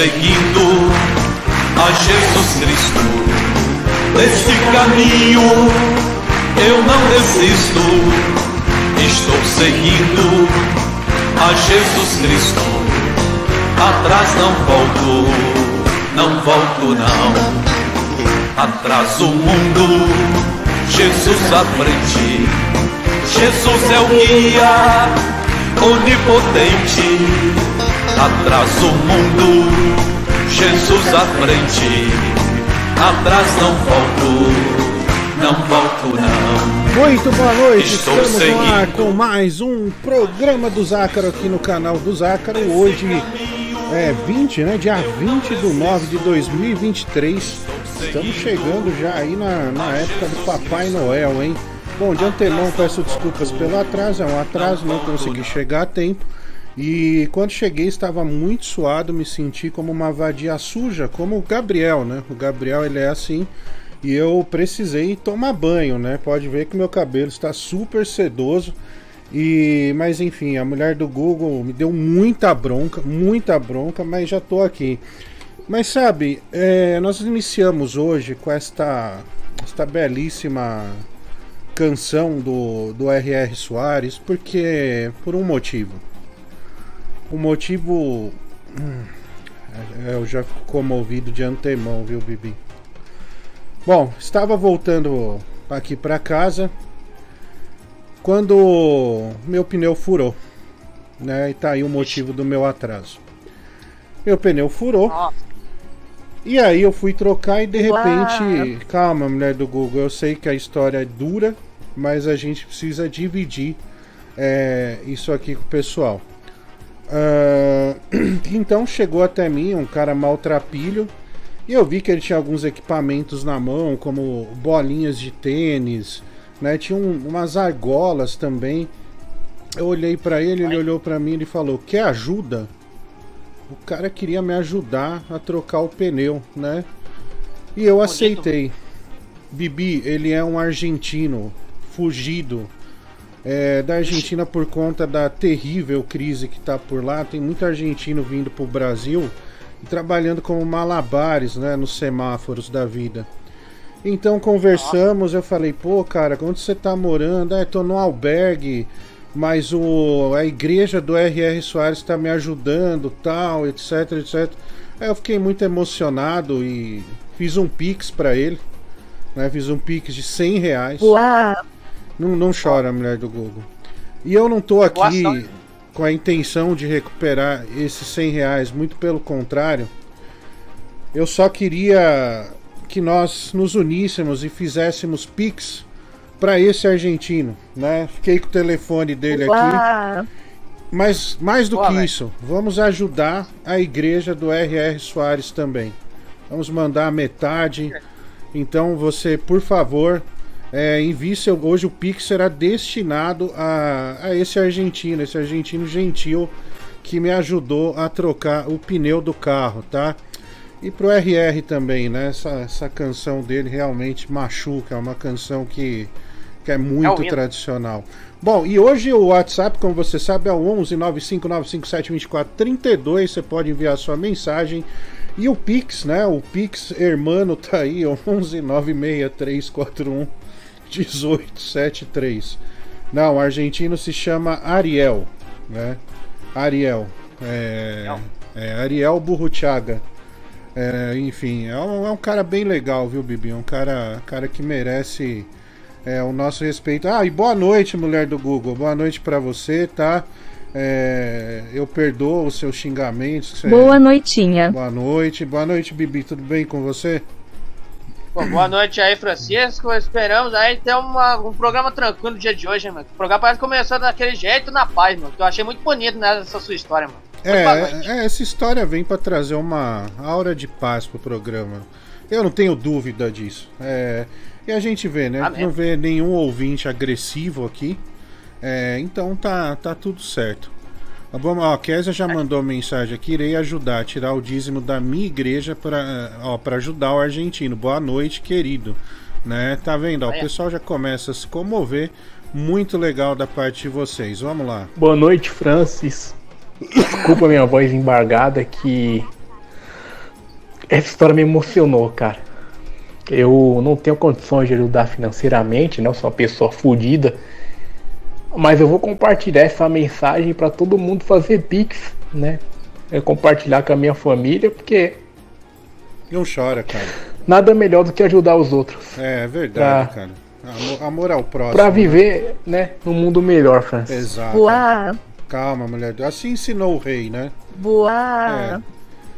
seguindo a Jesus Cristo. Nesse caminho eu não desisto. Estou seguindo a Jesus Cristo. Atrás não volto, não volto não. Atrás o mundo, Jesus à frente. Jesus é o guia onipotente. Atrás o mundo, Jesus à frente. Atrás não volto, não volto não. Muito boa noite, Estou estamos no ar seguindo. com mais um programa do Zácaro aqui no canal do Zácaro. Hoje é 20, né? Dia 20 do 9 de 2023. Estamos chegando já aí na, na época do Papai Noel, hein? Bom, de antemão peço desculpas pelo atraso, é um atraso, não consegui chegar a tempo. E quando cheguei estava muito suado, me senti como uma vadia suja, como o Gabriel, né? O Gabriel ele é assim. E eu precisei tomar banho, né? Pode ver que meu cabelo está super sedoso. E, mas enfim, a mulher do Google me deu muita bronca, muita bronca, mas já tô aqui. Mas sabe, é, nós iniciamos hoje com esta, esta belíssima canção do, do R.R. Soares, porque por um motivo. O motivo. hum, Eu já fico comovido de antemão, viu, Bibi? Bom, estava voltando aqui para casa quando meu pneu furou, né? E tá aí o motivo do meu atraso. Meu pneu furou. Nossa. E aí eu fui trocar e de repente, calma, mulher do Google, eu sei que a história é dura, mas a gente precisa dividir é, isso aqui com o pessoal. Ah, então chegou até mim um cara maltrapilho e eu vi que ele tinha alguns equipamentos na mão, como bolinhas de tênis, né? Tinha um- umas argolas também. Eu olhei pra ele, ele olhou pra mim e falou: "Quer ajuda?" O cara queria me ajudar a trocar o pneu, né? E eu aceitei. Bibi, ele é um argentino fugido é, da Argentina por conta da terrível crise que tá por lá. Tem muito argentino vindo pro Brasil e trabalhando como malabares, né, nos semáforos da vida. Então conversamos, eu falei, pô, cara, onde você tá morando? Ah, tô no albergue, mas o, a igreja do R.R. Soares tá me ajudando, tal, etc, etc. Aí eu fiquei muito emocionado e fiz um pix pra ele, né? Fiz um pix de 100 reais. Não, não chora, mulher do Google. E eu não tô aqui com a intenção de recuperar esses 100 reais, muito pelo contrário. Eu só queria que nós nos uníssemos e fizéssemos pix para esse argentino, né? Fiquei com o telefone dele aqui. Mas mais do Boa, que velho. isso, vamos ajudar a igreja do R.R. Soares também. Vamos mandar metade. Então você, por favor, é, envie seu. Hoje o Pix será destinado a, a esse argentino, esse argentino gentil que me ajudou a trocar o pneu do carro, tá? E pro RR também, né? Essa, essa canção dele realmente machuca, é uma canção que, que é muito É tradicional. Bom, e hoje o WhatsApp, como você sabe, é o 11 95957 2432. Você pode enviar sua mensagem. E o Pix, né? O Pix Hermano tá aí, 11 96341 1873. Não, o argentino se chama Ariel, né? Ariel. É, é Ariel Burruchaga. É, enfim, é um, é um cara bem legal, viu, Bibi? É um cara, cara que merece é, o nosso respeito. Ah, e boa noite, mulher do Google. Boa noite pra você, tá? É, eu perdoo os seus xingamentos. Boa noitinha. Boa noite. Boa noite, Bibi. Tudo bem com você? Pô, boa noite aí, Francisco. Esperamos aí ter uma- um programa tranquilo no dia de hoje, hein, mano. O programa parece que começou daquele jeito na paz, mano. Que eu achei muito bonito nessa sua história, mano. É, é, essa história vem pra trazer uma aura de paz pro programa. Eu não tenho dúvida disso. É, e a gente vê, né? Amém. Não vê nenhum ouvinte agressivo aqui. É, então tá, tá tudo certo. Bom, ó, a Késia já mandou mensagem aqui. Irei ajudar a tirar o dízimo da minha igreja para para ajudar o argentino. Boa noite, querido. Né? Tá vendo? Ó, o pessoal já começa a se comover. Muito legal da parte de vocês. Vamos lá. Boa noite, Francis. Desculpa minha voz embargada que essa história me emocionou, cara. Eu não tenho condições de ajudar financeiramente, né? Eu sou uma pessoa fodida. Mas eu vou compartilhar essa mensagem para todo mundo fazer Pix, né? É compartilhar com a minha família, porque. Não chora, cara. Nada melhor do que ajudar os outros. É, é verdade, pra... cara. Amor, amor ao próximo. Pra viver, né, num mundo melhor, Francis. Exato. Boa. Calma, mulher. Assim ensinou o rei, né? Boa.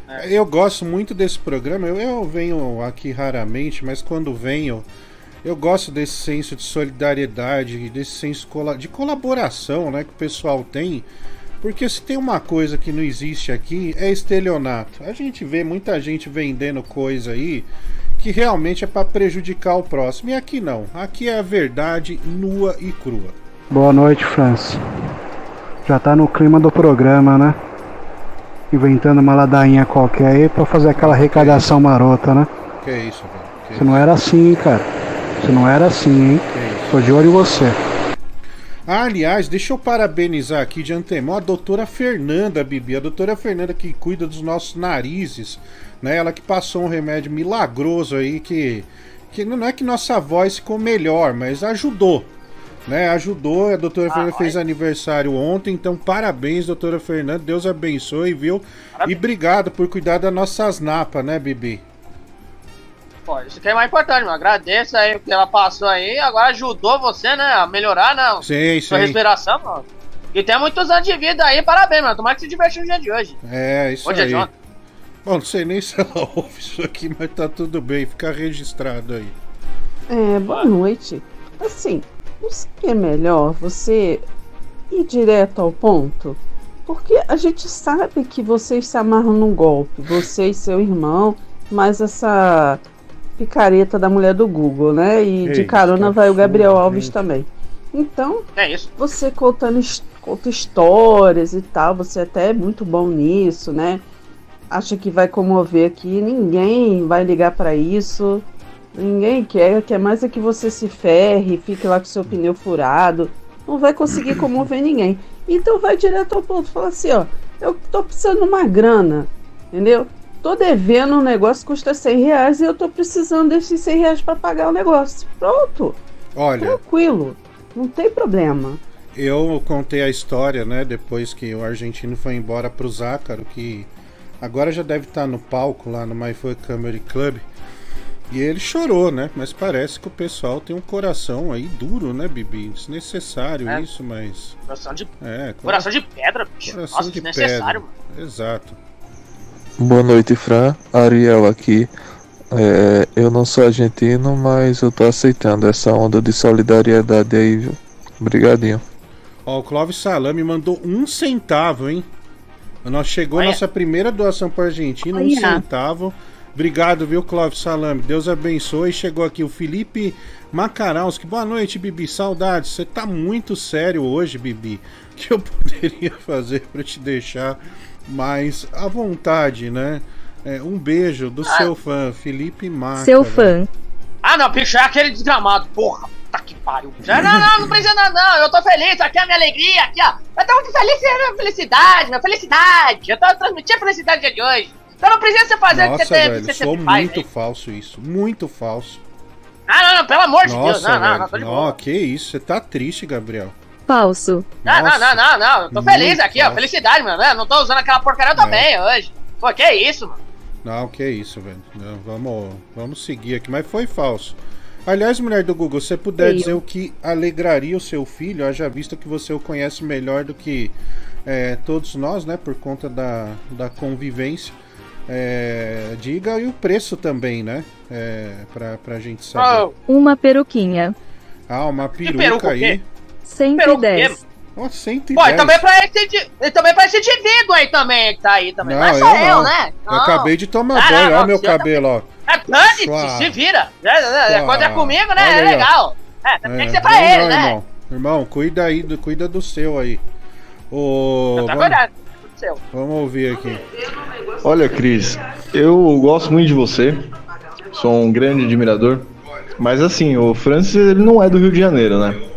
É. Eu gosto muito desse programa. Eu, eu venho aqui raramente, mas quando venho, eu gosto desse senso de solidariedade, desse senso de colaboração, né, que o pessoal tem. Porque se tem uma coisa que não existe aqui, é estelionato. A gente vê muita gente vendendo coisa aí que realmente é para prejudicar o próximo. E aqui não. Aqui é a verdade nua e crua. Boa noite, França. Já tá no clima do programa, né? Inventando uma ladainha qualquer aí pra fazer aquela arrecadação marota, né? Que isso, velho. Você isso? não era assim, cara. Você não era assim, hein? Tô de olho em você. Ah, aliás, deixa eu parabenizar aqui de antemão a doutora Fernanda, Bibi. A doutora Fernanda que cuida dos nossos narizes né? Ela que passou um remédio milagroso aí que, que não é que nossa voz ficou melhor, mas ajudou. Né, ajudou, a doutora ah, Fernanda fez aniversário ontem, então parabéns, doutora Fernanda, Deus abençoe, viu? Parabéns. E obrigado por cuidar das nossas napas, né, Bibi? Pô, isso que é mais importante, mano. Agradeço aí o que ela passou aí, agora ajudou você, né, a melhorar, né? Sim, sua sim. respiração, mano. E tem muitos anos de vida aí, parabéns, mano. Tomara que se diverte no dia de hoje. É, isso hoje é aí. É Bom, não sei nem se ela ouve isso aqui, mas tá tudo bem, fica registrado aí. É, boa noite. Assim, não seria melhor você ir direto ao ponto? Porque a gente sabe que vocês se amarram num golpe, você e seu irmão, mas essa picareta da mulher do Google, né? E Ei, de carona vai o Gabriel Alves também. Então, é isso. você contando conta histórias e tal, você até é muito bom nisso, né? acha que vai comover aqui, ninguém vai ligar para isso. Ninguém quer, quer mais é que você se ferre, fique lá com seu pneu furado. Não vai conseguir comover ninguém. Então vai direto ao ponto, fala assim, ó, eu tô precisando de uma grana, entendeu? Tô devendo um negócio que custa 100 reais e eu tô precisando desses 100 reais para pagar o negócio. Pronto. Olha. Tranquilo. Não tem problema. Eu contei a história, né, depois que o argentino foi embora pro Zácaro, que Agora já deve estar no palco lá no My Comedy Club. E ele chorou, né? Mas parece que o pessoal tem um coração aí duro, né, Bibi? Desnecessário é. isso, mas. Coração de. É, coração de pedra, bicho. Coração Nossa, de desnecessário, pedra. mano. Exato. Boa noite, Fran. Ariel aqui. É, eu não sou argentino, mas eu tô aceitando essa onda de solidariedade aí, viu? Obrigadinho. Ó, o Clóvis Salame mandou um centavo, hein? Nós chegou Olha. nossa primeira doação para Argentina, Olha. um centavo. Obrigado, viu, Clóvis Salame? Deus abençoe. Chegou aqui o Felipe Macarauski. Boa noite, Bibi. Saudades. Você tá muito sério hoje, Bibi. O que eu poderia fazer para te deixar mais à vontade, né? É, um beijo do ah. seu fã, Felipe Maca. Seu fã. Ah, não, bicho, é aquele desgramado, porra. Tá que pariu. Já, não, não, não precisa não, não. Eu tô feliz, aqui é a minha alegria, aqui, ó. Eu tô muito feliz, minha felicidade, minha felicidade. Eu tô transmitindo a felicidade dia de hoje. Então não precisa você fazer Nossa, o que você, velho, você sou faz, muito falso isso, muito falso. Ah, não, não, pelo amor de Nossa, Deus, não, velho. não, não, não, não que isso, você tá triste, Gabriel. Falso. Não, não, não, não, não, eu tô feliz aqui, falso. ó, felicidade, mano, né? Não tô usando aquela porcaria também é. hoje. Pô, que isso, mano. Não, que isso, velho. Vamos, vamos seguir aqui, mas foi falso. Aliás, mulher do Google, você puder dizer o que alegraria o seu filho, haja visto que você o conhece melhor do que é, todos nós, né? Por conta da, da convivência. É, diga e o preço também, né? É, pra, pra gente saber. Uma peruquinha. Ah, uma peruca aí. 110. Ó, 110. Pô, e também pra esse, também esse indivíduo aí também, que tá aí também. Não, não é só eu, eu né? Não. Eu acabei de tomar banho, olha meu cabelo, ó. É dane se vira. É, é, é, quando é comigo, né? Olha é legal. É, tem que é, ser pra não, ele, não, né? Irmão. irmão, cuida aí, do, cuida do seu aí. O... Tá vamos, vamos ouvir aqui. Olha, Cris, eu gosto muito de você. Sou um grande admirador. Mas assim, o Francis ele não é do Rio de Janeiro, né?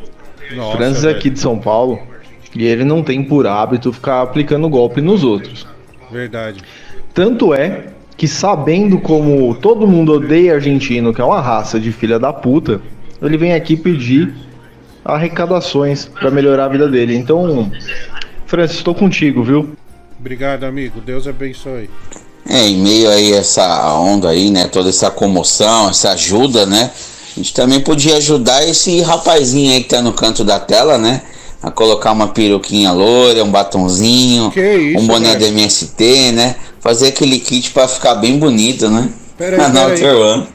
Nossa, Francis é aqui de São Paulo. E ele não tem por hábito ficar aplicando golpe nos outros. Verdade. Tanto é que sabendo como todo mundo odeia argentino, que é uma raça de filha da puta, ele vem aqui pedir arrecadações para melhorar a vida dele. Então, Francis, estou contigo, viu? Obrigado, amigo. Deus abençoe. É, em meio aí essa onda aí, né? Toda essa comoção, essa ajuda, né? A gente também podia ajudar esse rapazinho aí que tá no canto da tela, né? A colocar uma peruquinha loira, um batonzinho, isso, um boné do MST, né? Fazer aquele kit para ficar bem bonito, né? Pera aí, Na pera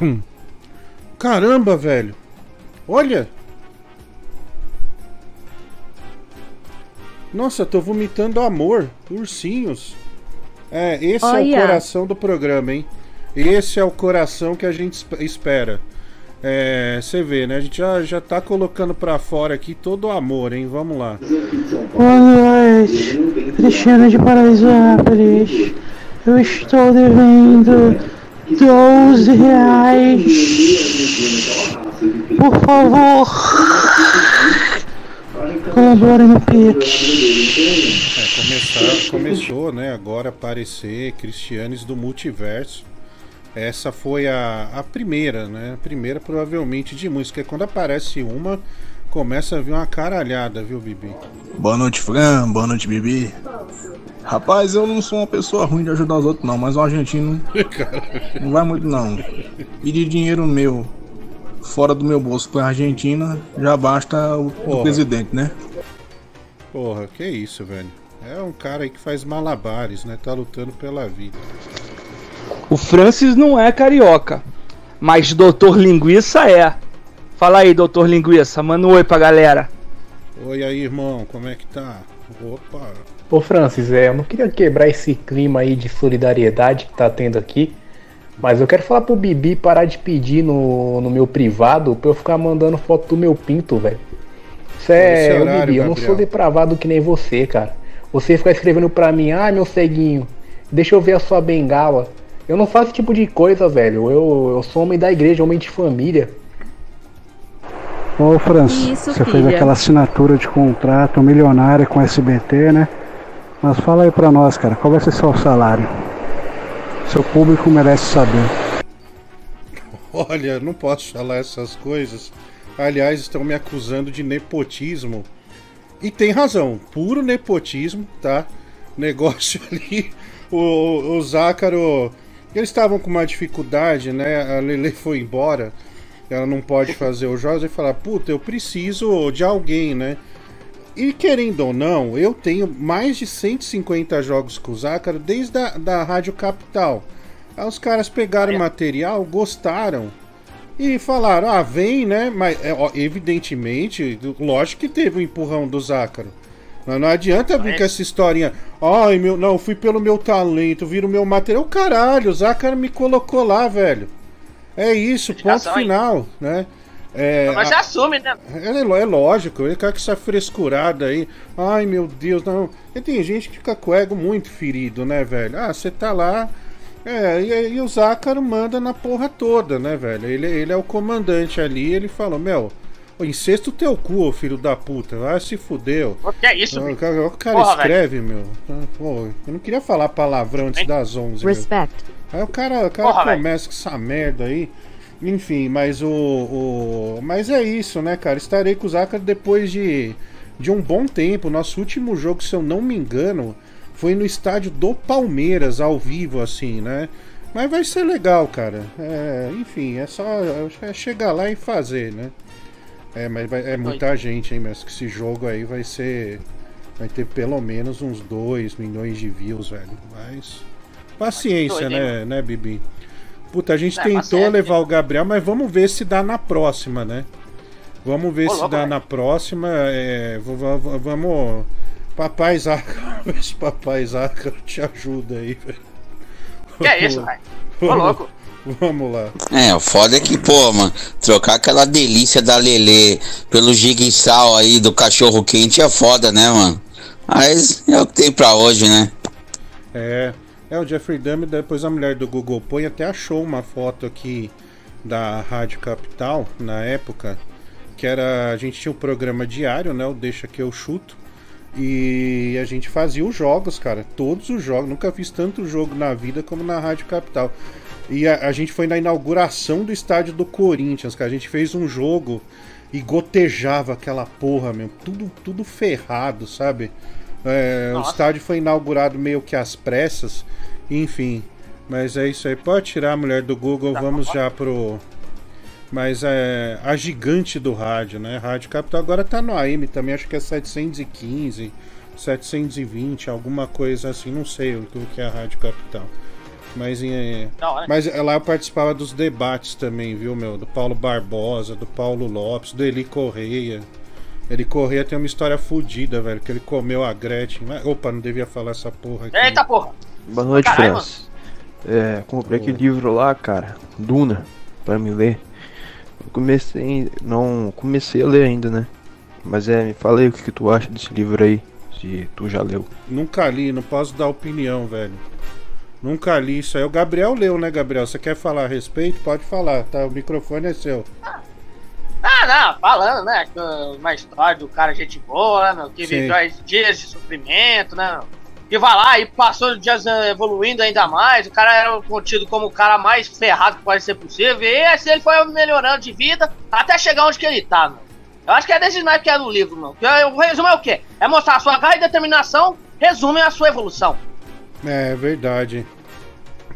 aí. Caramba, velho. Olha. Nossa, tô vomitando amor. Ursinhos. É, esse é o Olha. coração do programa, hein? Esse é o coração que a gente esp- espera. É, você vê, né? A gente já, já tá colocando pra fora aqui todo o amor, hein? Vamos lá. Boa noite, Cristiano de Paraisópolis. Eu estou devendo 12 reais. Por favor, colabore no Pix. É, começar, começou, né? Agora aparecer Cristianes do Multiverso. Essa foi a, a primeira, né? A primeira, provavelmente, de música. Quando aparece uma, começa a vir uma caralhada, viu, Bibi? Boa noite, Fran. Boa noite, Bibi. Rapaz, eu não sou uma pessoa ruim de ajudar os outros, não, mas o argentino não vai muito, não. Pedir dinheiro meu fora do meu bolso pra Argentina já basta o Porra. presidente, né? Porra, que isso, velho? É um cara aí que faz malabares, né? Tá lutando pela vida. O Francis não é carioca, mas Doutor Linguiça é. Fala aí, Doutor Linguiça, manda um oi pra galera. Oi aí, irmão, como é que tá? Opa! Ô Francis, é, eu não queria quebrar esse clima aí de solidariedade que tá tendo aqui, mas eu quero falar pro Bibi parar de pedir no, no meu privado pra eu ficar mandando foto do meu pinto, velho. Isso é, Esse ô, horário, Bibi, eu não Gabriel. sou depravado que nem você, cara. Você ficar escrevendo pra mim, ah, meu ceguinho, deixa eu ver a sua bengala. Eu não faço esse tipo de coisa, velho. Eu, eu sou homem da igreja, homem de família. Ô Francis, Isso, você fez filha. aquela assinatura de contrato milionária com o SBT, né? Mas fala aí pra nós, cara, qual vai ser seu salário? Seu público merece saber. Olha, não posso falar essas coisas. Aliás, estão me acusando de nepotismo. E tem razão, puro nepotismo, tá? Negócio ali. O, o Zácaro. Eles estavam com uma dificuldade, né? A Lele foi embora. Ela não pode fazer o jogos e falar, puta, eu preciso de alguém, né? E querendo ou não, eu tenho mais de 150 jogos com o Zácaro desde a da Rádio Capital. Aí os caras pegaram o material, gostaram e falaram: ah, vem, né? Mas é, evidentemente, lógico que teve o empurrão do Zácaro. Mas não adianta vir com essa historinha. Ai, meu, não, fui pelo meu talento, vira o meu material. Caralho, o Zácaro me colocou lá, velho. É isso, ponto hein? final, né? É, Mas a- já assume, né? é, é lógico, ele quer que essa frescurada aí. Ai meu Deus, não. E tem gente que fica com o ego muito ferido, né, velho? Ah, você tá lá. É, e, e o Zácaro manda na porra toda, né, velho? Ele, ele é o comandante ali, ele falou, meu, incesto teu cu, ô filho da puta, vai se fudeu. O que é isso, Ah, O cara, o cara Porra, escreve, meu. Ah, Pô, eu não queria falar palavrão antes das 11. meu. Respect. Aí o cara, o cara Porra, velho. começa com essa merda aí. Enfim, mas o, o. Mas é isso, né, cara? Estarei com o Zácaro depois de, de um bom tempo. Nosso último jogo, se eu não me engano, foi no estádio do Palmeiras, ao vivo, assim, né? Mas vai ser legal, cara. É, enfim, é só é chegar lá e fazer, né? É, mas vai- é muita gente, hein, mas que esse jogo aí vai ser. Vai ter pelo menos uns 2 milhões de views, velho. Mas. Paciência, Doido, hein, né, né, Bibi? Puta, a gente É, tentou levar o Gabriel, mas vamos ver se dá na próxima, né? Vamos ver Ô, se louco, dá velho. na próxima. É, vamos. Papai Zácaro, ver se Papai Zácaro te ajuda aí, velho. Que é isso, velho? Ô, louco. Vamos lá. É, o foda é que, pô, mano, trocar aquela delícia da Lelê pelo giguissal aí do cachorro quente é foda, né, mano? Mas é o que tem pra hoje, né? É, é o Jeffrey Dahmer, depois a mulher do Google Põe até achou uma foto aqui da Rádio Capital, na época, que era, a gente tinha um programa diário, né, o Deixa Que Eu Chuto, E a gente fazia os jogos, cara. Todos os jogos. Nunca fiz tanto jogo na vida como na Rádio Capital. E a, a gente foi na inauguração do estádio do Corinthians, cara. A gente fez um jogo e gotejava aquela porra, meu. Tudo, tudo ferrado, sabe? É, o estádio foi inaugurado meio que às pressas. Enfim. Mas é isso aí. Pode tirar a mulher do Google. Tá Vamos já pro. Mas é a gigante do rádio, né? Rádio Capital agora tá no AM também, acho que é 715, 720, alguma coisa assim, não sei o que é a Rádio Capital. Mas, é, mas lá eu participava dos debates também, viu, meu? Do Paulo Barbosa, do Paulo Lopes, do Eli Correia. Eli Correia tem uma história fodida, velho, que ele comeu a Gretchen. Opa, não devia falar essa porra aqui. Eita porra! Boa noite, França. É, comprei aquele livro lá, cara, Duna, pra me ler. Eu comecei, não comecei a ler ainda, né? Mas é, me fala aí o que, que tu acha desse livro aí, se tu já leu. Nunca li, não posso dar opinião, velho. Nunca li isso aí. O Gabriel leu, né, Gabriel? Você quer falar a respeito? Pode falar, tá? O microfone é seu. Ah, não, falando, né? Uma história do cara gente boa, né, meu, que viveu dias de sofrimento, né? Que vai lá e passou dias eh, evoluindo ainda mais. O cara era contido como o cara mais ferrado que pode ser possível. E assim ele foi melhorando de vida até chegar onde que ele tá, meu. Eu acho que é desse mais que é do livro, meu. O resumo é o quê? É mostrar a sua garra e determinação, resume a sua evolução. É verdade.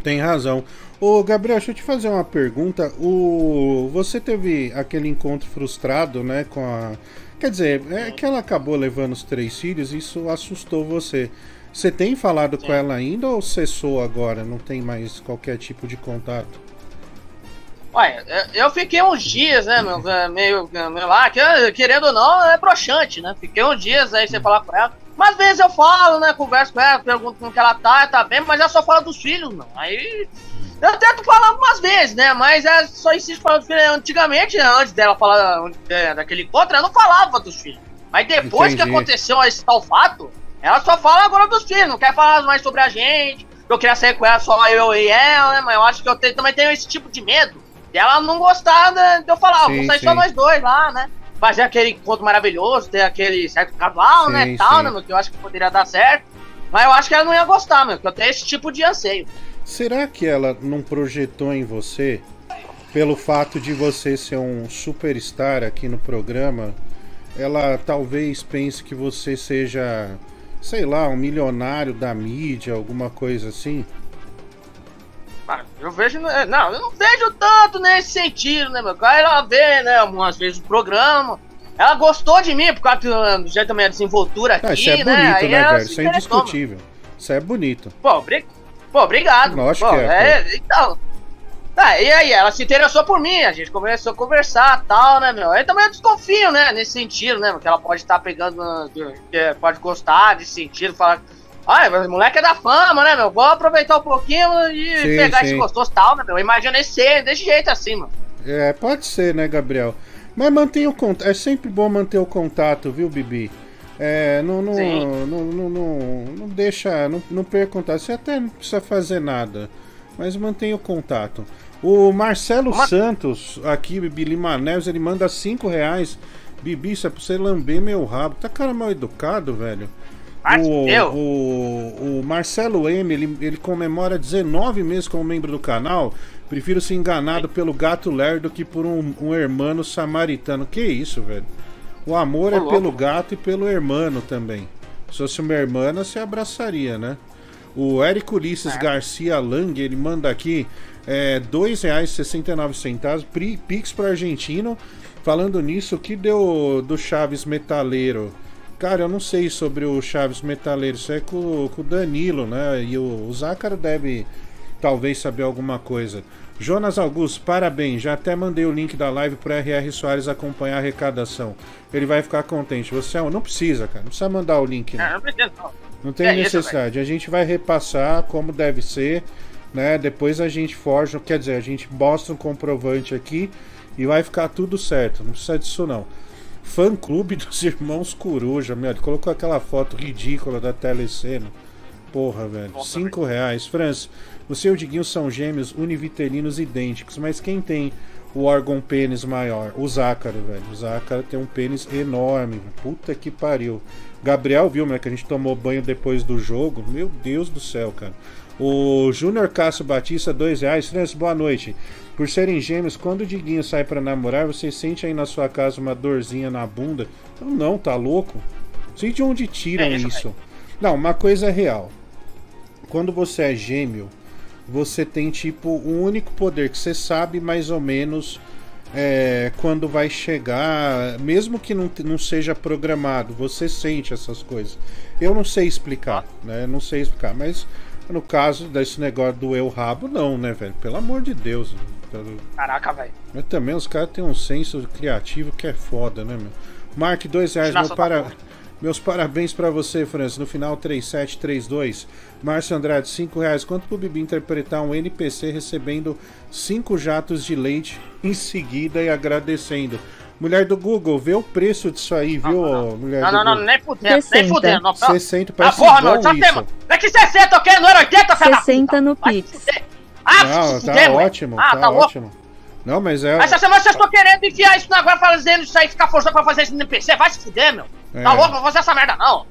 Tem razão. Ô Gabriel, deixa eu te fazer uma pergunta. O... Você teve aquele encontro frustrado, né, com a. Quer dizer, é que ela acabou levando os três filhos, isso assustou você. Você tem falado Sim. com ela ainda ou cessou agora? Não tem mais qualquer tipo de contato? Olha, eu fiquei uns dias, né, meu, meio, meio lá, querendo ou não, é broxante, né? Fiquei uns dias aí sem falar com ela. Mas às vezes eu falo, né? Converso com ela, pergunto como que ela tá, tá bem, mas ela só fala dos filhos, não. Aí. Eu tento falar algumas vezes, né? Mas é só insisto falando dos filhos. Antigamente, né, antes dela falar é, daquele encontro, ela não falava dos filhos. Mas depois Entendi. que aconteceu esse tal fato, ela só fala agora dos filhos, não quer falar mais sobre a gente. Eu queria sair com ela só eu e ela, né? Mas eu acho que eu tenho, também tenho esse tipo de medo. De ela não gostar né, de eu falar, sim, vou sair sim. só nós dois lá, né? Fazer aquele encontro maravilhoso, ter aquele certo cavalo, sim, né, tal, né, meu, que eu acho que poderia dar certo. Mas eu acho que ela não ia gostar, meu, que eu tenho esse tipo de anseio. Será que ela não projetou em você, pelo fato de você ser um superstar aqui no programa, ela talvez pense que você seja, sei lá, um milionário da mídia, alguma coisa assim? Eu vejo. Né, não, eu não vejo tanto nesse sentido, né, meu? Ela vê, né, algumas vezes o programa. Ela gostou de mim por causa do jeito da minha desenvoltura aqui, ah, isso é né? Bonito, né, velho? Isso é indiscutível. Isso é bonito. Pô, obri... Pô obrigado. Lógico pô, que é. é então. Tá, e aí, ela se interessou por mim, a gente começou a conversar tal, né, meu? Aí também eu desconfio, né, nesse sentido, né, que ela pode estar tá pegando, pode gostar desse sentido, falar Olha, moleque é da fama, né, meu? Vou aproveitar um pouquinho e sim, pegar sim. esse gostoso tal, né, meu? Imaginei ser desse jeito assim, mano. É, pode ser, né, Gabriel? Mas mantenha o contato. É sempre bom manter o contato, viu, Bibi? É, não, não, não, não, não, não, deixa, não, não perca contato. Você até não precisa fazer nada, mas mantenha o contato. O Marcelo Uma... Santos, aqui, Bibi Lima Neves, ele manda 5 reais. Bibi, isso é pra você lamber meu rabo. Tá cara mal educado, velho. O, o, o, Marcelo M, ele, ele comemora 19 meses como membro do canal. Prefiro ser enganado pelo gato lerdo que por um, um hermano samaritano. Que isso, velho? O amor é pelo gato e pelo hermano também. Se fosse uma irmã, você abraçaria, né? O Érico Ulisses é. Garcia Lang, ele manda aqui é, R$ 2,69, Pix para argentino. Falando nisso, o que deu do Chaves Metaleiro? Cara, eu não sei sobre o Chaves Metaleiro. Isso é com, com o Danilo, né? E o, o Zácaro deve talvez saber alguma coisa. Jonas Augusto, parabéns. Já até mandei o link da live para R.R. Soares acompanhar a arrecadação. Ele vai ficar contente. Você é não precisa, cara. Não precisa mandar o link. Não, não precisa, não. Não tem é necessidade. Isso, a gente vai repassar como deve ser. Né? Depois a gente forja, quer dizer, a gente mostra um comprovante aqui e vai ficar tudo certo. Não precisa disso não. Fã clube dos irmãos Coruja, meu. Ele colocou aquela foto ridícula da telecena. Porra, velho. Nossa, Cinco reais. França, você e o Diguinho são gêmeos univitelinos idênticos, mas quem tem o órgão pênis maior? O Zácaro, velho. O Zácaro tem um pênis enorme. Puta que pariu. Gabriel viu, né, que a gente tomou banho depois do jogo. Meu Deus do céu, cara. O Júnior Cássio Batista, dois reais. Francis, boa noite. Por serem gêmeos, quando o Diguinho sai para namorar, você sente aí na sua casa uma dorzinha na bunda? Não, não, tá louco? Sei de onde tiram é isso. Não, uma coisa é real. Quando você é gêmeo, você tem tipo um único poder que você sabe mais ou menos é, quando vai chegar, mesmo que não, não seja programado, você sente essas coisas. Eu não sei explicar, né? Não sei explicar, mas no caso desse negócio do eu rabo, não, né, velho? Pelo amor de Deus. Caraca, velho. Mas também os caras têm um senso criativo que é foda, né, meu? Mark, dois reais, meu para... Meus parabéns para você, Francis. No final, 3732. Márcio Andrade, 5 reais. Quanto pro Bibi interpretar um NPC recebendo 5 jatos de leite em seguida e agradecendo? Mulher do Google, vê o preço disso aí, viu, não, não. mulher não, do não, Google? não, nem fudendo, nem fudendo. Não, 60, parece ah, porra, já isso. tem, mano. É que 60, ok? Não era 80, cara. 60 no Pix. Ah, não, tá ótimo, Ah, tá, tá ótimo. Não, mas é... Essa semana vocês estão querendo enfiar isso agora, fazendo isso aí, ficar forçando pra fazer isso no NPC. Vai se fuder, meu. É. Tá louco? Não vou fazer essa merda, não.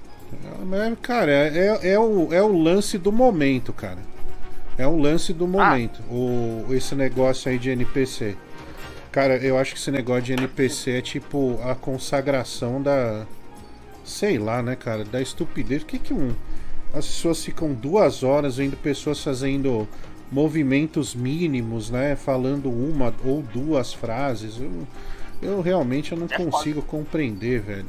Mas, cara, é, é, o, é o lance do momento, cara. É o lance do momento. O, esse negócio aí de NPC. Cara, eu acho que esse negócio de NPC é tipo a consagração da. Sei lá, né, cara? Da estupidez. Por que, que um. As pessoas ficam duas horas vendo pessoas fazendo movimentos mínimos, né? Falando uma ou duas frases. Eu, eu realmente eu não É consigo compreender, velho.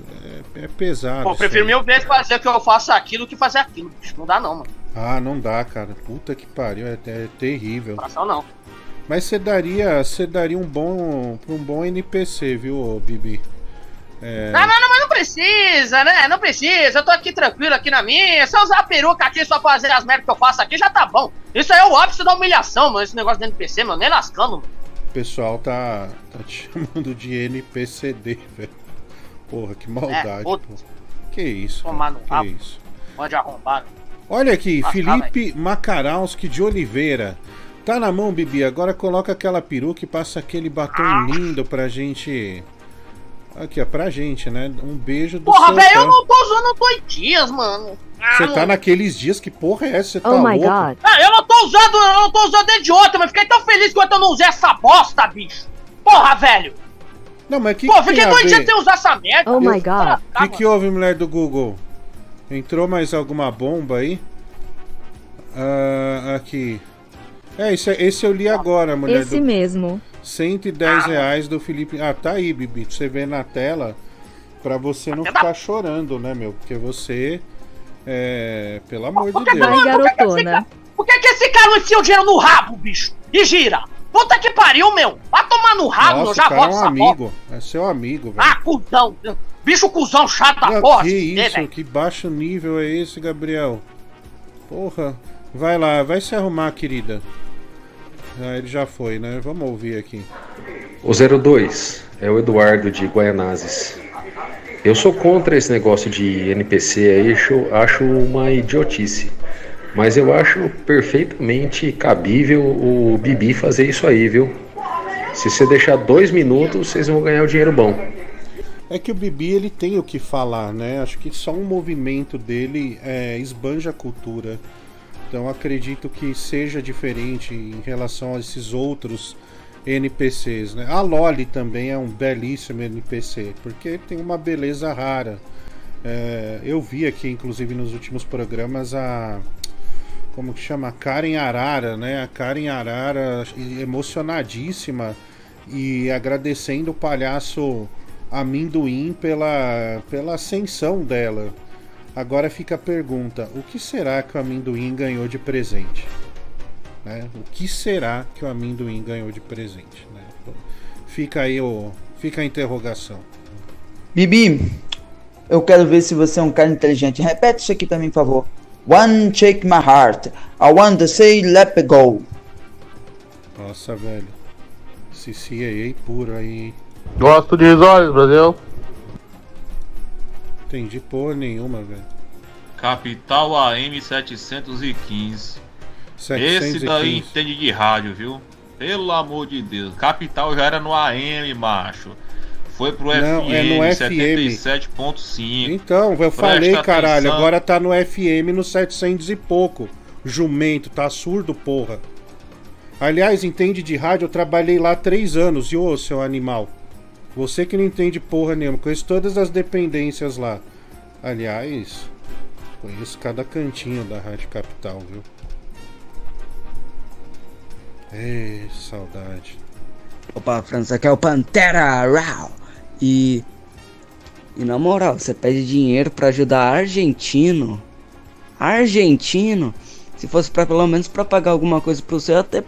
É, é pesado. Pô, prefiro mil vezes fazer que eu faça aquilo que fazer aquilo. Não dá, não, mano. Ah, não dá, cara. Puta que pariu, é, é terrível. Coração não. Mas você daria, você daria um bom, um bom NPC, viu, Bibi? É, Não, não, não, mas não precisa, né? Não precisa. Eu tô aqui tranquilo aqui na minha. Se eu usar a peruca aqui só fazer as merdas que eu faço aqui, já tá bom. Isso aí é o ápice da humilhação, mano. Esse negócio de NPC, mano. Nem lascando, mano. o pessoal tá, tá te chamando de NPCD, velho. Porra, que maldade. É, pô. Que isso, Tomar no que isso. Pode arrombar. Olha aqui, Ah, tá, Felipe Makarowski de Oliveira. Tá na mão, Bibi. Agora coloca aquela peruca e passa aquele batom Ah. lindo pra gente. Aqui, ó, pra gente, né? Um beijo do Porra, velho, eu não tô usando dois dias, mano. Ah, Você mano. tá naqueles dias que porra é essa? Você tá Oh my louco? god. Ah, eu não tô usando, eu não tô usando desde ontem, mas fiquei tão feliz quando eu não usei essa bosta, bicho. Porra, velho. Não, mas que Pô, que fiquei dois dias sem usar essa merda. Oh meu. my god. O que, que houve, mulher do Google? Entrou mais alguma bomba aí? Ah, aqui. É, esse, esse eu li agora, mulher Esse do mesmo. 110 reais do Felipe. Ah, tá aí, Bibi. Você vê na tela pra você não ficar chorando, né, meu? Porque você. É. Pelo amor de Deus. mano, por que que esse cara- Por que, que esse cara não enfia o dinheiro no rabo, bicho? E gira? Puta que pariu, meu. Vai tomar no rabo, meu. Nossa, Já cara é um amigo. É seu amigo, velho. Ah, cuzão. Bicho cuzão chato da Ah, porra. que isso? velho. Que baixo nível é esse, Gabriel? Porra. Vai lá, vai se arrumar, querida. Ah, ele já foi, né? Vamos ouvir aqui. O 02 é o Eduardo de Guaianazes. Eu sou contra esse negócio de NPC aí, acho, acho uma idiotice. Mas eu acho perfeitamente cabível o Bibi fazer isso aí, viu? Se você deixar dois minutos, vocês vão ganhar o dinheiro bom. É que o Bibi ele tem o que falar, né? Acho que só um movimento dele é, esbanja a cultura. Então acredito que seja diferente em relação a esses outros NPCs, né? A Loli também é um belíssimo NPC, porque tem uma beleza rara. É, eu vi aqui, inclusive, nos últimos programas a como que chama? Karen Arara, né? A Karen Arara emocionadíssima e agradecendo o palhaço Amendoim pela, pela ascensão dela. Agora fica a pergunta: o que será que o Amendoim ganhou de presente? Né? O que será que o Amendoim ganhou de presente? né? Fica aí o, fica a interrogação. Bibi, eu quero ver se você é um cara inteligente. Repete isso aqui pra mim, por favor. One shake my heart. I want to say let it go. Nossa, velho. CIA puro aí. Gosto de risórios, Brasil. Entendi porra nenhuma, velho. Capital AM 715. Esse daí 715. entende de rádio, viu? Pelo amor de Deus. Capital já era no AM, macho. Foi pro Não, FM, é no 77.5. Então, eu Presta falei, caralho, atenção. agora tá no FM no 700 e pouco. Jumento, tá surdo, porra. Aliás, entende de rádio, eu trabalhei lá três anos, e ô, seu animal? Você que não entende porra nenhuma, conheço todas as dependências lá. Aliás, conheço cada cantinho da Rádio Capital, viu? Ei, saudade. Opa, França, aqui é o Pantera. E. E na moral, você pede dinheiro pra ajudar argentino. Argentino? Se fosse pra pelo menos pra pagar alguma coisa pro seu, eu até.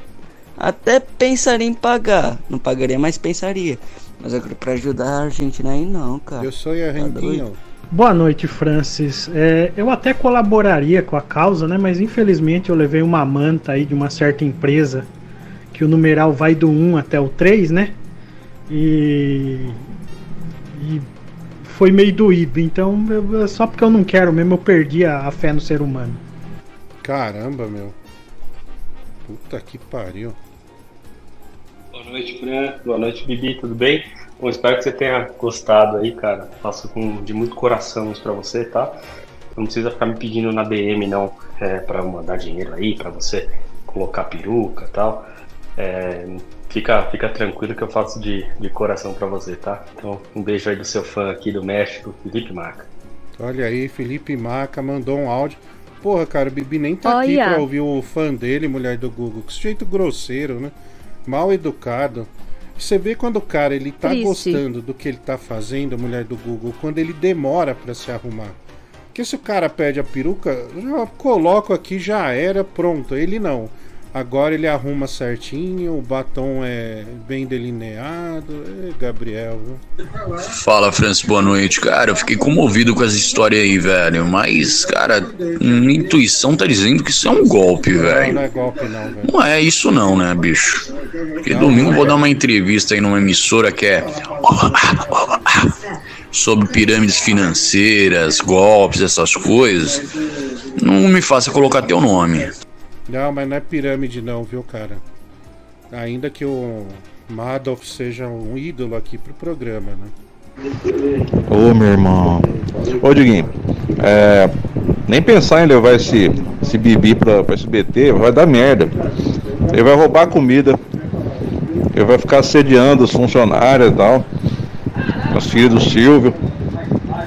Até pensaria em pagar. Não pagaria, mas pensaria. Mas agora pra ajudar a Argentina aí não, cara. Eu sou argentino. Boa noite, Francis. É, eu até colaboraria com a causa, né? Mas infelizmente eu levei uma manta aí de uma certa empresa que o numeral vai do 1 até o 3, né? E, e foi meio doído. Então, eu- só porque eu não quero mesmo, eu perdi a, a fé no ser humano. Caramba, meu. Puta que pariu. Boa noite, Fran. Boa noite, Bibi. Tudo bem? Bom, espero que você tenha gostado aí, cara. Faço com de muito coração isso pra você, tá? Não precisa ficar me pedindo na BM, não, é, pra mandar dinheiro aí, pra você colocar peruca e tal. É, fica, fica tranquilo que eu faço de, de coração pra você, tá? Então, um beijo aí do seu fã aqui do México, Felipe Marca. Olha aí, Felipe Maca mandou um áudio. Porra, cara, o Bibi nem tá aqui Olha. pra ouvir o fã dele, mulher do Google. Que sujeito grosseiro, né? Mal educado. Você vê quando o cara ele tá Triste. gostando do que ele tá fazendo, mulher do Google, quando ele demora pra se arrumar. Porque se o cara pede a peruca, já coloco aqui, já era, pronto. Ele não. Agora ele arruma certinho, o batom é bem delineado. Ê, Gabriel? Fala, Francis, boa noite. Cara, eu fiquei comovido com essa história aí, velho. Mas, cara, minha intuição tá dizendo que isso é um golpe, Não, velho. não é golpe não, velho. Não é isso não, né, bicho? Porque domingo eu vou dar uma entrevista aí numa emissora que é sobre pirâmides financeiras, golpes, essas coisas. Não me faça colocar teu nome. Não, mas não é pirâmide não, viu, cara? Ainda que o Madoff seja um ídolo aqui pro programa, né? Ô meu irmão. Ô Diguinho, é, nem pensar em levar esse, esse Bibi pra, pra SBT, vai dar merda. Ele vai roubar a comida. Ele vai ficar assediando os funcionários e tal. Os filhos do Silvio.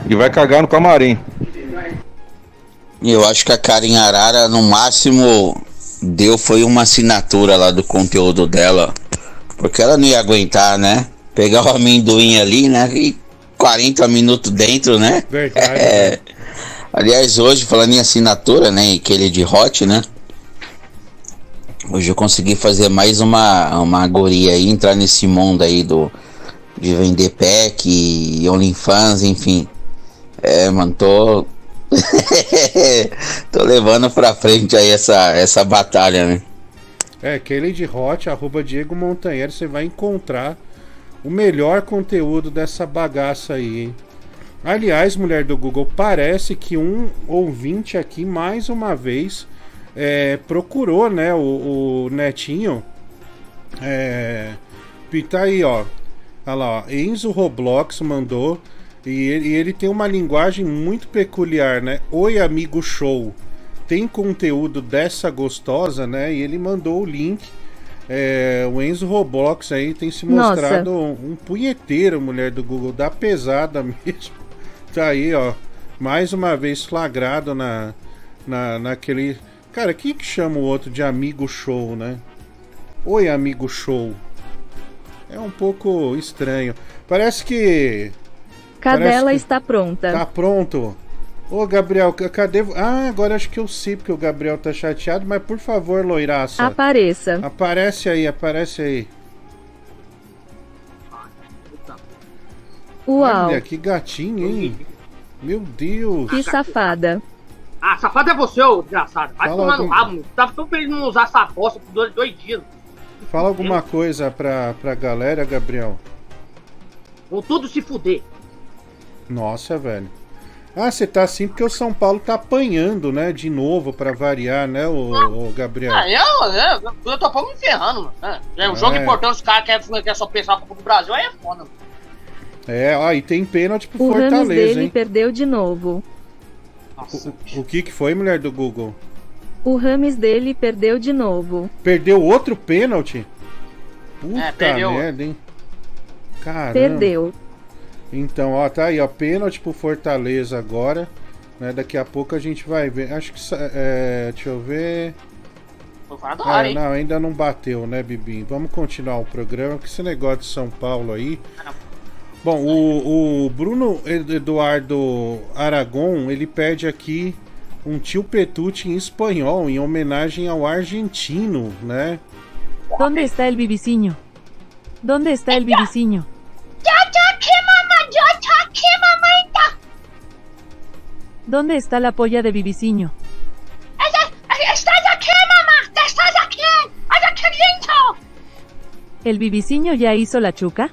E vai cagar no camarim. E eu acho que a Karen Arara, no máximo, deu foi uma assinatura lá do conteúdo dela. Porque ela não ia aguentar, né? Pegar o amendoim ali, né? E 40 minutos dentro, né? Verdade. É. Aliás, hoje, falando em assinatura, né? Aquele de hot, né? Hoje eu consegui fazer mais uma, uma guria aí, entrar nesse mundo aí do de vender pack e OnlyFans, enfim. É, mano, tô. tô levando pra frente aí essa, essa batalha, né? É, aquele de hot, arroba Diego Montanheiro, você vai encontrar o melhor conteúdo dessa bagaça aí, hein? Aliás, mulher do Google, parece que um ouvinte aqui, mais uma vez, é, procurou, né, o, o Netinho. É, e tá aí, ó. Olha lá, ó. Enzo Roblox mandou. E ele, ele tem uma linguagem muito peculiar, né? Oi, amigo show. Tem conteúdo dessa gostosa, né? E ele mandou o link. É, o Enzo Roblox aí tem se mostrado um, um punheteiro, mulher do Google, da pesada mesmo. Tá aí, ó. Mais uma vez flagrado na, na, naquele. Cara, quem que chama o outro de amigo show, né? Oi, amigo show. É um pouco estranho. Parece que. Cadela que está pronta. Tá pronto. Ô, Gabriel, cadê. Ah, agora acho que eu sei porque o Gabriel tá chateado, mas por favor, loiraça. Apareça. Aparece aí, aparece aí. Uau, Olha, que gatinho, hein? Meu Deus. que safada. Ah, safado é você, ô desgraçado. Vai Fala tomar no algum- rabo, mano. Tava tão feliz de não usar essa bosta por dois, dois dias. Fala alguma coisa pra, pra galera, Gabriel. Vão tudo se fuder. Nossa, velho. Ah, você tá assim porque o São Paulo tá apanhando, né? De novo, pra variar, né, o, Gabriel? Ah, eu, eu, eu tô pouco me ferrando, mano. É, é um Ah, jogo é. importante, os caras querem quer só pensar do Brasil, aí é foda, mano. É, ó, e tem pênalti pro O Rames Fortaleza, dele hein? perdeu de novo. O que que foi, mulher do Google? O Rames dele perdeu de novo. Perdeu outro pênalti? Puta É, perdeu. merda, hein? Caramba. Perdeu. Então, ó, tá aí, ó, pênalti pro Fortaleza agora. Né, daqui a pouco a gente vai ver. Acho que. É, deixa eu ver. É, hein? não, ainda não bateu, né, Bibi? Vamos continuar o programa, que esse negócio de São Paulo aí. Bom, o, o Bruno Ed- Eduardo Aragon, ele pede aqui um tio Petute em espanhol, em homenagem ao argentino, né? ¿Dónde está el bibicinho? ¿Dónde está el bibicinho? Mamãe. Já tô aqui, mamãe. Tá. ¿Dónde está la polla de bibicinho? Estás aqui, mamãe. Estás aqui. Olha que lindo. ¿El bibicinho ya hizo la chuca?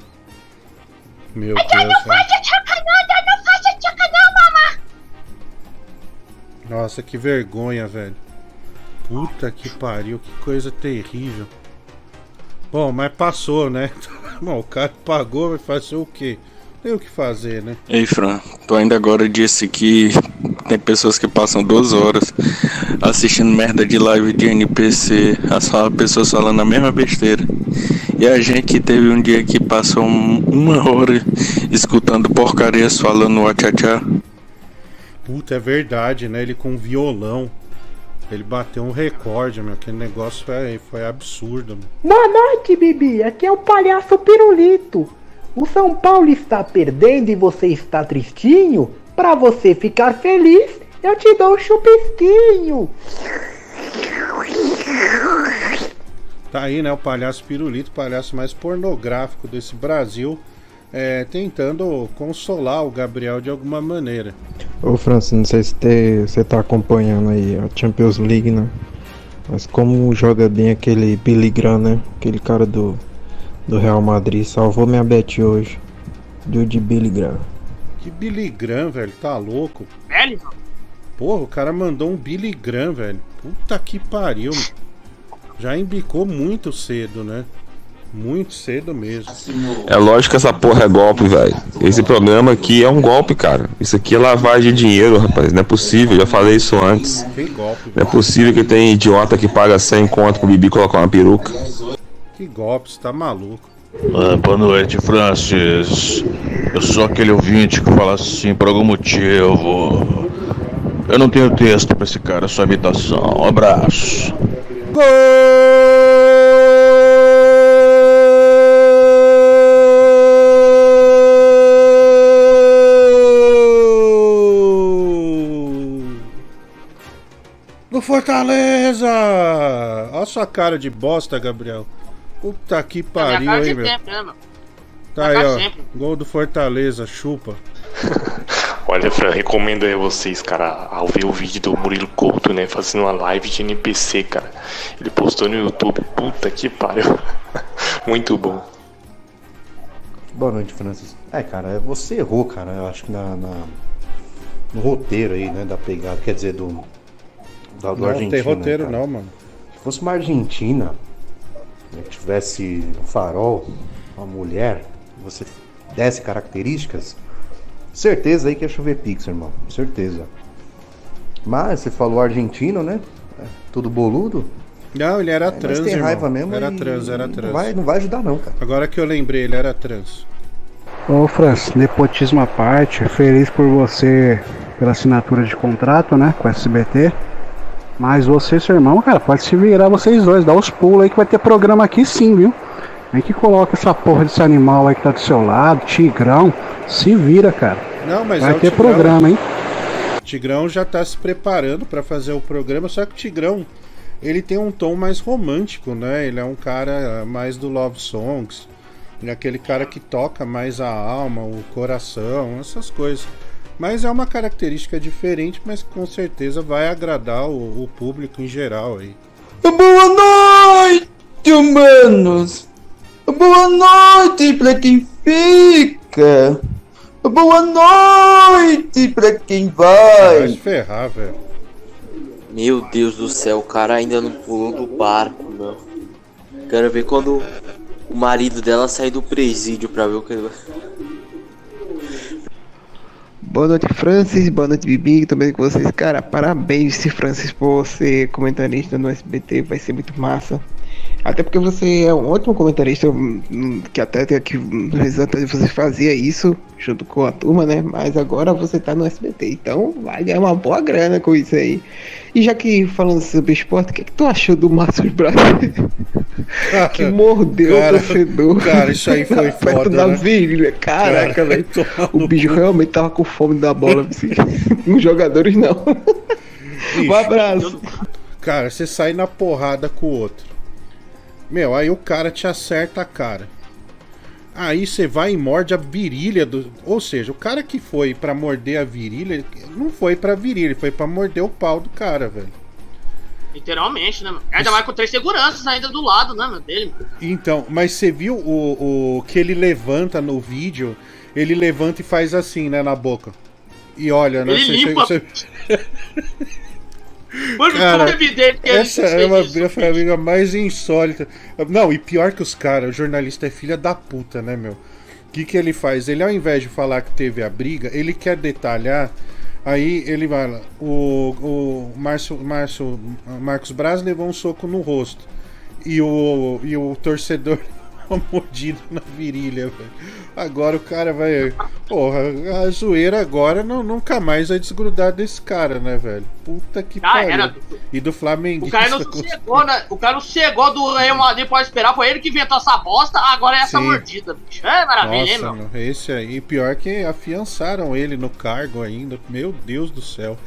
Meu Já Deus, não né? faça tchaca, não. Já não faça tchaca, não, mamãe. Nossa, que vergonha, velho. Puta que pariu, que coisa terrível. Bom, mas passou, né? Bom, o cara pagou, vai fazer o quê? Tem o que fazer, né? Ei, Fran, tu ainda agora disse que tem pessoas que passam duas horas assistindo merda de live de NPC, as pessoas falando a mesma besteira. E a gente que teve um dia que passou um- uma hora escutando porcarias falando tchá Puta, é verdade, né? Ele com violão. Ele bateu um recorde, meu. Aquele negócio foi, foi absurdo. Meu. Boa noite, Bibi. Aqui é o palhaço Pirulito. O São Paulo está perdendo e você está tristinho? Pra você ficar feliz, eu te dou um chupisquinho. Tá aí, né? O palhaço pirulito, o palhaço mais pornográfico desse Brasil. é, tentando consolar o Gabriel de alguma maneira. Ô Francis, não sei se você tá acompanhando aí a Champions League, né? Mas como joga bem aquele Billy Graham, né? Aquele cara do, do Real Madrid, salvou minha bet hoje. Do de Billy Graham. Que Billy Graham, velho, tá louco? Velho? Porra, o cara mandou um Billy Graham, velho. Puta que pariu. Já embicou muito cedo, né? Muito cedo mesmo. É lógico que essa porra é golpe, velho. Esse programa aqui é um golpe, cara. Isso aqui é lavagem de dinheiro, rapaz. Não é possível, já falei isso antes. Não é possível que tem idiota que paga 100 conto pro Bibi colocar uma peruca. Que golpe, você tá maluco. Ah, boa noite, Francis. Eu sou aquele ouvinte que fala assim por algum motivo. Eu não tenho texto pra esse cara, só imitação. Um abraço. Do Fortaleza! Olha a sua cara de bosta, Gabriel. Puta que pariu, cara hein, de meu. tempo, né? Tá aí, ó. sempre. Gol do Fortaleza, chupa. Olha, Fran, recomendo aí a vocês, cara, ao ver o vídeo do Murilo Couto, né, fazendo uma live de NPC, cara. Ele postou no YouTube, puta que pariu. Muito bom. Boa noite, Francis. É, cara, você errou, cara. Eu acho que na, na- no roteiro aí, né, da pegada, quer dizer, do da, do Não Argentina. tem roteiro, cara. não, mano. Se fosse uma Argentina, né, tivesse um farol, uma mulher, você desse características, certeza aí que ia chover pixel, irmão. Certeza. Mas você falou argentino, né? É, Tudo boludo. Não, ele era É, mas trans, tem irmão. raiva mesmo Era e trans, era não trans. vai- não vai ajudar não, cara. Agora que eu lembrei, ele era trans. Ô Francis, nepotismo à parte, feliz por você pela assinatura de contrato, né, com o SBT. Mas você e seu irmão, cara, pode se virar vocês dois, dá os pulos aí que vai ter programa aqui sim, viu? Vem que coloca essa porra desse animal aí que tá do seu lado, tigrão, se vira, cara. Não, mas vai é ter Tigrão. programa, hein? Tigrão já tá se preparando pra fazer o programa, só que o Tigrão, ele tem um tom mais romântico, né? Ele é um cara mais do Love Songs. Ele é aquele cara que toca mais a alma, o coração, essas coisas. Mas é uma característica diferente, mas com certeza vai agradar o, o público em geral aí. Boa noite, humanos! Boa noite pra quem fica! Boa noite pra quem vai. Vai se ferrar, velho. Meu Deus do céu, o cara ainda não pulou do barco, meu. Quero ver quando o marido dela sair do presídio pra ver o que ele vai. Boa noite, Francis. Boa noite, Bibi. Tô bem com vocês. Cara, parabéns, Francis, por ser comentarista no SBT. Vai ser muito massa. Até porque você é um ótimo comentarista, hum, que até tem aqui exatamente você fazia isso junto com a turma, né? Mas agora você tá no SBT, então vai ganhar uma boa grana com isso aí. E já que falando sobre esporte, o que, que tu achou do Márcio Brasil? que mordeu Cara, o torcedor. cara, isso aí foi perto foda, da né? virilha. Caraca, Cara, velho. O bicho realmente tava com fome da bola. assim. Os jogadores não. Um abraço. Cara, você sai na porrada com o outro. Meu, aí o cara te acerta a cara. Aí você vai e morde a virilha do. Ou seja, o cara que foi pra morder a virilha, não foi pra virilha, ele foi pra morder o pau do cara, velho. Literalmente, né, mano? Ainda mais com três seguranças ainda do lado, né, meu, dele. mano. Então, mas você viu o, o que ele levanta no vídeo? Ele levanta e faz assim, né, na boca. E olha, né? Ele você limpa. chega- Foi Cara, muito evidente que essa é uma isso. mais insólita. Não, e pior que os caras, o jornalista é filha da puta, né, meu? O que, que ele faz? Ele, ao invés de falar que teve a briga, ele quer detalhar. Aí ele vai. O, o Márcio, Márcio, Marcos Braz levou um soco no rosto. E o, e o torcedor uma mordida na virilha, velho. Agora o cara vai. Porra, a zoeira agora não, nunca mais vai desgrudar desse cara, né, velho? Puta que Ah, pariu. era- E do Flamengo. O cara não sossegou, né? O cara não sossegou do Real Madrid pode esperar. Foi ele que inventou essa bosta, agora é essa Sim. mordida, bicho. É maravilha, hein, Nossa, meu? meu, esse aí, pior que afiançaram ele no cargo ainda. Meu Deus do céu.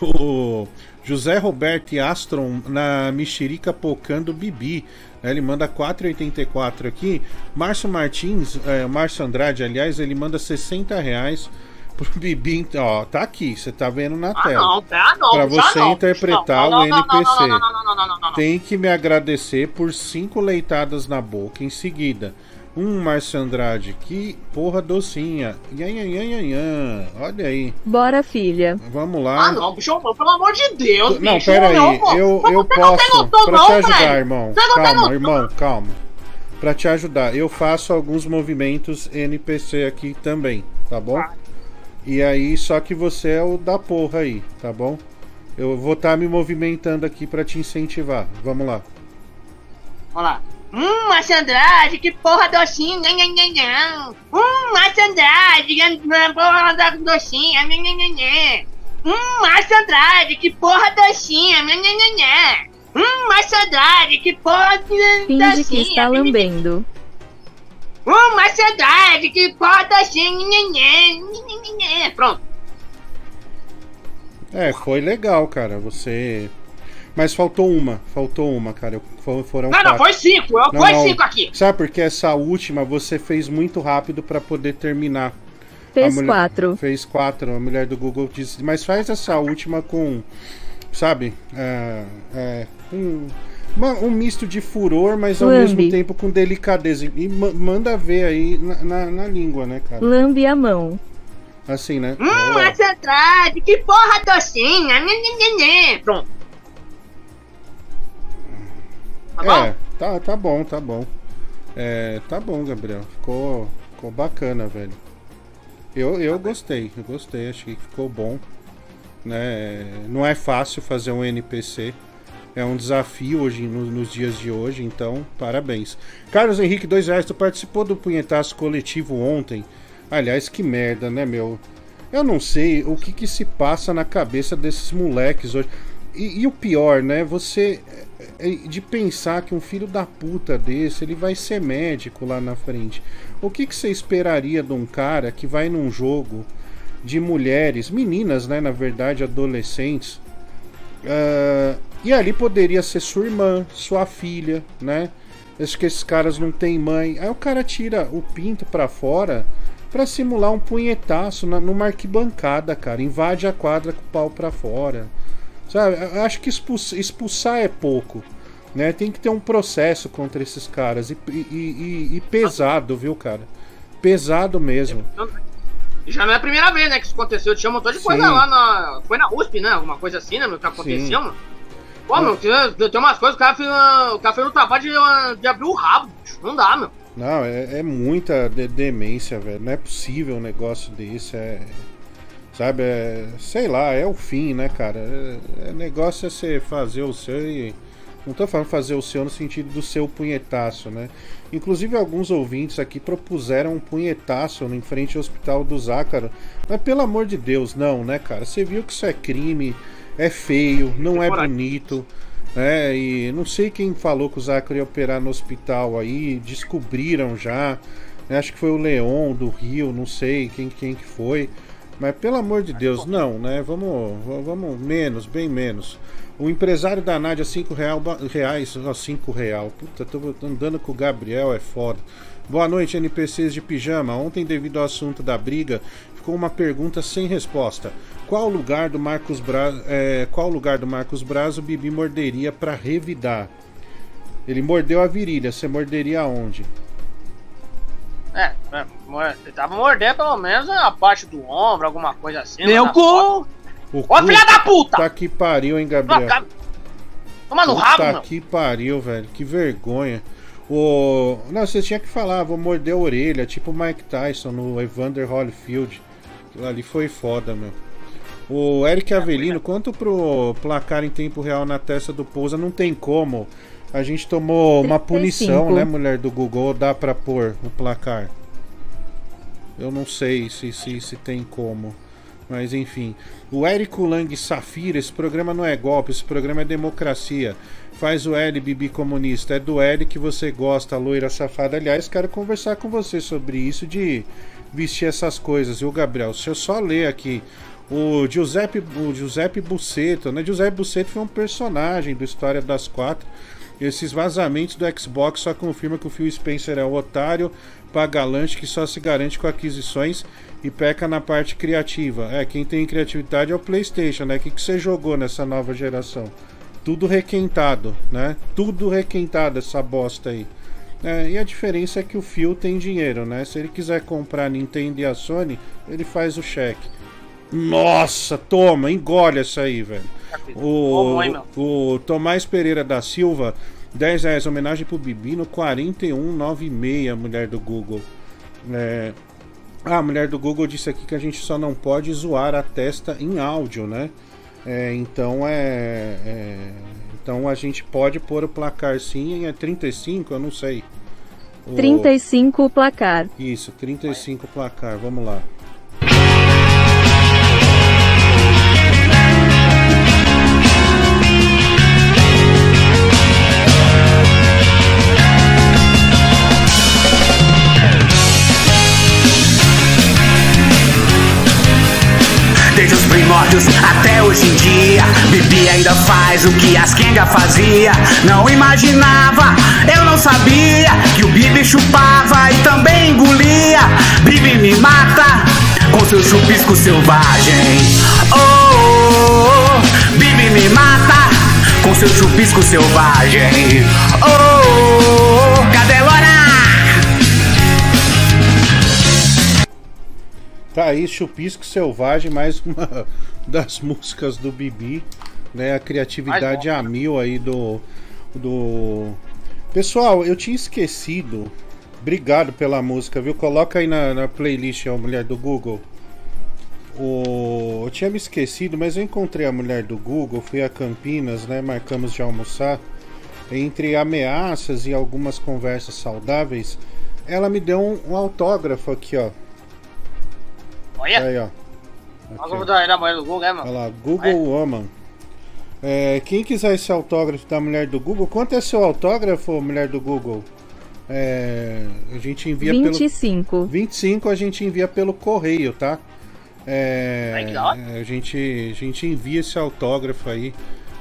O José Roberto e Astron na mexerica pocando Bibi. Né, Ele manda 4,84 aqui. Márcio Martins, é, Márcio Andrade, aliás, ele manda 60 reais pro Bibi. Então, Ó, tá aqui, você tá vendo na Ah, tela. não, tá não. Pra você não, interpretar não, o NPC. Tem que me agradecer por cinco leitadas na boca em seguida. Um Márcio Andrade, que porra docinha. Yan, yan, yan, yan, yan. Olha aí. Bora, filha. Vamos lá. Ah, não, bicho, pelo amor de Deus, Não, bicho. pera aí. não. Eu, eu você não posso. noção, Pra não, te ajudar, velho. irmão. Não Calma, irmão, calma. Pra te ajudar, eu faço alguns movimentos NPC aqui também, tá bom? E aí, só que você é o da porra aí, tá bom? Eu vou estar me movimentando aqui pra te incentivar. Vamos lá. Olha lá. Hum, Márcio Andrade, que porra docinha, nhã, nhã, nhã. Hum, Márcio Andrade, que porra da docinha, nhã, nhã, nhã. Hum, Márcio Andrade, que porra docinha, nhã, nhã, nhã. Hum, Márcio Andrade, que porra de Finge que docinha. está lambendo. Hum, Márcio Andrade, que porra docinha, nhã, nhã, nhã, nhã. Pronto. É, foi legal, cara. Você. Mas faltou uma, faltou uma, cara. For- Foram Não, não, quatro. foi cinco, eu- Não, foi não. cinco aqui. Sabe porque essa última você fez muito rápido pra poder terminar. Fez mulher- quatro. Fez quatro. A mulher do Google disse. Mas faz essa última com. Sabe? É, é, um, uma- um misto de furor, mas ao Lambe. mesmo tempo com delicadeza. E ma- manda ver aí na, na, na língua, né, cara? Lambe a mão. Assim, né? Hum, Márcio Andrade, que porra docinha. Pronto. Tá bom? É, tá, tá bom, tá bom. É, tá bom, Gabriel. Ficou, ficou bacana, velho. Eu, eu gostei, eu gostei, achei que ficou bom. Né? Não é fácil fazer um NPC. É um desafio hoje no- nos dias de hoje, então parabéns. Carlos Henrique, dois reais, tu participou do punhetaço coletivo ontem. Aliás, que merda, né, meu? Eu não sei o que, que se passa na cabeça desses moleques hoje. E, e o pior, né? Você. é, é, De pensar que um filho da puta desse ele vai ser médico lá na frente. O que, que você esperaria de um cara que vai num jogo de mulheres, meninas, né? Na verdade, adolescentes. ah, e ali poderia ser sua irmã, sua filha, né? Acho que esses caras não têm mãe. Aí o cara tira o pinto pra fora pra simular um punhetaço na, numa arquibancada, cara. Invade a quadra com o pau pra fora. Sabe? Eu acho que expulsar, expulsar é pouco. Né? Tem que ter um processo contra esses caras. E, e- e- e pesado, viu, cara? Pesado mesmo. Já não é a primeira vez, né, que isso aconteceu. Tinha um montão de coisa Sim. lá na. Foi na USP, né? Alguma coisa assim, né, que aconteceu, Sim. mano. Pô, meu, tem, umas coisas, o cara fez, o cara fez no trabalho de, de abrir o rabo, bicho. Não dá, meu. Não, é, é muita de- demência, velho. Não é possível um negócio desse. É. Sabe, é, sei lá, é o fim, né, cara? É, é negócio é você fazer o seu e. Não tô falando fazer o seu no sentido do seu punhetaço, né? Inclusive, alguns ouvintes aqui propuseram um punhetaço em frente ao hospital do Zácaro. Mas pelo amor de Deus, não, né, cara? Você viu que isso é crime, é feio, não é bonito. É, e não sei quem falou que o Zácaro ia operar no hospital aí, descobriram já. né? Acho que foi o Leon do Rio, não sei quem, quem que foi. Mas pelo amor de Deus, não, né? Vamos, vamos menos, bem menos. O empresário da Nádia, 5 real, reais, ó, 5 real. Puta, tô andando com o Gabriel, é foda. Boa noite, NPCs de pijama. Ontem, devido ao assunto da briga, ficou uma pergunta sem resposta. Qual lugar do Marcos Braz, é, qual lugar do Marcos Braz o Bibi morderia pra revidar? Ele mordeu a virilha, você morderia aonde? É, é tava mordendo pelo menos a parte do ombro, alguma coisa assim. Meu cu! Ô, filha da puta! Tá que pariu, hein, Gabriel? costas- Toma no rabo, Puta meu. que pariu, velho. Que vergonha. O... Não, você tinha que falar, vou morder a orelha, tipo o Mike Tyson no Evander Holyfield. Aquilo ali foi foda, meu. O Eric Avelino, quanto pro placar em tempo real na testa do Pousa, não tem como. A gente tomou uma 35. punição, né, mulher do Google? Dá pra pôr o placar? Eu não sei se, se, se tem como. Mas enfim. O Érico Lang Safira, esse programa não é golpe, esse programa é democracia. Faz o L, Bibi Comunista. É do L que você gosta, loira safada. Aliás, quero conversar com você sobre isso de vestir essas coisas, viu, Gabriel? Deixa eu só ler aqui. O Giuseppe, o Giuseppe Busceto, né? Giuseppe Busceto foi um personagem do História das Quatro. Esses vazamentos do Xbox só confirmam que o Phil Spencer é um otário pagalante que só se garante com aquisições e peca na parte criativa. É, quem tem criatividade é o PlayStation, né? O que, que você jogou nessa nova geração? Tudo requentado, né? Tudo requentado essa bosta aí. É, e a diferença é que o Phil tem dinheiro, né? Se ele quiser comprar a Nintendo e a Sony, ele faz o cheque. Nossa, toma, engole essa aí, velho. O, o Tomás Pereira da Silva, 10 reais, homenagem pro Bibi no 4196, mulher do Google. É, ah, a mulher do Google disse aqui que a gente só não pode zoar a testa em áudio, né? É, então é, é- Então a gente pode pôr o placar sim, é 35, eu não sei. O- 35 o placar. Isso, 35 placar, vamos lá. Em dia Bibi ainda faz o que as Kenga fazia Não imaginava, eu não sabia Que o Bibi chupava e também engolia Bibi me mata com seu chupisco selvagem Oh, oh, oh. Bibi me mata com seu chupisco selvagem Oh, oh, oh. Tá aí, Chupisco Selvagem, mais uma das músicas do Bibi, né? A criatividade a mil aí do, do. Pessoal, eu tinha esquecido. Obrigado pela música, viu? Coloca aí na, na playlist a mulher do Google. O... Eu tinha me esquecido, mas eu encontrei a mulher do Google, fui a Campinas, né? Marcamos de almoçar. Entre ameaças e algumas conversas saudáveis, ela me deu um, um autógrafo aqui, ó. Olha, Aí, ó. olha como tá aí na manhã do Google, né, mano? Olha lá, Google Woman. É, quem quiser esse autógrafo da mulher do Google, quanto é seu autógrafo, mulher do Google? É, a gente envia 25. pelo 25 a gente envia pelo correio, tá? É, a gente a gente envia esse autógrafo aí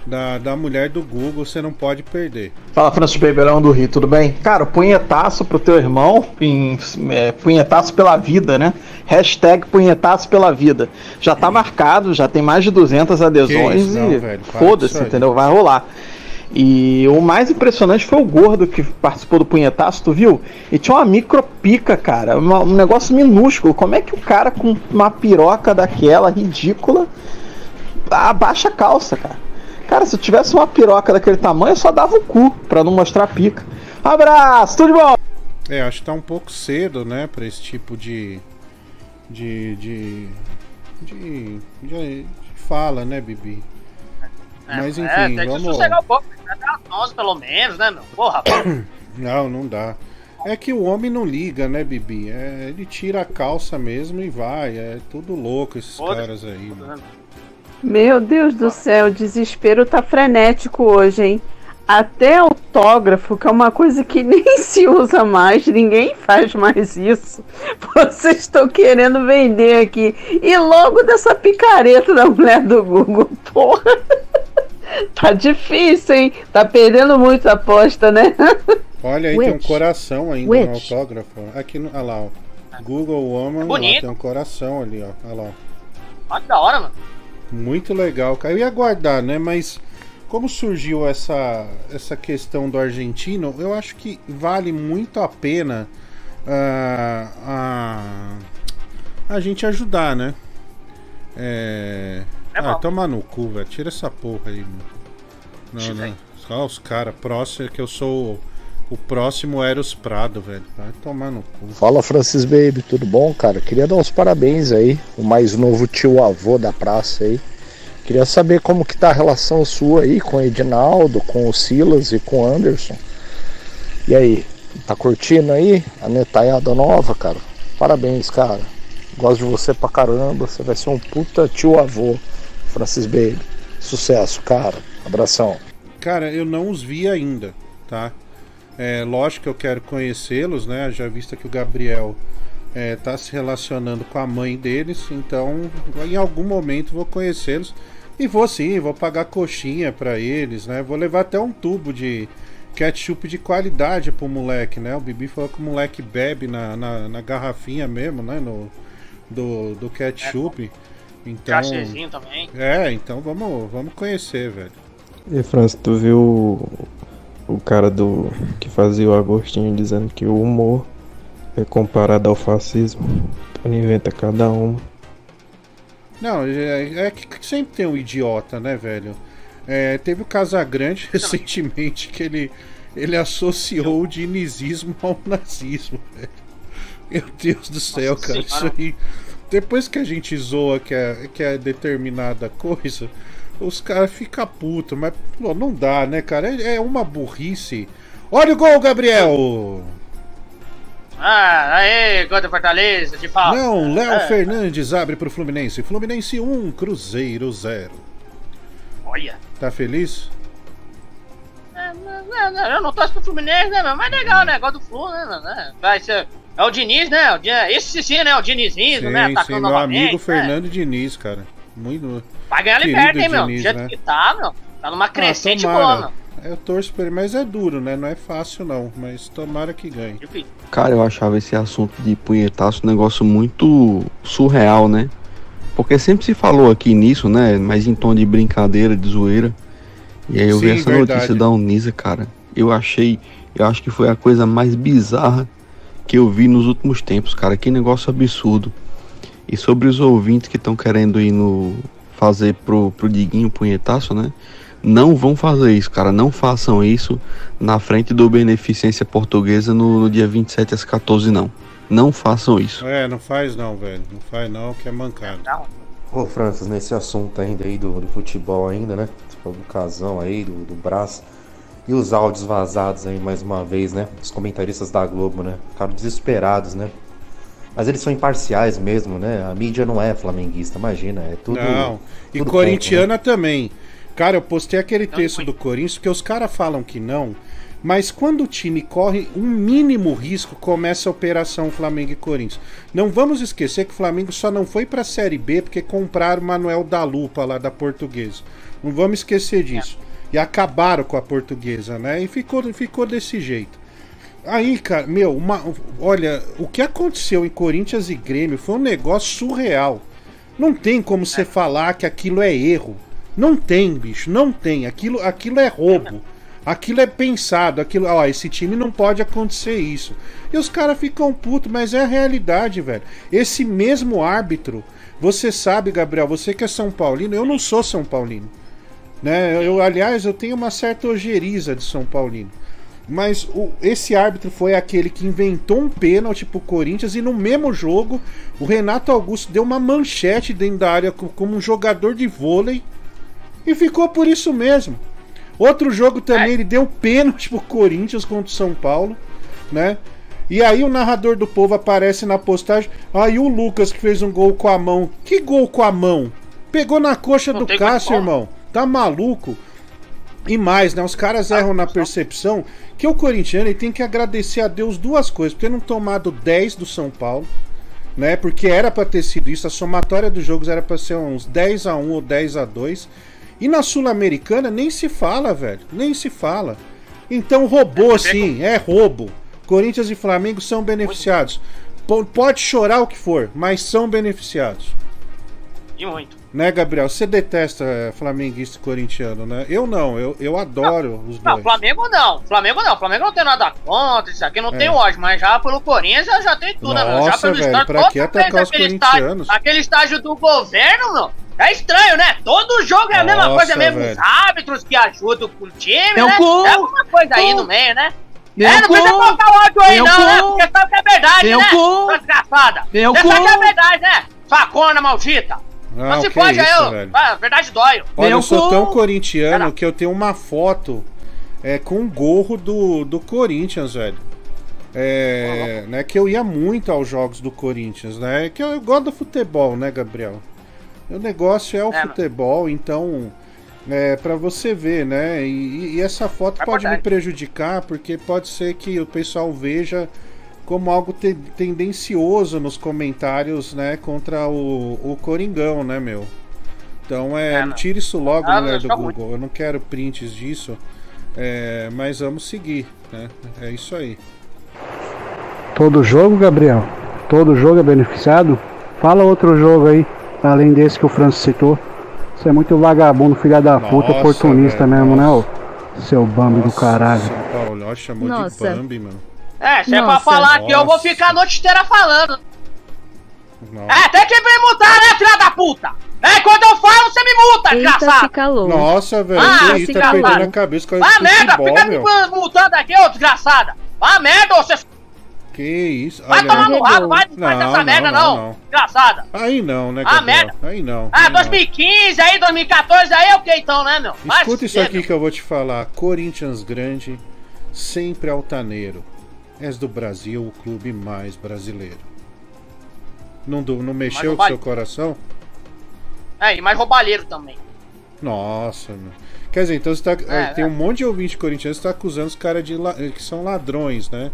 da, da mulher do Google, você não pode perder. Fala, Francis Beberão do Rio, tudo bem? Cara, punhetaço pro teu irmão, em- é, punhetaço pela vida, né? Hashtag punhetaço pela vida. Já tá marcado, já tem mais de 200 adesões isso, e foda-se, entendeu? Vai rolar. E o mais impressionante foi o gordo que participou do punhetaço, tu viu? E tinha uma micropica, cara, um negócio minúsculo. Como é que o cara com uma piroca daquela ridícula abaixa a calça, cara? Cara, se eu tivesse uma piroca daquele tamanho, eu só dava o cu pra não mostrar a pica. Abraço, tudo de bom? É, acho que tá um pouco cedo, né, pra esse tipo de. de. de. de, de- de fala, né, Bibi? Mas enfim, é, tem que vamos. sossegar um pouco. Até às 11 pelo menos, né, meu? Porra, Não, não dá. É que o homem não liga, né, Bibi? É, ele tira a calça mesmo e vai. É tudo louco esses caras aí. mano. Meu Deus do céu, o desespero tá frenético hoje, hein? Até autógrafo, que é uma coisa que nem se usa mais, ninguém faz mais isso. Vocês estão querendo vender aqui. E logo dessa picareta da mulher do Google, porra. Tá difícil, hein? Tá perdendo muito a aposta, né? Olha aí, tem um coração ainda no autógrafo. Aqui, no, olha lá, ó. Google Woman, ó, bonito. tem um coração ali, ó. Olha lá. Olha que da hora, mano. Muito legal, cara. Eu ia guardar, né? Mas como surgiu essa, essa questão do argentino, eu acho que vale muito a pena ah, a, a gente ajudar, né? É. ah, toma no cu, velho. Tira essa porra aí, mano. Não, não. Só os caras. Próximo, que eu sou o, próximo Eros Prado, velho. Vai tomar no cu. Fala Francis Baby, tudo bom, cara? Queria dar uns parabéns aí, o mais novo tio avô da praça aí. Queria saber como que tá a relação sua aí com o Edinaldo, com o Silas e com o Anderson. E aí, tá curtindo aí a netaiada nova, cara? Parabéns, cara. Gosto de você pra caramba, você vai ser um puta tio avô, Francis Baby. Sucesso, cara. Abração. Cara, eu não os vi ainda, tá? É, lógico que eu quero conhecê-los, né? Já visto que o Gabriel é, tá se relacionando com a mãe deles, então em algum momento vou conhecê-los. E vou sim, vou pagar coxinha pra eles, né? Vou levar até um tubo de ketchup de qualidade pro moleque, né? O Bibi falou que o moleque bebe na, na, na garrafinha mesmo, né? No, do, do ketchup. Então. Cachezinho também. É, então vamos, vamos conhecer, velho. E França, tu viu o, cara do que fazia o Agostinho dizendo que o humor é comparado ao fascismo? Ele inventa cada uma. Não, é, é que sempre tem um idiota, né, velho? É, teve o Casagrande recentemente que ele, ele associou o dinizismo ao nazismo, velho. Meu Deus do céu, cara, isso aí. Depois que a gente zoa que é, que é determinada coisa, os caras ficam putos, mas pô, não dá, né, cara? É, é uma burrice. Olha o gol, Gabriel! Ah, aê, gol do Fortaleza, de fato. Não, Léo É. Fernandes abre pro Fluminense. Fluminense 1, Cruzeiro 0. Olha. Tá feliz? É, não, não, eu não torço pro Fluminense, né? Mas é legal, né? Gosto do Flu, né? É, Vai ser. É o Diniz, né? Esse sim, né? O Dinizinho, né? Atacando sim, meu novamente. amigo né? Fernando Diniz, cara. Muito. Vai ganhar querido liberta, hein, meu? Diniz, Do jeito né? que tá, meu. Tá numa crescente Ah, boa, meu. Eu torço pra ele, mas é duro, né? Não é fácil, não. Mas tomara que ganhe. Cara, eu achava esse assunto de punhetaço um negócio muito surreal, né? Porque sempre se falou aqui nisso, né? Mas em tom de brincadeira, de zoeira. E aí eu vi Sim, essa verdade. notícia da Unisa, cara. Eu achei, eu acho que foi a coisa mais bizarra que eu vi nos últimos tempos, cara. Que negócio absurdo. E sobre os ouvintes que estão querendo ir no fazer pro, pro Diguinho punhetaço, né? Não vão fazer isso, cara. Não façam isso na frente do Beneficência Portuguesa no, no dia 27 às 14, não. Não façam isso. É, não faz não, velho. Não faz não, que é mancado. Ô, Francis, nesse assunto ainda aí do, do futebol ainda, né? Falou do casão aí, do, do braço. E os áudios vazados aí mais uma vez, né? Os comentaristas da Globo, né? Ficaram desesperados, né? Mas eles são imparciais mesmo, né? A mídia não é flamenguista, imagina, é tudo. Não. E tudo corintiana também. Cara, eu postei aquele texto do Corinthians porque os caras falam que não. Mas quando o time corre um mínimo risco, começa a operação Flamengo e Corinthians. Não vamos esquecer que o Flamengo só não foi pra Série B porque compraram o Manuel da Lupa lá da Portuguesa. Não vamos esquecer disso. E acabaram com a Portuguesa, né? E ficou, ficou desse jeito. Aí, cara, meu, uma, olha, o que aconteceu em Corinthians e Grêmio foi um negócio surreal. Não tem como você falar que aquilo é erro. Não tem, bicho, não tem. Aquilo, aquilo é roubo. Aquilo é pensado, aquilo, ó, esse time não pode acontecer isso. E os caras ficam putos, mas é a realidade, velho. Esse mesmo árbitro, você sabe, Gabriel, você que é São Paulino, eu não sou São Paulino. Né? Eu, aliás, eu tenho uma certa ojeriza de São Paulino. Mas o, esse árbitro foi aquele que inventou um pênalti pro Corinthians e no mesmo jogo o Renato Augusto deu uma manchete dentro da área co- como um jogador de vôlei e ficou por isso mesmo. Outro jogo também ele deu pênalti pro Corinthians contra o São Paulo, né? E aí o narrador do povo aparece na postagem. Aí o Lucas que fez um gol com a mão. Que gol com a mão? Pegou na coxa do tem Cássio, irmão. Tá maluco? E mais, né? Os caras erram na percepção que o corintiano tem que agradecer a Deus duas coisas: por ter não tomado 10 do São Paulo, né? Porque era pra ter sido isso, a somatória dos jogos era pra ser uns 10 a 1 ou 10 a 2. E na Sul-Americana nem se fala, velho. Nem se fala. Então roubou sim, é roubo. Corinthians e Flamengo são beneficiados. Po- Pode chorar o que for, mas são beneficiados. E muito. Né, Gabriel? Você detesta é, flamenguista e corintiano, né? Eu não, eu, eu adoro os Não, dois. Flamengo não. Flamengo não. Flamengo não tem nada contra isso aqui, não É. tem ódio, mas já pelo Corinthians eu já tem tudo, né, meu? Já Nossa, pelo velho, estádio, pra que atacar os aquele corintianos? Estágio, aquele estágio do governo, meu. É estranho, né? Todo jogo é a mesma Nossa, coisa, é mesmo velho. os árbitros que ajudam o time, Tem um né? cu. É alguma coisa aí Cu. no meio, né? É, um não precisa colocar o ódio aí, não, né? Porque sabe que é verdade, Tem um né? cu. Desgraçada. Tem um Você sabe cu. que é verdade, né? Sua corna maldita. Não, Mas se que pode aí, isso, eu. velho. Ah, verdade dói. Olha, eu sou cu. tão corintiano que eu tenho uma foto é, com o gorro do, do Corinthians, velho. É, né, que eu ia muito aos jogos do Corinthians, né? Que eu, eu gosto do futebol, né, Gabriel? O negócio é o É, futebol, então é para você ver, né? E, e essa foto É pode me verdade. prejudicar porque pode ser que o pessoal veja como algo te- tendencioso nos comentários, né, contra o, o Coringão, né, meu? Então é, É, não. tire isso logo, Ah, do fica Google. Eu não quero prints disso, é, mas vamos seguir, né? É isso aí. Todo jogo, Gabriel? Todo jogo é beneficiado? Fala outro jogo aí, além desse que o Francis citou. Você é muito vagabundo, filha da puta, Nossa, oportunista velho, mesmo, né, ô? Seu bambi do caralho. São Paulo, ó, chamou Nossa. de Bambi, mano. É, se é pra falar aqui, eu vou ficar a noite inteira falando. Nossa. É, tem que me multar, né, filha da puta? É, quando eu falo, você me multa, desgraçado. calou. Nossa, velho, Ah, Tá calou. perdendo a cabeça com Ah, esse merda, futebol, fica meu. me multando aqui, ô desgraçada. Ah, merda, ô, você Que isso? vai Olha tomar no rabo, vai, não faz essa não, merda não, não, não. desgraçada. Aí não, né, Ah, merda. Aí não. Ah, aí não. 2015 aí, 2014 aí é o que então, né, meu? Escuta isso aqui que eu vou te falar. Corinthians grande, sempre altaneiro. És do Brasil o clube mais brasileiro. Não, do- não mexeu com vai- seu coração? É, e mais roubalheiro também. Nossa, meu. Quer dizer, então você tá. É, tem um monte de ouvinte corintiano que tá acusando os caras de la- que são ladrões, né?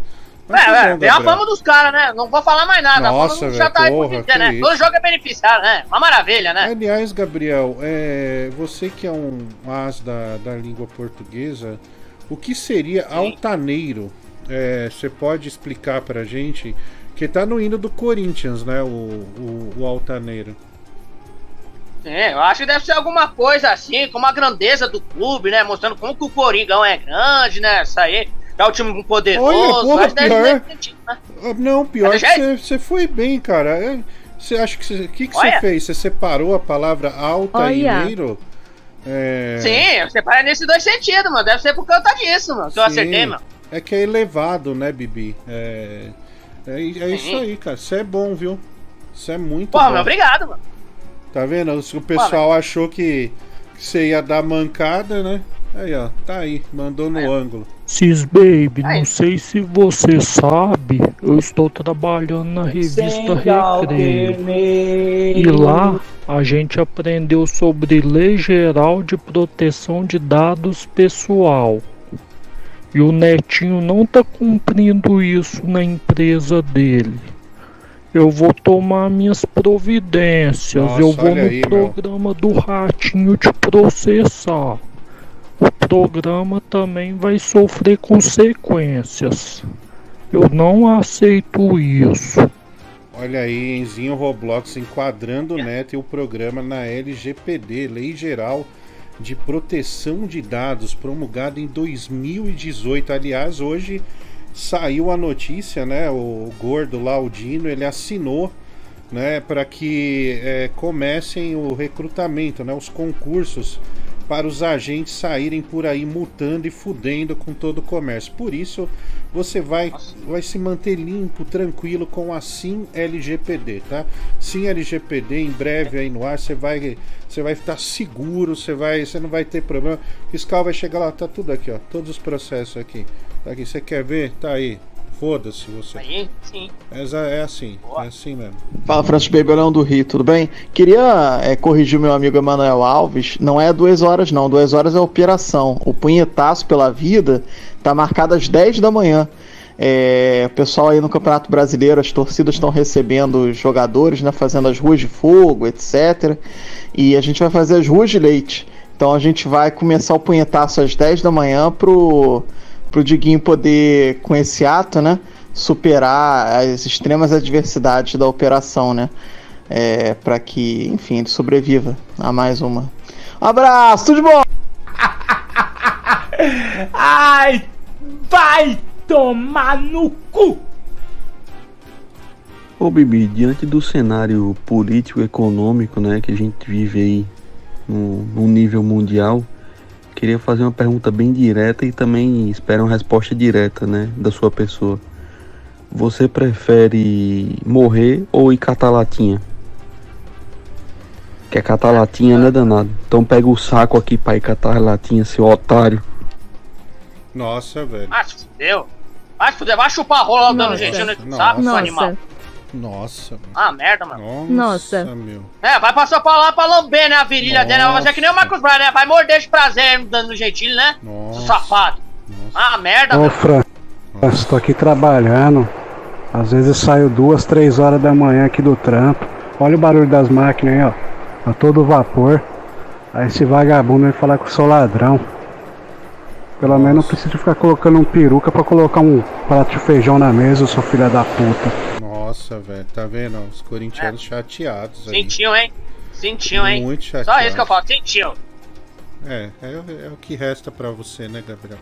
É, tá é, bom, tem a fama dos caras, né? Não vou falar mais nada. Nossa, a fama já tá aí por porra, dizer, que né? Todo jogo é beneficiário, né? Uma maravilha, né? Aliás, Gabriel, é, você que é um as da, da língua portuguesa, o que seria altaneiro? É, Você pode explicar pra gente? Que tá no hino do Corinthians, né? O, o, o altaneiro. Sim, eu acho que deve ser alguma coisa assim, como a grandeza do clube, né? Mostrando como que o Coringão é grande, né? Isso aí. É o time poderoso. Olha, porra, pior. sentido, né? Ah, Não, pior que você, você foi bem, cara. É, Você acha que o que, que você fez? Você separou a palavra altaneiro? É, Sim, eu separei nesses dois sentidos, mano. Deve ser por conta disso, mano. Que eu sim. acertei, mano. É que é elevado, né, Bibi? É, é, é isso aí, cara. Você é bom, viu? Você é muito Porra, bom. meu, obrigado, mano. Tá vendo? O pessoal achou que você ia dar mancada, né? Aí, ó. Tá aí. Mandou no ângulo. Cis Baby, não sei se você sabe, eu estou trabalhando na revista Recreio. E lá a gente aprendeu sobre Lei Geral de Proteção de Dados Pessoal. E o Netinho não tá cumprindo isso na empresa dele. Eu vou tomar minhas providências. Nossa, eu vou no aí, meu. programa do Ratinho te processar. O programa também vai sofrer consequências. Eu não aceito isso. Olha aí, Enzinho Roblox enquadrando o Neto e o programa na LGPD, Lei Geral de proteção de dados promulgado em 2018. Aliás, hoje saiu a notícia, né? O gordo lá, o Dino, ele assinou, né, para que é, comecem o recrutamento, né, os concursos para os agentes saírem por aí multando e fudendo com todo o comércio. Por isso, você vai, vai se manter limpo, tranquilo com a SIM LGPD, tá? SIM LGPD em breve aí no ar, você vai você vai estar seguro, você vai, você não vai ter problema. O fiscal vai chegar lá, tá tudo aqui, ó, todos os processos aqui. Tá aqui, você quer ver? Tá aí. Foda-se você. Aí, sim. É, é assim, é assim mesmo. Fala, Francis Bebelão do Rio, tudo bem? Queria é, corrigir o meu amigo Emanuel Alves. Não é duas horas, não. Duas horas é operação. O punhetaço pela vida tá marcado às 10 da manhã. É, o pessoal aí no Campeonato Brasileiro, as torcidas estão recebendo os jogadores, né? Fazendo as ruas de fogo, etc. E a gente vai fazer as ruas de leite. Então a gente vai começar o punhetaço às 10 da manhã pro pro Diguinho poder, com esse ato, né, superar as extremas adversidades da operação, né, é, para que, enfim, ele sobreviva a mais uma. Um abraço, tudo de bom! Ai, vai tomar no cu! Ô Bibi, diante do cenário político econômico né, que a gente vive aí no, no nível mundial, queria fazer uma pergunta bem direta e também espero uma resposta direta, né, da sua pessoa. Você prefere morrer ou ir catar latinha? Quer catar latinha, né, danado? Então pega o saco aqui pra ir catar latinha, seu otário. Nossa, velho. Ah, fudeu. Vai se fuder, vai chupar a rola lá dando jeitinho nesse saco, seu animal. Nossa. Ah, merda, mano. Nossa. meu. É, vai passar pra lá pra lamber, né, a virilha dele. Vai fazer que nem o Marcos Braz, né? Vai morder de prazer dando jeitinho, né? Nossa. Safado. Ah, merda, Ô. Fran, estou aqui trabalhando. Às vezes eu saio duas, três horas da manhã aqui do trampo. Olha o barulho das máquinas aí, ó. A todo vapor. Aí esse vagabundo vem falar que eu sou ladrão. Pelo menos não preciso ficar colocando um peruca pra colocar um prato de feijão na mesa, eu sou filha da puta. Nossa, velho, tá vendo? Os corintianos chateados aí. Sentiu, hein? Sentiu, hein? Muito Só chateado. isso que eu falo, sentiu. É, é, é o que resta pra você, né, Gabriel?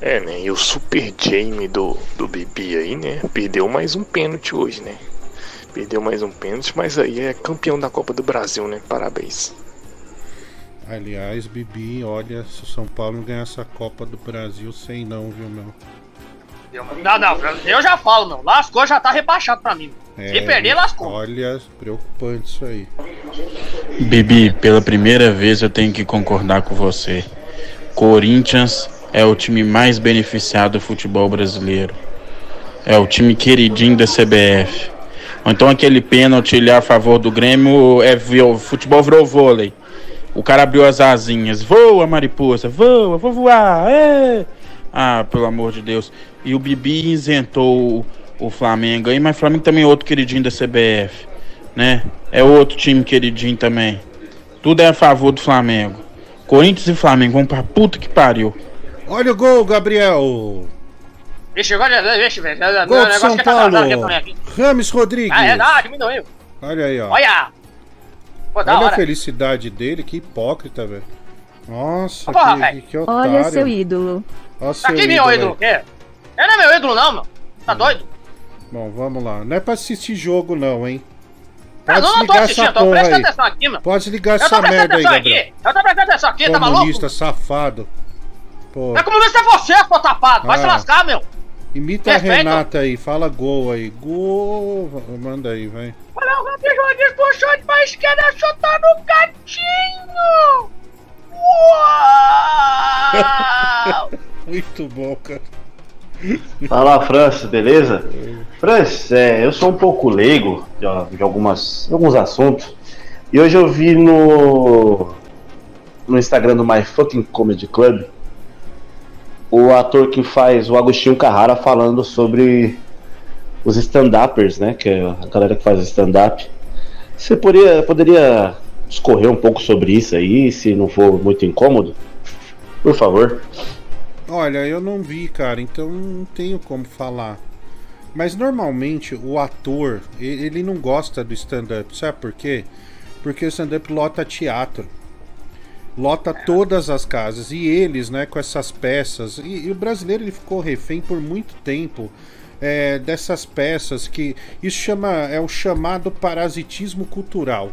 É, né? E o Super Jamie do, do Bibi aí, né? Perdeu mais um pênalti hoje, né? Perdeu mais um pênalti, mas aí é campeão da Copa do Brasil, né? Parabéns. Aliás, Bibi, olha, se o São Paulo não ganhar essa Copa do Brasil, sei não, viu, meu? Não, não, eu já falo, meu. Lascou, já tá rebaixado pra mim. Se É, perder, lascou. Olha, preocupante isso aí. Bibi, pela primeira vez eu tenho que concordar com você. Corinthians é o time mais beneficiado do futebol brasileiro. É o time queridinho da CBF. Ou então aquele pênalti ali a favor do Grêmio é vi- futebol virou vôlei. O cara abriu as asinhas. Voa, mariposa, voa, vou voar. É. Ah, pelo amor de Deus. E o Bibi isentou o, Flamengo aí, mas o Flamengo também é outro queridinho da CBF, né? É outro time queridinho também. Tudo é a favor do Flamengo. Corinthians e Flamengo vão pra puta que pariu. Olha o gol, Gabriel! Vixe, agora, vixe, velho. Gol negócio São que tá Paulo! Rames Rodrigues! Ah, é, ah, diminuiu. Olha aí, ó. Olha! Pô, Olha a felicidade dele, que hipócrita, velho. Nossa, Porra, que, velho. que otário. Olha seu ídolo. Olha seu Aqui meu ídolo, o velho. quê? Ele não é meu ídolo, não, meu. Tá doido? Bom, vamos lá. Não é pra assistir jogo, não, hein? Pode não, não tô assistindo, eu tô prestando aí. atenção aqui, meu. Pode ligar Eu essa merda aí, Gabriel. aqui. Eu tô prestando atenção aqui, tá maluco? Comunista, safado. Pô. É comunista é você, pô, tapado. Vai Ah. se lascar, meu. Imita a Respeito. Renata aí, fala gol aí. Gol. Manda aí, vai. Olha o Gabriel Rodrigues puxou de pra esquerda, chutou no cantinho. Uau! Muito bom, cara. Fala, Francis, beleza? Francis, é, eu sou um pouco leigo de, de algumas, de alguns assuntos. E hoje eu vi no, no Instagram do My Fucking Comedy Club o ator que faz o Agostinho Carrara falando sobre os stand-uppers, né? Que é a galera que faz stand-up. Você poderia, poderia discorrer um pouco sobre isso aí, se não for muito incômodo? Por favor. Olha, eu não vi, cara, então não tenho como falar. Mas normalmente o ator, ele não gosta do stand-up, sabe por quê? Porque o stand-up lota teatro. lota todas as casas. E eles, né, com essas peças. E, e o brasileiro ele ficou refém por muito tempo é, dessas peças que. Isso chama. É o chamado parasitismo cultural.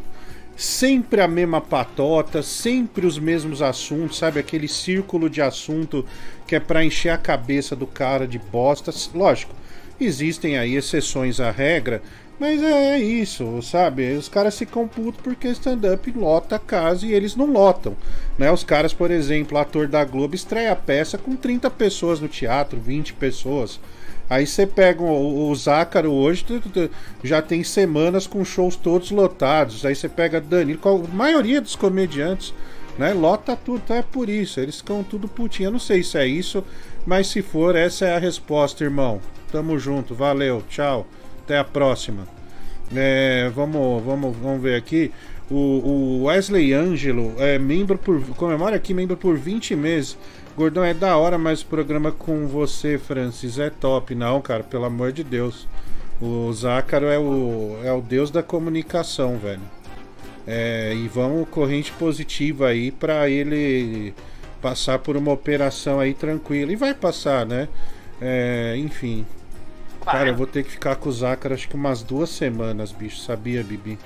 Sempre a mesma patota, sempre os mesmos assuntos, sabe? Aquele círculo de assunto que é pra encher a cabeça do cara de bosta. Lógico, existem aí exceções à regra, mas é isso, sabe? Os caras ficam putos porque stand-up lota a casa e eles não lotam. Né? Os caras, por exemplo, ator da Globo estreia a peça com 30 pessoas no teatro, 20 pessoas. Aí você pega o, o Zácaro hoje, já tem semanas com shows todos lotados. Aí você pega Danilo, a maioria dos comediantes, né? Lota tudo, então é por isso. Eles ficam tudo putinho. Eu não sei se é isso, mas se for, essa é a resposta, irmão. Tamo junto, valeu, tchau, até a próxima. É, vamos, vamos, vamos ver aqui. O, o Wesley Ângelo é membro por. Comemora aqui, membro por 20 meses. Gordão, é da hora, mas o programa com você, Francis, é top. Não, cara, pelo amor de Deus. O Zácaro é o, é o deus da comunicação, velho. É, e vamos corrente positiva aí pra ele passar por uma operação aí tranquila. E vai passar, né? É, enfim. Cara, eu vou ter que ficar com o Zácaro acho que umas duas semanas, bicho. Sabia, Bibi?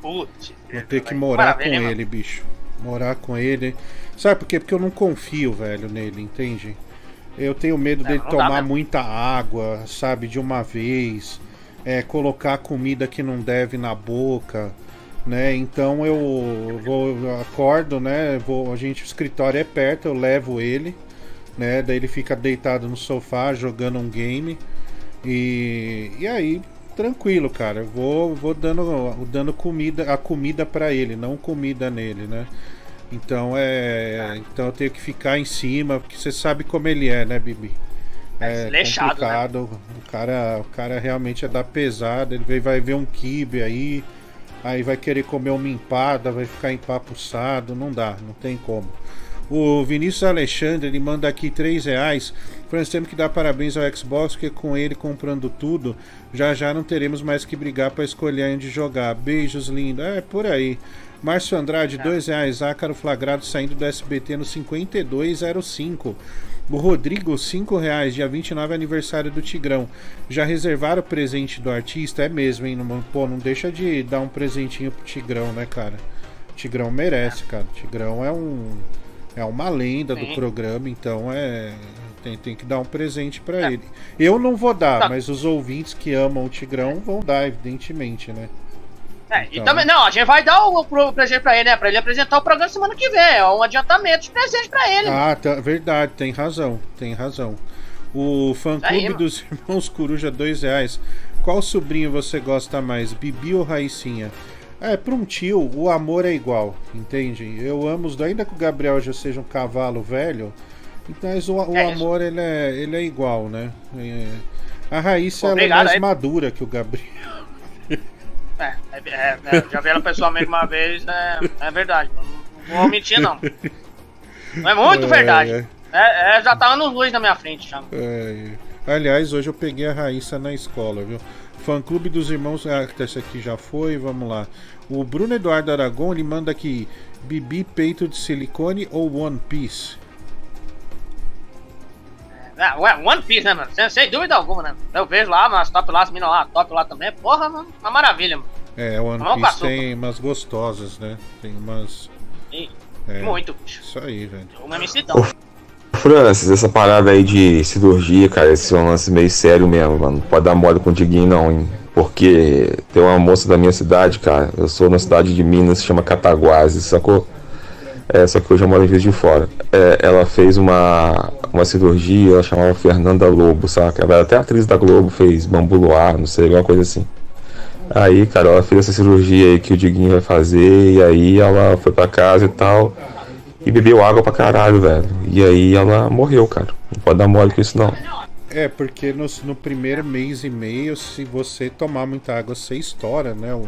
Putz. Vou ter que morar com ele, bicho. Morar com ele. Sabe por quê? Porque eu não confio, velho, nele, entende? Eu tenho medo dele dá tomar muita água, sabe, de uma vez. É, colocar comida que não deve na boca, né? Então eu vou eu acordo, né? Vou, a gente o escritório é perto, eu levo ele, né? Daí ele fica deitado no sofá jogando um game. E, e aí, tranquilo, cara. Eu vou, vou dando, dando comida, a comida pra ele, não comida nele, né? Então é. Então eu tenho que ficar em cima, porque você sabe como ele é, né, Bibi? É desleixado, né? complicado. O cara, o cara realmente é da pesada. Ele vai- ver um kibe aí, aí vai querer comer uma empada, vai ficar empapuçado. Não dá, não tem como. O Vinícius Alexandre, ele manda aqui 3 reais. Francis, temos que dar parabéns ao Xbox, porque com ele comprando tudo, já já não teremos mais que brigar para escolher onde jogar. Beijos, lindo. É, por aí. Márcio Andrade, 2 reais. Ácaro flagrado saindo do SBT no 5205. O Rodrigo, 5 reais. Dia 29 é aniversário do Tigrão. Já reservaram o presente do artista? É mesmo, hein? Não, pô, não deixa de dar um presentinho pro Tigrão, né, cara? Tigrão merece, cara. Tigrão é um. É uma lenda do Sim. programa, então é. Tem, tem que dar um presente pra ele. Eu não vou dar, Tá. mas os ouvintes que amam o Tigrão vão dar, evidentemente, né? É, e Então. também, não, a gente vai dar o, o presente pra ele, né? Pra ele apresentar o programa semana que vem. É um adiantamento de presente pra ele. Ah, tá, verdade, tem razão, tem razão. O fã clube mano. dos irmãos Coruja, dois reais. Qual sobrinho você gosta mais, Bibi ou Raicinha? É, pra um tio, o amor é igual, entende? Eu amo os dois, ainda que o Gabriel já seja um cavalo velho, então, mas o, o É amor ele é, ele é igual, né? É, a Raíssa é mais madura que o Gabriel. É, é, é, é, já vi ela pessoalmente uma vez, é, é verdade. Não, não vou mentir, não. Não é muito É, verdade. é. É, já tá anos luz na minha frente, já. Aliás, hoje eu peguei a Raíssa na escola, viu? Fã Clube dos Irmãos. Ah, esse aqui já foi, vamos lá. O Bruno Eduardo Aragon ele manda aqui: Bibi peito de silicone ou One Piece? É, ué, One Piece, né, mano? Sem, sem dúvida alguma, né? Eu vejo lá, mas top lá, as minas lá, top lá também. Porra, mano, uma maravilha, mano. É, One Vamos Piece açúcar. tem umas gostosas, né? Tem umas. E, É, Muito, bicho. Isso aí, velho. Uma MCão. Francis, essa parada aí de cirurgia, cara, esse é um lance meio sério mesmo, mano. Não pode dar mole com o Diguinho, não, hein? Porque tem uma moça da minha cidade, cara. Eu sou na cidade de Minas, se chama Cataguases, sacou? É, só que hoje eu moro em Juiz de Fora. É, ela fez uma, uma cirurgia, ela chamava Fernanda Lobo, saca? Ela era até atriz da Globo, fez Bambu Luar, não sei, alguma coisa assim. Aí, cara, ela fez essa cirurgia aí que o Diguinho vai fazer, e aí ela foi pra casa e tal. E bebeu água pra caralho, velho. E aí ela morreu, cara. Não pode dar mole com isso, não. É, porque no, no primeiro mês e meio, se você tomar muita água, você estoura, né? O,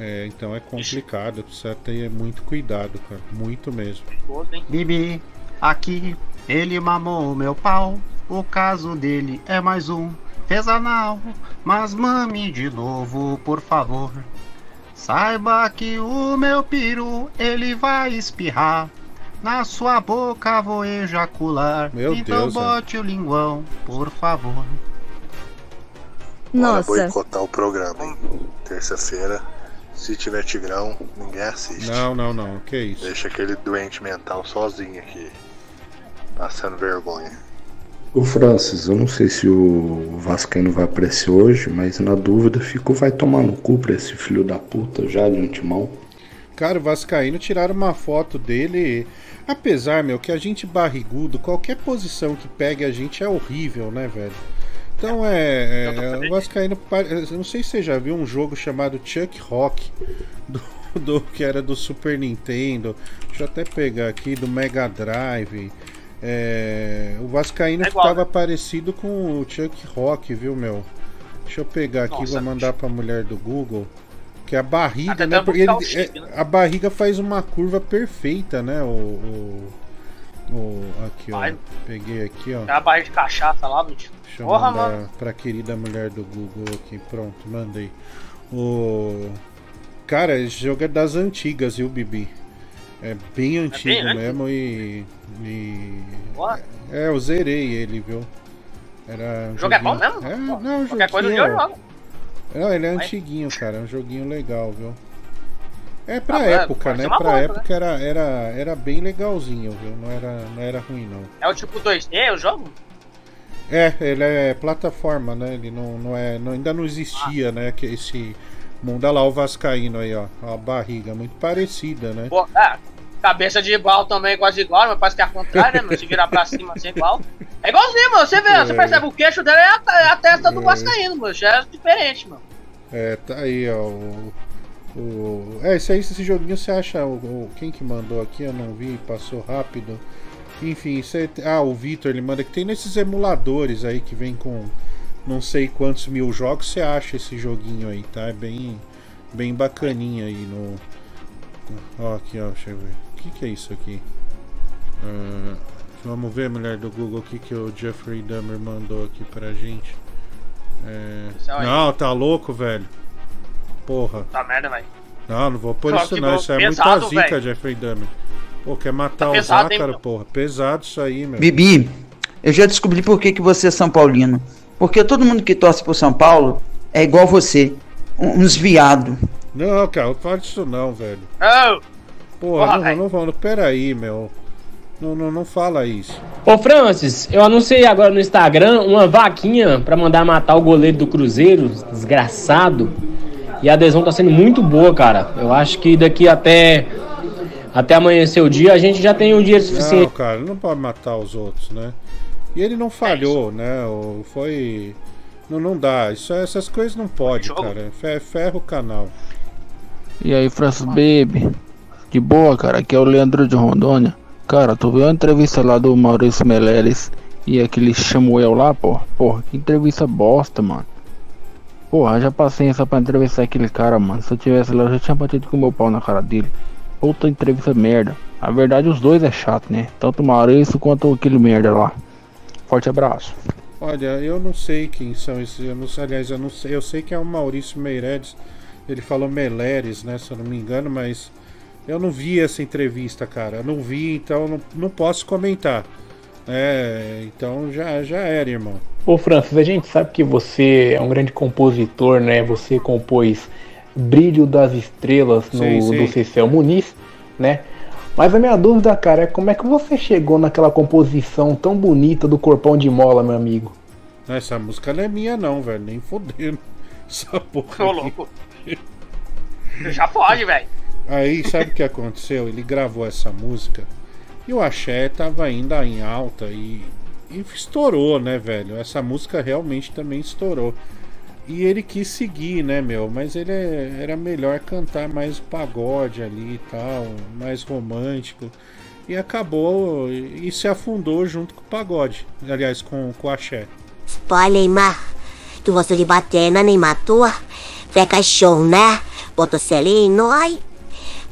é, então é complicado. Precisa ter muito cuidado, cara. Muito mesmo. Bibi, aqui, ele mamou meu pau. O caso dele é mais um. Fez anal, mas mame de novo, por favor. Saiba que o meu peru ele vai espirrar. Na sua boca vou ejacular. Meu então Deus, bote o linguão, por favor. Bora Nossa. boicotar o programa, hein? Terça-feira, se tiver Tigrão, ninguém assiste. Não, não, não. Que isso? Deixa aquele doente mental sozinho aqui. Passando vergonha. Ô Francis, eu não sei se o Vascaíno vai aparecer hoje, mas na dúvida ficou vai tomar no cu pra esse filho da puta já de antemão. Cara, o Vascaíno tiraram uma foto dele. Apesar, meu, que a gente barrigudo, qualquer posição que pegue a gente é horrível, né, velho? Então é. é o Vascaíno. Eu não sei se você já viu um jogo chamado Chuck Rock, do, do- que era do Super Nintendo. Deixa eu até pegar aqui, do Mega Drive. É, o Vascaíno É igual, ficava parecido com o Chuck Rock, viu, meu? Deixa eu pegar aqui, Nossa, vou mandar pra mulher do Google. Que a barriga, né? Porque ele- chip, é- né? a barriga faz uma curva perfeita, né? O, o, o- aqui, ó. Peguei aqui, ó. Aquela barra de cachaça lá, bicho. Deixa eu Porra, mandar mano. pra querida mulher do Google aqui. Pronto, mandei. O. Cara, esse jogo é das antigas, viu, Bibi? É bem antigo antigo? mesmo e. e-. É, eu zerei ele, viu? Era um O jogo é bom joguinho- mesmo? É, não, Qualquer coisa joguinho- eu jogo. Não, ele é Vai. antiguinho, cara. É um joguinho legal, viu? É pra Ah, é, época, né? uma Pra boa, época era, era, era bem legalzinho, viu? Não era, não era ruim, não. É o tipo 2D o jogo? É, ele é plataforma, né? Ele não, não é. não- ainda não existia, né? Que esse mundo. Olha lá o Vascaíno aí, ó. A barriga, muito parecida, né? Pô, é, cabeça de igual também, quase igual, mas parece que é ao contrário, né, meu? Se virar pra cima assim, igual. É igualzinho, mano. Você vê, você É. percebe o queixo dele é a, é a testa do É. Vascaíno, mano. Já é diferente, mano. É, tá aí, ó. O, o- é, esse aí, esse joguinho você acha. O, quem que mandou aqui? Eu não vi, passou rápido. Enfim, você, ah, o Vitor ele manda que tem nesses emuladores aí que vem com não sei quantos mil jogos. Você acha esse joguinho aí, tá? É bem, bem bacaninha aí no. Ó, aqui, ó, deixa eu ver. O que, que é isso aqui? Ah, vamos ver, mulher do Google, o que, que o Jeffrey Dahmer mandou aqui pra gente. É, Isso. Não, tá louco, velho. Porra. Tá merda, velho. Não, não vou pôr Só isso que não. Isso é pesado, muita zica, velho. Jeffrey Dahmer. Pô, quer matar Tá o pesado, Zácaro, porra. Pesado isso aí, meu. Bibi, eu já descobri por que, que você é São Paulino. Porque todo mundo que torce pro São Paulo é igual você. Uns viado. Não, cara, não fala disso não, velho. Ô, Porra, Porra, não, velho. não, não, peraí, meu. Não, não, não fala isso. Ô Francis, eu anunciei agora no Instagram uma vaquinha pra mandar matar o goleiro do Cruzeiro, desgraçado. E a adesão tá sendo muito boa, cara. Eu acho que daqui até até amanhecer o dia a gente já tem um dia Não, suficiente. cara, não pode matar os outros, né? E ele não falhou, né? O- Foi. Não, não dá. Isso, essas coisas não pode, cara. Fe- Ferra o canal. E aí, Francis Baby? De boa, cara. Aqui é o Leandro de Rondônia. Cara, tu viu a entrevista lá do Maurício Meleres e aquele Samuel lá, porra? Porra, que entrevista bosta, mano. Porra, haja paciência pra entrevistar aquele cara, mano. Se eu tivesse lá, eu já tinha batido com o meu pau na cara dele. Outra entrevista merda. Na verdade, os dois é chato, né? Tanto o Maurício quanto aquele merda lá. Forte abraço. Olha, eu não sei quem são esses. Eu não, aliás, eu não sei. Eu sei que é o Maurício Meireles. Ele falou Meleres, né? Se eu não me engano, mas eu não vi essa entrevista, cara. Eu não vi, então não, não posso comentar. É, então já, já era, irmão. Ô Francis, a gente sabe que você é um grande compositor, né? Você compôs Brilho das Estrelas no, Sim, sim. do Cecil Muniz, né? Mas a minha dúvida, cara, é como é que você chegou naquela composição tão bonita do Corpão de Mola, meu amigo? Essa música não é minha, não, velho. Nem fodendo. Essa porra. Ô, louco. Já pode, velho. Aí, sabe o que aconteceu? Ele gravou essa música e o axé tava ainda em alta e, e estourou, né, velho? Essa música realmente também estourou. E ele quis seguir, né, meu? Mas ele é- era melhor cantar mais o pagode ali e tal, mais romântico. E acabou e, se afundou junto com o pagode. Aliás, com, com o axé. Pô, Neymar, tu gostou de bater na Neymar tua? Tu é cachorro, né? Botou selinho, ai.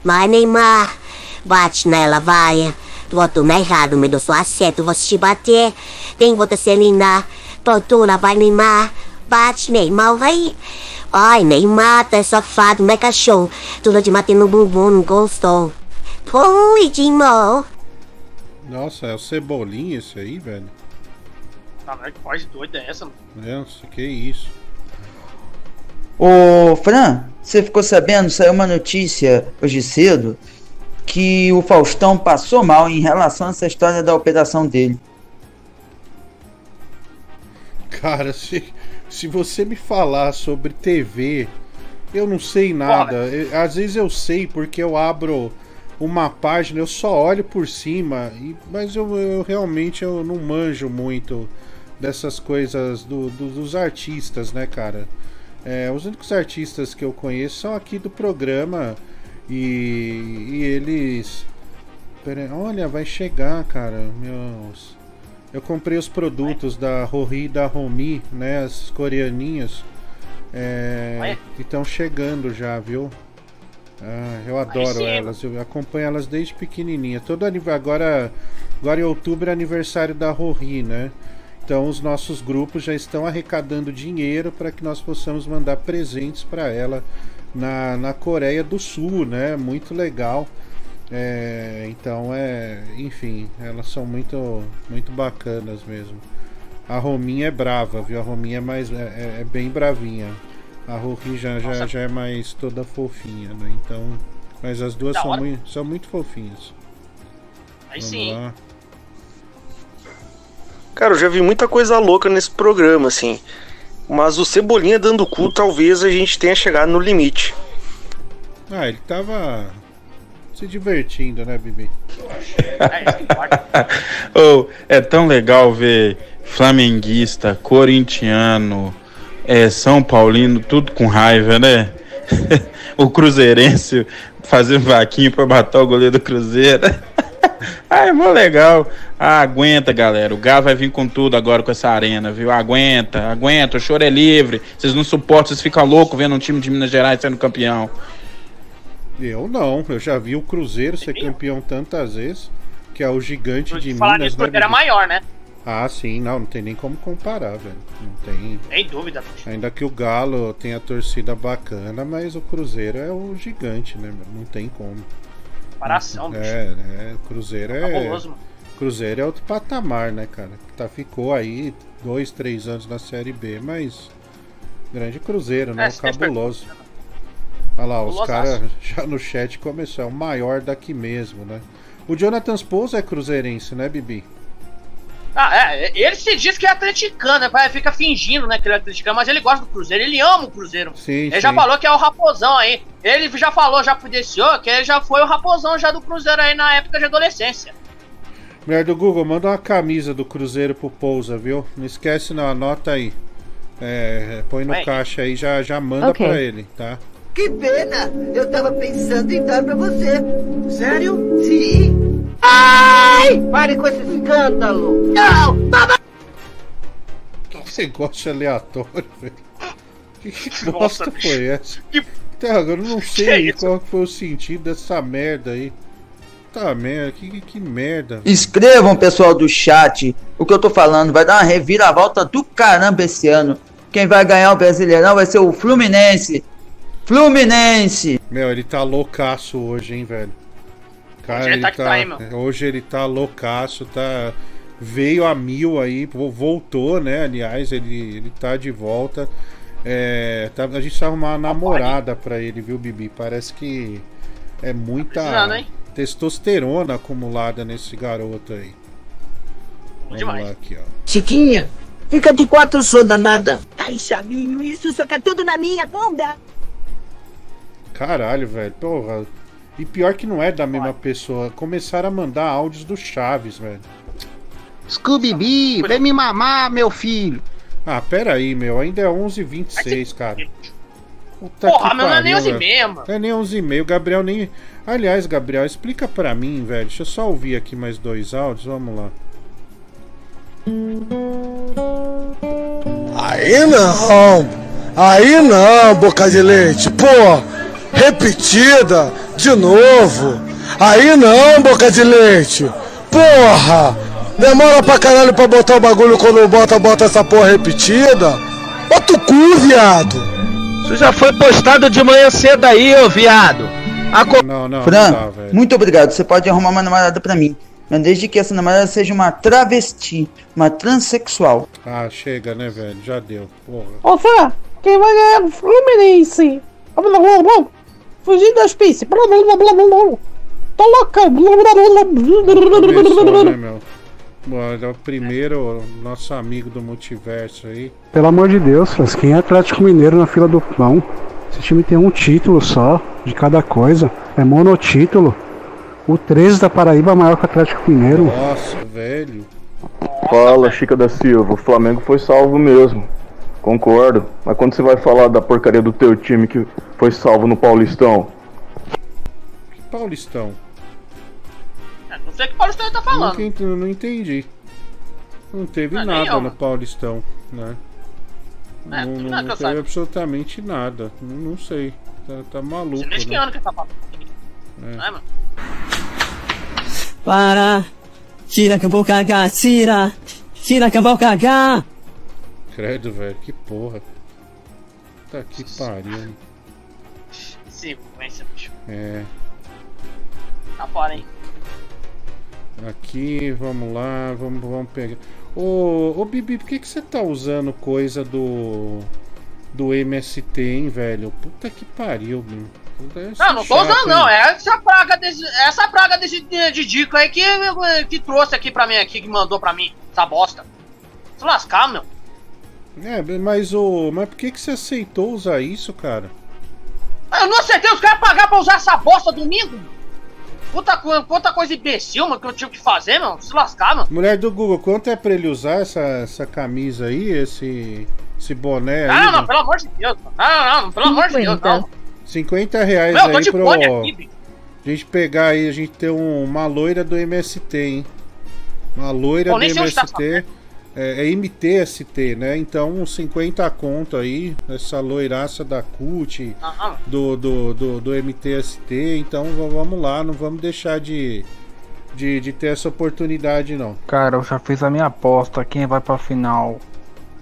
Mas Neymar, bate nela, vai. Na errado, me deu só acerto, você te bater. Tem outra celina, tortura, vai Neymar. bate, Neymar vai. Ai, Neymar, tá safado, meu cachorro. Tudo de matando no bumbum, não gostou. Pô, Edinho. Nossa, é o Cebolinha esse aí, velho. Caralho, que voz doida é essa, mano? Nossa, que isso. Ô, Fran, você ficou sabendo? Saiu uma notícia hoje cedo que o Faustão passou mal em relação a essa história da operação dele. Cara, se, se você me falar sobre TV, eu não sei nada. Eu- às vezes eu sei porque eu abro uma página, eu só olho por cima, e- mas eu, eu realmente eu não manjo muito dessas coisas do, do- dos artistas, né, cara? É, os únicos artistas que eu conheço são aqui do programa e, e eles. Pera olha, vai chegar, cara. Meus. Eu comprei os produtos da Rory e da Romi, né? As coreaninhas. É, que estão chegando já, viu? Ah, eu adoro elas, eu acompanho elas desde pequenininha. Todo agora, agora em outubro é aniversário da Rory, né? Então os nossos grupos já estão arrecadando dinheiro para que nós possamos mandar presentes para ela na, na Coreia do Sul, né? Muito legal. É, então é, enfim, elas são muito, muito bacanas mesmo. A Rominha é brava, viu? A Rominha é mais, é, é- é bem bravinha. A Rory já, já, já é mais toda fofinha, né? Então, mas as duas Da são hora. muito, são muito fofinhas. Aí Vamos sim. lá. Cara, eu já vi muita coisa louca nesse programa, assim. Mas o Cebolinha dando cu, talvez a gente tenha chegado no limite. Ah, ele tava se divertindo, né, Bibi? Oh, é tão legal ver flamenguista, corintiano, é, São Paulino, tudo com raiva, né? o Cruzeirense fazendo vaquinha pra matar o goleiro do Cruzeiro. ah, é mó legal. Ah, aguenta, galera. O Galo vai vir com tudo agora com essa arena, viu? Aguenta, aguenta. O choro é livre. Vocês não suportam, vocês ficam loucos vendo um time de Minas Gerais sendo campeão. Eu não, eu já vi o Cruzeiro ser campeão tantas vezes, que é o gigante de Falar Minas, nisso, né, porque era maior, né? Ah, sim, não, não tem nem como comparar, velho. Não tem. Sem dúvida. Ainda que o Galo tenha torcida bacana, mas o Cruzeiro é o gigante, né? Não tem como. Comparação, bicho. É, é, o Cruzeiro é. Mano. Cruzeiro é outro patamar, né, cara? Tá, ficou aí dois, três anos na Série B, mas. Grande Cruzeiro, né? É, Cabuloso. Olha lá, os caras já no chat começou. É o maior daqui mesmo, né? O Jonathan Spouza é cruzeirense, né, Bibi? Ah, é, ele se diz que é atleticano, né? Vai- Fica fingindo, né, que ele é atleticano, mas ele gosta do Cruzeiro, ele ama o Cruzeiro. Sim, ele já sim. falou que é o Raposão aí. Ele já falou, já pudeciou, que ele já foi o Raposão já do Cruzeiro aí na época de adolescência. Mulher do Google, manda uma camisa do Cruzeiro pro Pousa, viu? Não esquece não, anota aí. É, põe no Vai. caixa aí, já, já manda Ok. pra ele, tá? Que pena! Eu tava pensando em dar pra você. Sério? Sim. Ai! Pare com esse escândalo! Não! Baba! Que negócio aleatório, velho. Que, que Nossa, bosta bicho. foi essa? Até agora eu não Que sei isso? qual que foi o sentido dessa merda aí. Tá merda, que, que, que merda. velho. Escrevam, pessoal do chat, o que eu tô falando. Vai dar uma reviravolta do caramba esse ano. Quem vai ganhar o Brasileirão vai ser o Fluminense. Fluminense! Meu, ele tá loucaço hoje, hein, velho. Cara, Hoje ele ele tá tá aí. Hoje ele tá loucaço, tá. Veio a mil aí, vo- voltou, né? Aliás, ele, ele tá de volta. É, tá- a gente arrumar uma namorada pra ele, viu, Bibi? Parece que é muita hein? testosterona acumulada nesse garoto aí. Vamos demais. lá aqui, ó. Chiquinha, fica de quatro, sou danada. Ai, Chavinho, isso só quer tudo na minha bunda. Caralho, velho. Porra. E pior que não é da mesma pessoa. Começaram a mandar áudios do Chaves, velho. Scooby-Doo, vem me mamar, meu filho. Ah, pera aí, meu. Ainda é 11h26, cara. Puta Porra, mas não é nem pariu, 11h30, velho. mano. Não é nem 11h30. O Gabriel nem. Aliás, Gabriel, explica pra mim, velho. Deixa eu só ouvir aqui mais dois áudios. Vamos lá. Aí não, aí não, boca de leite, pô, repetida, de novo, aí não, boca de leite, porra, demora pra caralho pra botar o bagulho quando bota, bota essa porra repetida, Bota o cu, viado! Isso já foi postado de manhã cedo aí, ô viado. A co- Não, não, Fran, não dá, muito obrigado. Você pode arrumar uma namorada pra mim. Mas desde que essa namorada seja uma travesti, uma transexual. Ah, chega, né, velho? Já deu. Porra. Ô, Fran, quem vai ganhar é o Fluminense? Fugir das pistas. Tô loucão. Começou, né, meu? Bom, é o primeiro, nosso amigo do multiverso aí. Pelo amor de Deus, Franz, quem é Atlético Mineiro na fila do pão? Esse time tem um título só, de cada coisa. É monotítulo. O 13 da Paraíba é maior que o Atlético Mineiro. Nossa, velho. Fala, Chica da Silva, o Flamengo foi salvo mesmo. Concordo. Mas quando você vai falar da porcaria do teu time que foi salvo no Paulistão? Que Paulistão? É, Não sei o que o Paulistão tá falando. Não, não entendi. Não teve nem nada no. Paulistão, né? É, não não não, é que não teve absolutamente nada. Não, não sei. Tá, tá maluco. Desde que né? ano que tá falando? É. Não é, mano? Para! Tira que eu vou cagar, tira! Tira que eu vou cagar! Credo, velho, que porra. Tá que pariu. Sequência, bicho. É. Tá fora, hein? Aqui, vamos lá, vamos, vamos pegar. Ô, ô Bibi, por que, que você tá usando coisa do. do MST, hein, velho? Puta que pariu, meu. Deve ser Não, não tô chato, usando, não. É essa praga desse, essa praga desse de, de dica aí que, que trouxe aqui pra mim, aqui, que mandou pra mim. Essa bosta. Se lascar, meu. É, mas o. Mas por que, que você aceitou usar isso, cara? Eu não acertei os caras pagar pra usar essa bosta domingo. Puta, puta coisa imbecil, mano, que eu tive que fazer, meu. Se lascar, mano. Mulher do Google, quanto é pra ele usar essa, essa camisa aí, esse. esse boné aí? Não, não, mano? pelo amor de Deus. mano. Não, não, pelo amor de Deus, não. 50 reais Meu, aí pro. aqui. A gente pegar aí, a gente ter um- uma loira do MST, hein? Uma loira Bom, do tá MST. É, é MTST, né? Então, uns 50 conto aí, essa loiraça da CUT, do, do, do, do MTST. Então, vamos lá, não vamos deixar de, de, de ter essa oportunidade, não. Cara, eu já fiz a minha aposta. Quem vai pra final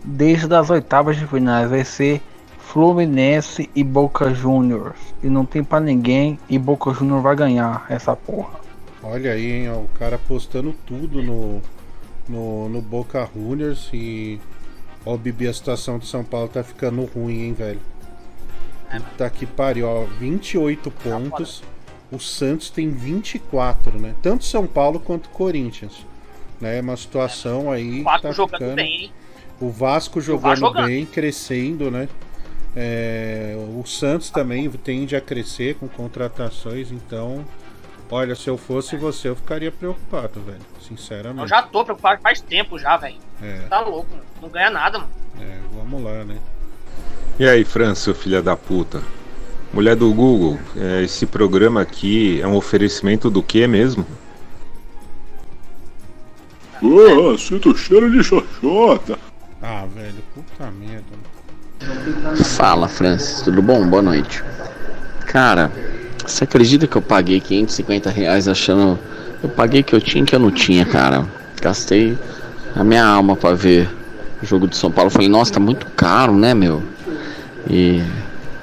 desde as oitavas de finais vai ser Fluminense e Boca Juniors. E não tem pra ninguém. E Boca Juniors vai ganhar essa porra. Olha aí, hein, ó, o cara postando tudo no, no, no Boca Juniors e. Ó, Bibi, a situação de São Paulo tá ficando ruim, hein, velho. Puta que pariu, ó, 28 pontos. O Santos tem 24, né? Tanto São Paulo quanto Corinthians. Né? Uma situação aí. O Vasco tá jogando ficando... bem, hein? O Vasco jogando jogando. bem, crescendo, né? É, o Santos também tende a crescer com contratações, então. Olha, se eu fosse você, eu ficaria preocupado, velho. Sinceramente. Eu já tô preocupado faz tempo já, velho. É, Tá louco, mano. Não ganha nada, mano. é, vamos lá, né? E aí, Fran, seu filho da puta? Mulher do Google, é, esse programa aqui é um oferecimento do que mesmo? Ah, sinto cheiro de xoxota. Ah, velho, puta merda. Fala, Francis, tudo bom? Boa noite. Cara, você acredita que eu paguei 550 reais achando. Eu paguei que eu tinha que eu não tinha, cara. Gastei a minha alma pra ver o jogo de São Paulo. Falei, nossa, tá muito caro, né, meu? E.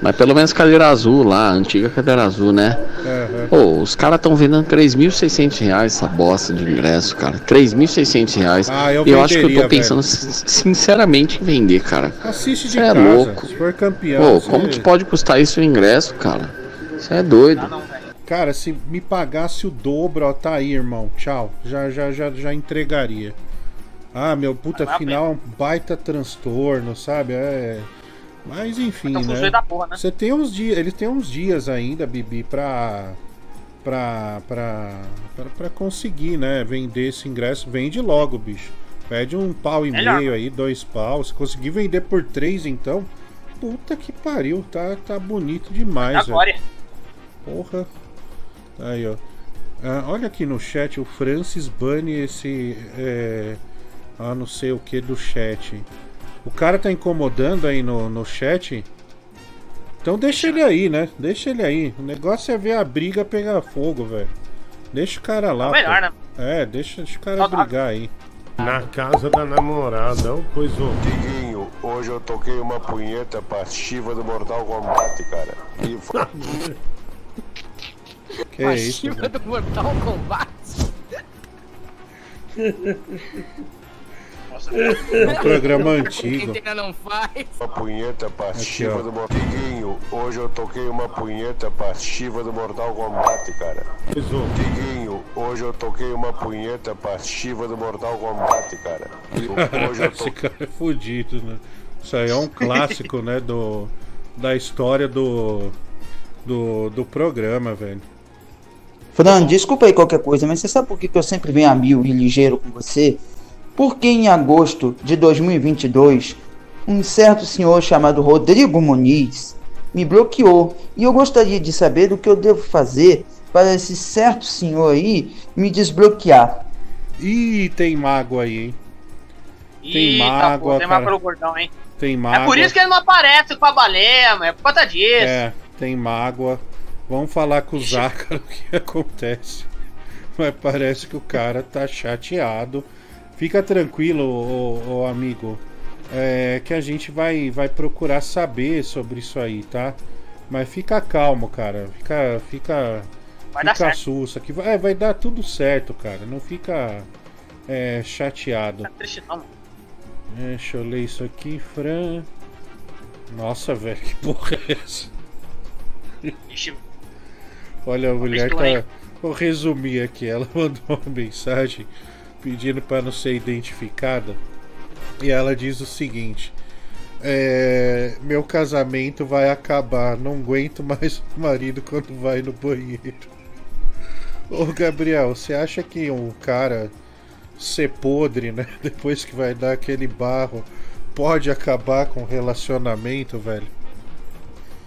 Mas pelo menos cadeira azul lá, antiga cadeira azul, né? Pô, os caras estão vendendo 3.600 reais essa bosta de ingresso, cara. 3.600 reais. Ah, eu e eu acho que eu venderia, tô pensando velho. sin- sinceramente em vender, cara. Assiste de Cê é casa. louco. Se for campeão. Pô, você- como que pode custar isso o ingresso, cara? Você é doido. Cara, se me pagasse o dobro, ó, tá aí, irmão. Tchau. Já, já, já, já entregaria. Ah, meu puta final é um baita transtorno, sabe? É. Mas enfim, Tá um né? porra, né? Você tem uns dias, eles têm uns dias ainda, Bibi, pra pra pra pra, pra conseguir, né, vender esse ingresso. Vende logo, bicho. Pede um pau e Melhor. meio aí, dois pau. Se conseguir vender por três, então, puta que pariu, tá tá bonito demais, velho. Porra. Aí, ó. Ah, olha aqui no chat, o Francis bane esse. É, ah, não sei o que do chat. O cara tá incomodando aí no, no chat. Então deixa ele aí, né? Deixa ele aí. O negócio é ver a briga pegar fogo, velho. Deixa o cara lá. É melhor, né? É, deixa, deixa o cara brigar aí. Na casa da namorada, ô coisa horrível. hoje eu toquei uma punheta pra Shiva do Mortal Kombat, cara. E foi... Que a isso, Shiva velho? do Mortal Kombat. É um programa antigo. Não faz. Uma punheta Aqui, ó. do Mortal Diguinho, hoje eu toquei uma punheta pra Shiva do Mortal Kombat, cara. Diguinho, hoje eu toquei uma punheta pra Shiva do Mortal Kombat, cara. Hoje eu Esse cara é fudido, né? Isso aí é um clássico, né? Do, da história do, do, do programa, velho. Fran, desculpa aí qualquer coisa, mas você sabe por que, que eu sempre venho a mil e ligeiro com você? Porque em agosto de 2022, um certo senhor chamado Rodrigo Muniz me bloqueou e eu gostaria de saber o que eu devo fazer para esse certo senhor aí me desbloquear. Ih, tem mágoa aí, hein? Tem Eita, mágoa, pô, tem cara. mágoa pelo gordão, hein? Tem mágoa. É por isso que ele não aparece com a baleia, mano. É por conta disso. É, tem mágoa. Vamos falar com o Zácaro o que acontece. Mas parece que o cara tá chateado. Fica tranquilo, ô, ô, amigo. É, que a gente vai, vai procurar saber sobre isso aí, tá? Mas fica calmo, cara. Fica. Fica. Vai dar fica sussa. Que vai, vai dar tudo certo, cara. Não fica é, chateado. Tá triste não. É, Deixa eu ler isso aqui, Fran. Nossa, velho, que porra é essa? Ixi, Olha, a mulher tá. Vou resumir aqui. Ela mandou uma mensagem pedindo para não ser identificada. E ela diz o seguinte: é, Meu casamento vai acabar. Não aguento mais o marido quando vai no banheiro. Ô Gabriel, você acha que um cara ser podre, né? Depois que vai dar aquele barro, pode acabar com o relacionamento, velho?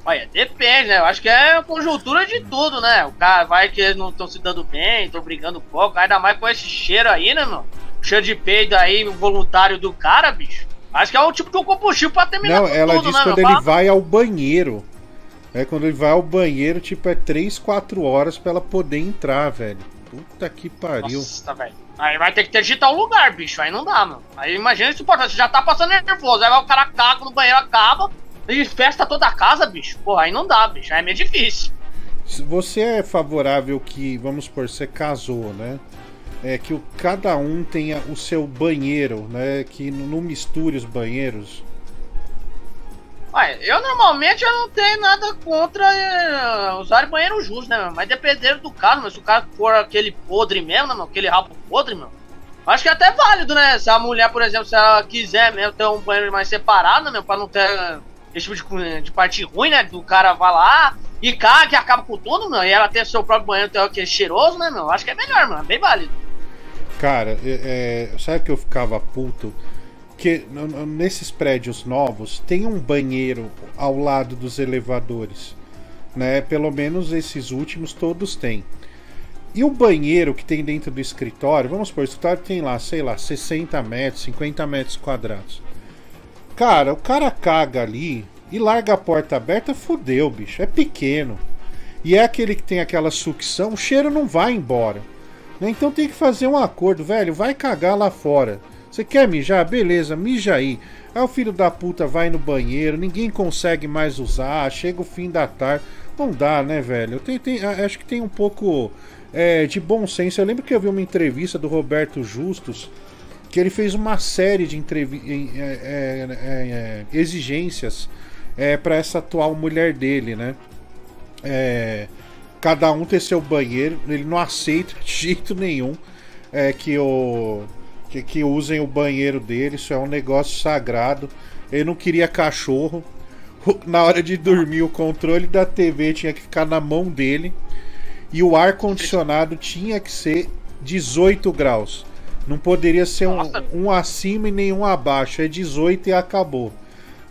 Olha, depende, né? Eu acho que é a conjuntura de tudo, né? O cara vai que eles não estão se dando bem, estão brigando pouco, ainda mais com esse cheiro aí, né, meu? Cheiro de peido aí, voluntário do cara, bicho. Acho que é um tipo de um combustível pra terminar Não, ela tudo, diz né, quando ele vai ao banheiro. É quando ele vai ao banheiro, tipo, é 3, 4 horas pra ela poder entrar, velho. Puta que pariu. Nossa, velho. Aí vai ter que ter digitar o lugar, bicho. Aí não dá, mano. Aí imagina isso, pô, você já tá passando nervoso. Aí vai o cara caga no banheiro, acaba. E festa toda a casa, bicho. Pô, aí não dá, bicho. Aí é meio difícil. Se Você é favorável que, vamos supor, você casou, né? É que o, cada um tenha o seu banheiro, né? Que não misture os banheiros. Olha, eu normalmente eu não tenho nada contra eh, usar banheiro justo, né, meu? Mas dependendo do caso, mas se o cara for aquele podre mesmo, né, meu? Aquele rabo podre, meu. Acho que é até válido, né? Se a mulher, por exemplo, se ela quiser mesmo ter um banheiro mais separado, né, meu? Pra não ter esse tipo de, de parte ruim, né? Do cara vai lá e caga que acaba com tudo, meu. E ela ter seu próprio banheiro, ter aquele cheiroso, né, meu? Acho que é melhor, mano. Bem válido. Cara, é, é, sabe que eu ficava puto? Que nesses prédios novos tem um banheiro ao lado dos elevadores, né? Pelo menos esses últimos todos têm. E o banheiro que tem dentro do escritório, vamos supor, o escritório tem lá, sei lá, 60 metros, 50 metros quadrados. Cara, o cara caga ali e larga a porta aberta, fudeu, bicho. É pequeno. E é aquele que tem aquela sucção, o cheiro não vai embora. né? Então tem que fazer um acordo, velho. Vai cagar lá fora. Você quer mijar? Beleza, mija aí. Aí o filho da puta vai no banheiro, ninguém consegue mais usar, chega o fim da tarde. Não dá, né, velho? Tem, tem, a- acho que tem um pouco é, de bom senso. Eu lembro que eu vi uma entrevista do Roberto Justus que ele fez uma série de entrevi- é, é, é, é, exigências é, para essa atual mulher dele, né? É, cada um ter seu banheiro, ele não aceita de jeito nenhum que, o, que, que usem o banheiro dele, isso é um negócio sagrado. Ele não queria cachorro. Na hora de dormir, o controle da TV tinha que ficar na mão dele e o ar condicionado tinha que ser 18 graus. Não poderia ser um, um acima e nenhum abaixo. É 18 e acabou.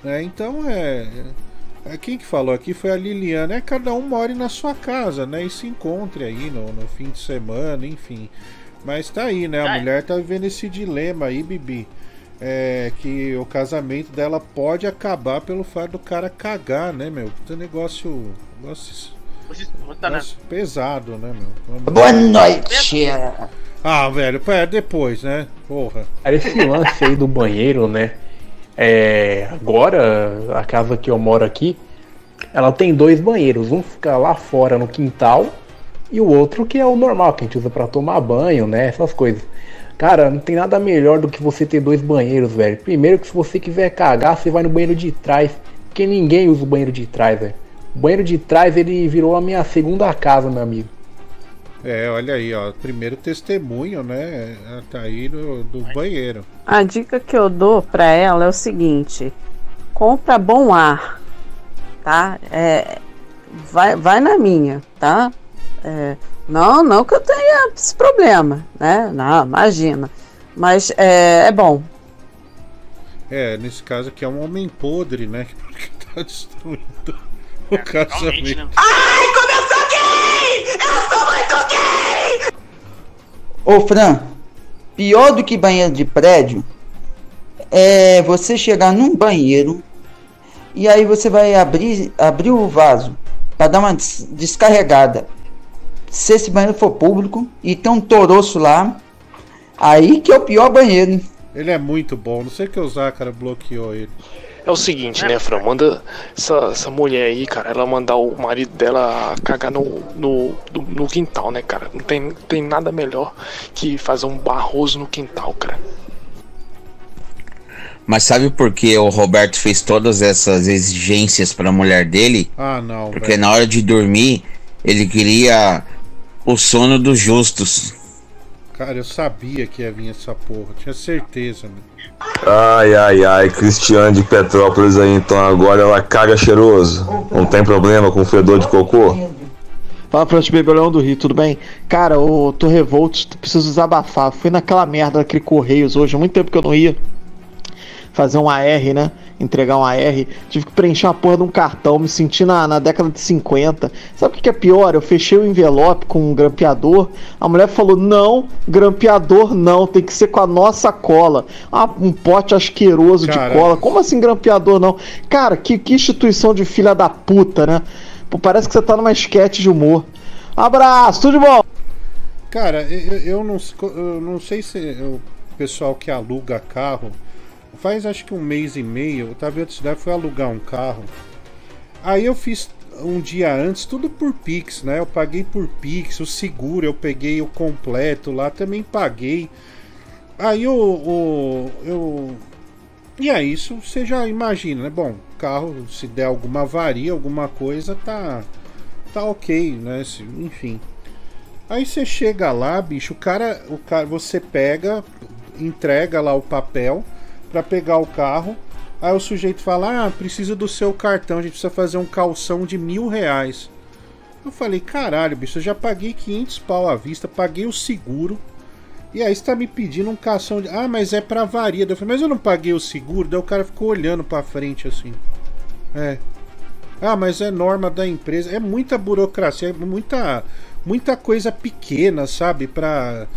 né? Então é, é. Quem que falou aqui foi a Liliana. É cada um more na sua casa, né? E se encontre aí no, no fim de semana, enfim. Mas tá aí, né? A mulher tá vivendo esse dilema aí, Bibi. É que o casamento dela pode acabar pelo fato do cara cagar, né, meu? Puta negócio. negócio né? nossa, pesado, né, meu? Boa noite. Ah, velho, é depois, né? Porra. Esse lance aí do banheiro, né? É, agora, a casa que eu moro aqui, ela tem dois banheiros. Um fica lá fora no quintal e o outro que é o normal, que a gente usa pra tomar banho, né? Essas coisas. Cara, não tem nada melhor do que você ter dois banheiros, velho. Primeiro que se você quiser cagar, você vai no banheiro de trás. Porque ninguém usa o banheiro de trás, velho. O banheiro de trás ele virou a minha segunda casa, meu amigo. É, olha aí, ó. Primeiro testemunho, né? Tá aí do, do banheiro. A dica que eu dou pra ela é o seguinte: compra bom ar, tá? É, vai, vai na minha, tá? É, não, não que eu tenha esse problema, né? Não, imagina. Mas é, é bom. É, nesse caso aqui é um homem podre, né? Porque tá destruindo o casamento. Ai, começou gay! Eu gay! Ô Fran, pior do que banheiro de prédio é você chegar num banheiro e aí você vai abrir, abrir o vaso para dar uma des- descarregada. Se esse banheiro for público e tem um toroço lá, aí que é o pior banheiro. Ele é muito bom, não sei o que usar, cara, bloqueou ele. É o seguinte, né, Fran? Manda essa, essa mulher aí, cara, ela mandar o marido dela cagar no, no, no, no quintal, né, cara? Não tem, tem nada melhor que fazer um barroso no quintal, cara. Mas sabe por que o Roberto fez todas essas exigências pra mulher dele? Ah, não. Porque velho. na hora de dormir, ele queria o sono dos justos. Cara, eu sabia que ia vir essa porra, tinha certeza, né? Ai, ai, ai, Cristiane de Petrópolis aí, então agora ela caga cheiroso. Não tem problema com fedor de cocô? Fala Francis Baby Leão do Rio, tudo bem? Cara, eu tô revolto, preciso desabafar. Fui naquela merda daquele Correios hoje, há muito tempo que eu não ia fazer um AR, né? Entregar um AR. Tive que preencher uma porra de um cartão, me senti na, na década de 50. Sabe o que, é pior? Eu fechei o envelope com um grampeador. A mulher falou: não, grampeador não, tem que ser com a nossa cola. Ah, um pote asqueroso de cola. Como assim grampeador não? Cara, que, que instituição de filha da puta, né? Pô, parece que você tá numa esquete de humor. Abraço, tudo de bom? Cara, eu, eu não, eu não sei se o pessoal que aluga carro faz acho que um mês e meio, eu tava em outra cidade, fui alugar um carro. Aí eu fiz um dia antes, tudo por Pix, né? Eu paguei por Pix, o seguro eu peguei o completo lá, também paguei. Aí o. eu. E é isso, você já imagina, né? Bom, carro, se der alguma avaria, alguma coisa, tá. Tá ok, né? Enfim. Aí você chega lá, bicho, o cara, o cara, você pega, entrega lá o papel pra pegar o carro. Aí o sujeito fala: Ah, precisa do seu cartão, a gente precisa fazer um calção de mil reais. Eu falei: Caralho, bicho, eu já paguei 500 pau à vista, paguei o seguro. E aí você tá me pedindo um calção de. Ah, mas é pra avaria. Eu falei: Mas eu não paguei o seguro. Daí o cara ficou olhando pra frente assim. É. Ah, mas é norma da empresa. É muita burocracia, é muita, muita coisa pequena, sabe? Pra,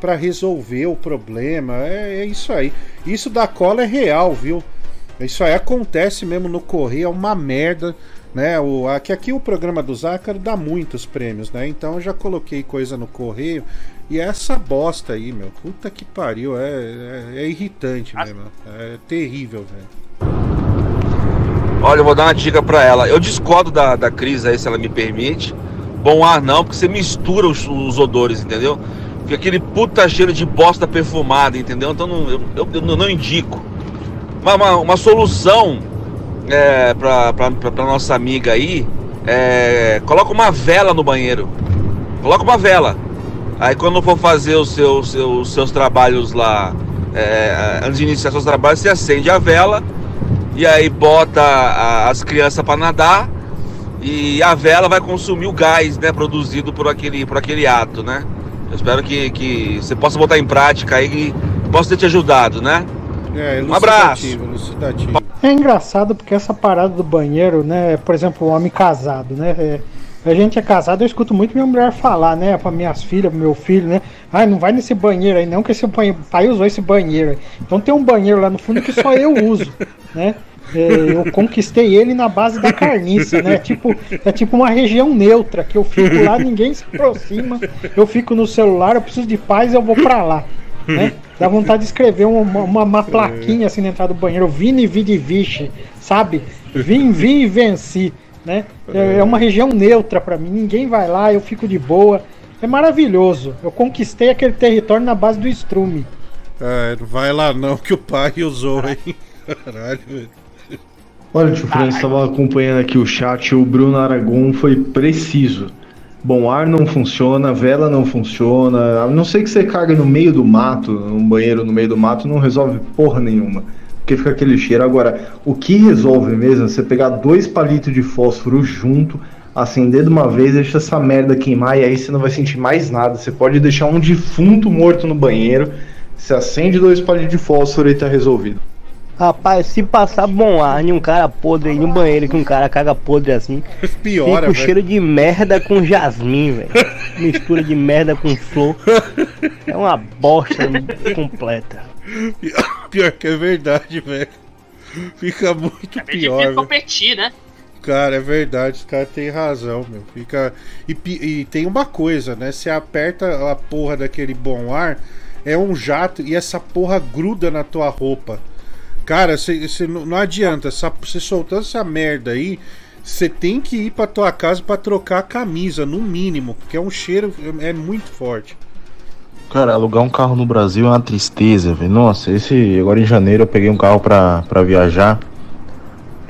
pra resolver o problema. É, é isso aí. Isso da cola é real, viu? Isso aí acontece mesmo no correio, é uma merda. Né, o, aqui, aqui o programa do Zácaro dá muitos prêmios, né? Então eu já coloquei coisa no correio e é essa bosta aí, meu. Puta que pariu, é, é, é irritante mesmo. É terrível, velho. Olha, eu vou dar uma dica pra ela. Eu discordo da, da Cris aí, se ela me permite. Bom ar não, porque você mistura os, os odores, entendeu? Fica aquele puta cheiro de bosta perfumada, entendeu? Então não, eu, eu, eu não indico. Uma, uma, uma solução é, pra nossa amiga aí é. Coloca uma vela no banheiro. Coloca uma vela. Aí quando for fazer os seus, seus, seus trabalhos lá, é, antes de iniciar seus trabalhos, você acende a vela e aí bota a- as crianças para nadar e a vela vai consumir o gás, né, produzido por aquele, por aquele ato, né? Eu espero que, que você possa botar em prática aí e possa ter te ajudado, né? É, Um abraço. elucidativo. É engraçado porque essa parada do banheiro, né? Por exemplo, o homem casado, né? é, a gente é casado, eu escuto muito minha mulher falar, né? Para minhas filhas, pro meu filho, né? Ah, não vai nesse banheiro aí, não, que esse banheiro. O pai usou esse banheiro aí. Então tem um banheiro lá no fundo que só eu uso, né? É, eu conquistei ele na base da carniça, né? Tipo, é tipo uma região neutra, que eu fico lá, ninguém se aproxima, eu fico no celular, eu preciso de paz, eu vou pra lá, né? Dá vontade de escrever uma, uma, uma plaquinha assim na entrada do banheiro, Vini Vidi Vici, sabe? Vim, vim e venci, né? É, é uma região neutra pra mim, ninguém vai lá, eu fico de boa. É maravilhoso. Eu conquistei aquele território na base do estrume. É, não vai lá não, que o pai usou, hein? Caralho, velho. Olha, tio Francis, estava acompanhando aqui o chat o Bruno Aragon foi preciso. Bom ar não funciona, vela não funciona. A não ser que você caga no meio do mato, num banheiro no meio do mato, não resolve porra nenhuma. Porque fica aquele cheiro. Agora, o que resolve mesmo é você pegar dois palitos de fósforo junto, acender de uma vez, deixa essa merda queimar e aí você não vai sentir mais nada. Você pode deixar um defunto morto no banheiro, você acende dois palitos de fósforo e tá resolvido. Rapaz, se passar bom ar em um cara podre aí no banheiro que um cara caga podre assim, Piora, fica o cheiro de merda com jasmim, velho. Mistura de merda com flor. É uma bosta completa. Pior que é verdade, velho. Fica muito É pior, difícil velho. competir, né? Cara, é verdade, os caras têm razão, meu. Fica. E, e tem uma coisa, né? Você aperta a porra daquele bom ar, é um jato e essa porra gruda na tua roupa. Cara, você você não não adianta, você soltando essa merda aí, você tem que ir pra tua casa pra trocar a camisa, no mínimo, porque é um cheiro, é muito forte. Cara, alugar um carro no Brasil é uma tristeza, velho. Nossa, esse. Agora em janeiro eu peguei um carro pra, pra viajar.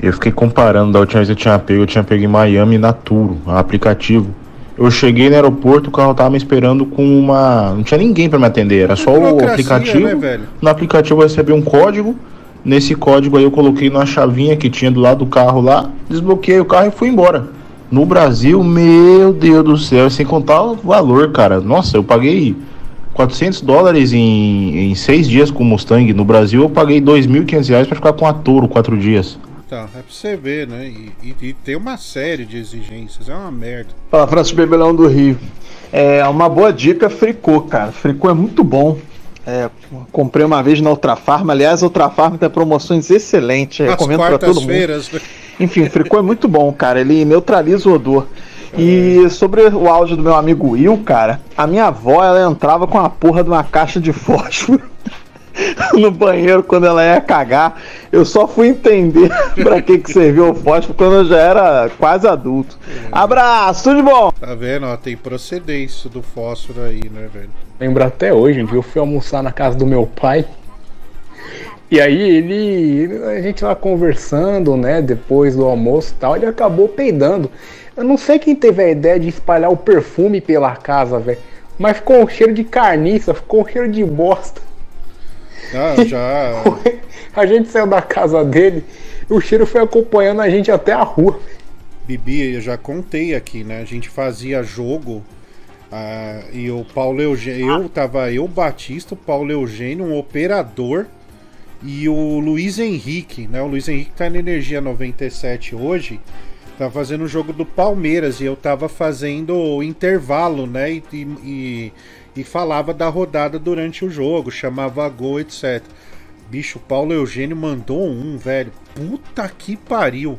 Eu fiquei comparando da última vez que eu tinha pego, eu tinha pego em Miami na Turo, aplicativo. Eu cheguei no aeroporto, o carro tava me esperando com uma. Não tinha ninguém pra me atender, era só o Burocracia, aplicativo. né, velho? No aplicativo eu recebi um código. Nesse código aí eu coloquei na chavinha que tinha do lado do carro lá, desbloqueei o carro e fui embora. No Brasil, meu Deus do céu, sem contar o valor, cara. Nossa, eu paguei 400 dólares em, em seis dias com o Mustang. No Brasil, eu paguei 2.500 reais pra ficar com a Toro quatro dias. Tá, é pra você ver, né? E, e- e tem uma série de exigências, é uma merda. Fala, Francisco Bebelão do Rio. É uma boa dica, fricô, cara. Fricô é muito bom. É, comprei uma vez na Ultra Farma. Aliás, a Ultra Farma tem promoções excelentes. Recomendo pra todo mundo. né? Enfim, fricô é muito bom, cara. Ele neutraliza o odor. E sobre o áudio do meu amigo Will, cara, a minha avó ela entrava com a porra de uma caixa de fósforo no banheiro quando ela ia cagar. Eu só fui entender pra que, que serviu o fósforo quando eu já era quase adulto. Abraço, tudo de bom! Tá vendo? Ó, tem procedência do fósforo aí, né, velho? Lembro até hoje, um dia eu fui almoçar na casa do meu pai. E aí ele. A gente lá conversando, né? Depois do almoço e tal, ele acabou peidando. Eu não sei quem teve a ideia de espalhar o perfume pela casa, velho. Mas ficou um cheiro de carniça, ficou um cheiro de bosta. Ah, já. A gente saiu da casa dele o cheiro foi acompanhando a gente até a rua. Bibi, eu já contei aqui, né? A gente fazia jogo ah, e o Paulo Eugênio. Eu tava eu, Batista, o Paulo Eugênio, um operador e o Luiz Henrique, né? O Luiz Henrique tá na Energia 97 hoje. Tava fazendo o jogo do Palmeiras e eu tava fazendo o intervalo, né? E, e, e- e falava da rodada durante o jogo, chamava gol, etc. Bicho, o Paulo Eugênio mandou um, velho. Puta que pariu.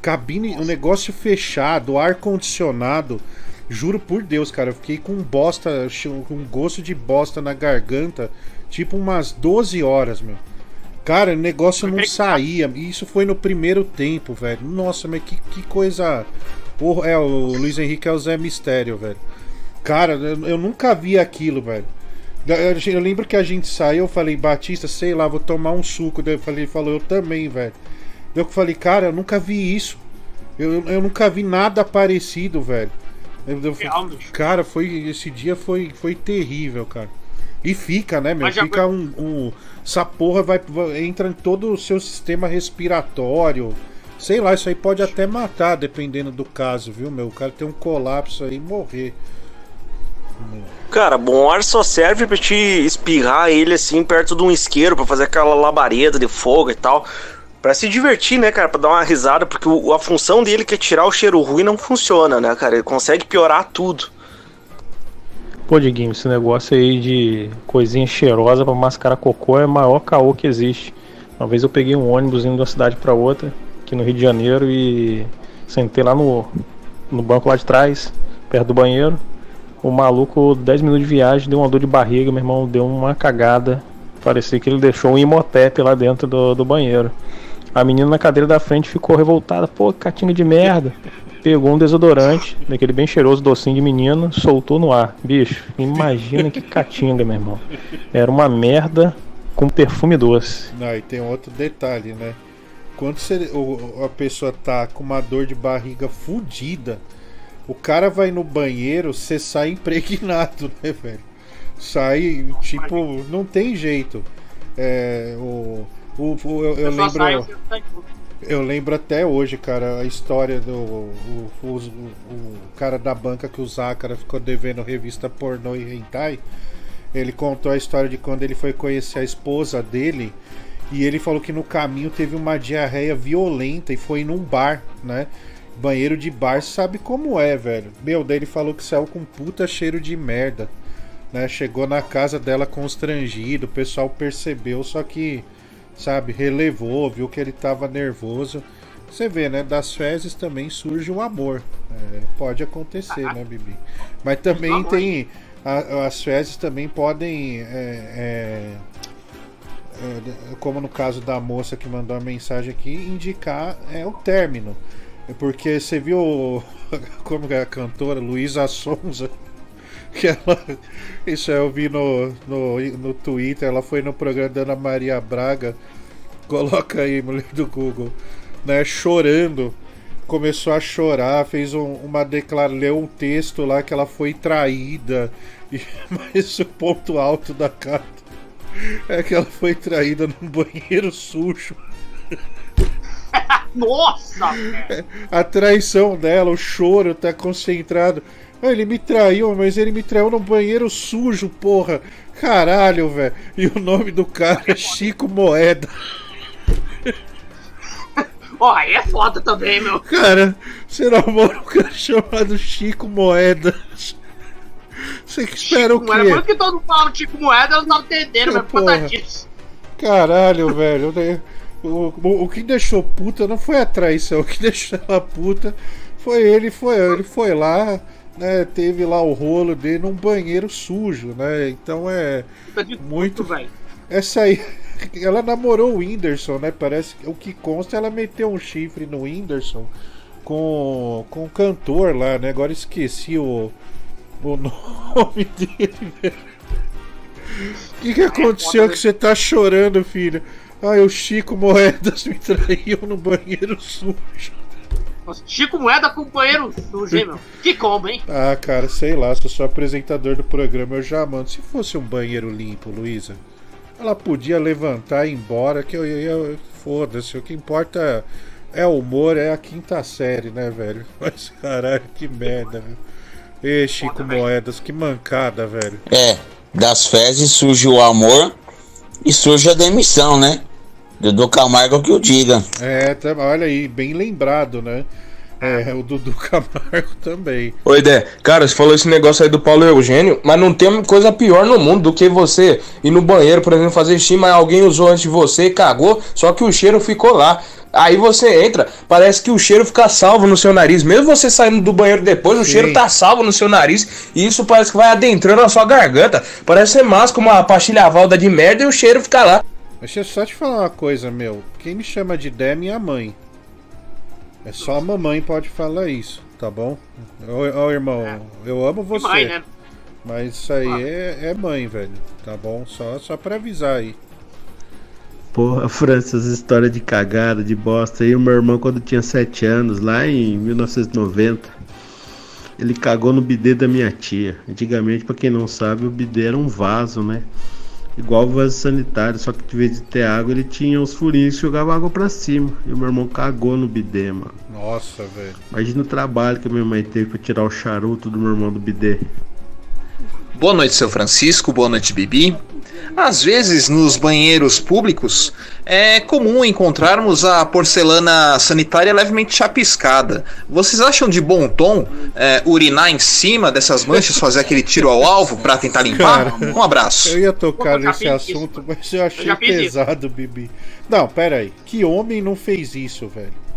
Cabine, o um negócio fechado, ar condicionado. Juro por Deus, cara, eu fiquei com bosta, com gosto de bosta na garganta, tipo umas 12 horas, meu. Cara, o negócio não saía. e Isso foi no primeiro tempo, velho. Nossa, mas que, que coisa. Porra, É, o Luiz Henrique é o Zé Mistério, velho. Cara, eu, nunca vi aquilo, velho. Eu, lembro que a gente saiu, eu falei, Batista, sei lá, vou tomar um suco. Daí eu falei, ele falou, eu também, velho. Daí eu falei, cara, eu nunca vi isso. Eu, eu, nunca vi nada parecido, velho. Eu- eu- cara, foi. Esse dia foi, foi terrível, cara. E fica, né, meu? Fica um, um. Essa porra vai, vai- entra em todo o seu sistema respiratório. Sei lá, isso aí pode até matar, dependendo do caso, viu, meu? O cara tem um colapso aí e morrer. Cara, bom ar só serve pra te espirrar ele assim perto de um isqueiro, pra fazer aquela labareda de fogo e tal. Pra se divertir, né, cara? Pra dar uma risada, porque o- a função dele que é tirar o cheiro ruim não funciona, né, cara? Ele consegue piorar tudo. Pô, Diguinho, esse negócio aí de coisinha cheirosa pra mascarar cocô é o maior caô que existe. Uma vez eu peguei um ônibus indo de uma cidade pra outra, aqui no Rio de Janeiro, e sentei lá no, no banco lá de trás, perto do banheiro. O maluco, 10 minutos de viagem, deu uma dor de barriga, meu irmão deu uma cagada. Parecia que ele deixou um imotep lá dentro do, do banheiro. A menina na cadeira da frente ficou revoltada. Pô, catinga de merda. Pegou um desodorante, daquele bem cheiroso docinho de menina, soltou no ar. Bicho, imagina que catinga, meu irmão. Era uma merda com perfume doce. Não, e tem outro detalhe, né? Quando você, a pessoa tá com uma dor de barriga fudida, o cara vai no banheiro, você sai impregnado, né, velho? Sai, tipo, não tem jeito. É, o, o, o- eu, eu lembro. sai tudo. Eu lembro até hoje, cara, a história do o, o, o- o cara da banca que o Zácara ficou devendo revista pornô e hentai. Ele contou a história de quando ele foi conhecer a esposa dele e ele falou que no caminho teve uma diarreia violenta e foi num bar, né? Banheiro de bar, sabe como é, velho? Meu, daí ele falou que saiu com puta cheiro de merda, né? Chegou na casa dela constrangido, o pessoal percebeu, só que sabe, relevou, viu que ele tava nervoso. Você vê, né? Das fezes também surge o amor. É, pode acontecer, né, Bibi? Mas também tem. a- as fezes também podem. é, é, é, como no caso da moça que mandou a mensagem aqui, indicar é o término. É Porque você viu como é a cantora Luísa Sonza que ela. Isso eu vi no, no, no Twitter, ela foi no programa da Ana Maria Braga. Coloca aí, mulher do Google, né? Chorando. Começou a chorar, fez um- uma declaração, leu um texto lá que ela foi traída. E, mas o ponto alto da carta é que ela foi traída num banheiro sujo. Nossa. A traição dela, o choro tá concentrado. Ah, Ele me traiu, mas ele me traiu no banheiro sujo, porra. Caralho, velho. E o nome do cara é Chico Moeda. Ó, aí é foda também, meu. Cara, você namora um cara chamado Chico Moeda. Você que espera o Não era por quê? que todo mundo fala Chico Moeda, eu não tava entendendo, mas por Porra. conta disso. Caralho, velho. Né? O, o, o que deixou puta não foi a traição. O que deixou ela puta foi ele. Foi, ele foi lá, né? Teve lá o rolo dele num banheiro sujo, né? Então é muito. Essa aí. Ela namorou o Whindersson, né? Parece que o que consta ela meteu um chifre no Whindersson com, com o cantor lá, né? Agora esqueci o, o nome dele. O que, que aconteceu que você tá chorando, filho? Ai, o Chico Moedas me traiu no banheiro sujo. Nossa, Chico Moeda com banheiro sujo, hein, meu? Que combo, hein? Ah, cara, sei lá, se eu sou apresentador do programa, eu já mando. Se fosse um banheiro limpo, Luísa, ela podia levantar e ir embora, que eu ia. Foda-se, o que importa é o humor, é a quinta série, né, velho? Mas caralho, que merda, velho. Ê, Chico Moedas, que mancada, velho. É, das fezes surge o amor e surge a demissão, né? Dudu Camargo que o diga. É, tá- olha aí, bem lembrado, né? É, o Dudu Camargo também. Oi, Dé. Cara, você falou esse negócio aí do Paulo Eugênio, mas não tem coisa pior no mundo do que você ir no banheiro, por exemplo, fazer xixi, mas alguém usou antes de você e cagou, só que o cheiro ficou lá. Aí você entra, parece que o cheiro fica salvo no seu nariz. Mesmo você saindo do banheiro depois, o Sim. cheiro tá salvo no seu nariz. E isso parece que vai adentrando a sua garganta. Parece ser com uma pastilha valda de merda e o cheiro fica lá. Deixa eu só te falar uma coisa, meu. Quem me chama de Dé é minha mãe. É só a mamãe pode falar isso, tá bom? Ô, ô, irmão, eu amo você. mãe, né? Mas isso aí é, é mãe, velho. Tá bom? Só, só pra avisar aí. Porra, França, essas histórias de cagada, de bosta aí. O meu irmão, quando tinha 7 anos, lá em 1990, ele cagou no bidê da minha tia. Antigamente, pra quem não sabe, o bidê era um vaso, né? Igual o vaso sanitário, só que de vez de ter água, ele tinha os furinhos e jogava água pra cima. E o meu irmão cagou no bidê, mano. Nossa, velho. Imagina o trabalho que a minha mãe teve pra tirar o charuto do meu irmão do bidê. Boa noite, seu Francisco. Boa noite, Bibi. Às vezes, nos banheiros públicos, é comum encontrarmos a porcelana sanitária levemente chapiscada. Vocês acham de bom tom é, urinar em cima dessas manchas, fazer aquele tiro ao alvo para tentar limpar? Cara, Um abraço. Eu ia tocar Eu já nesse assunto, mas eu achei isso. pesado, Bibi. Não, pera aí. Que homem não fez isso, velho?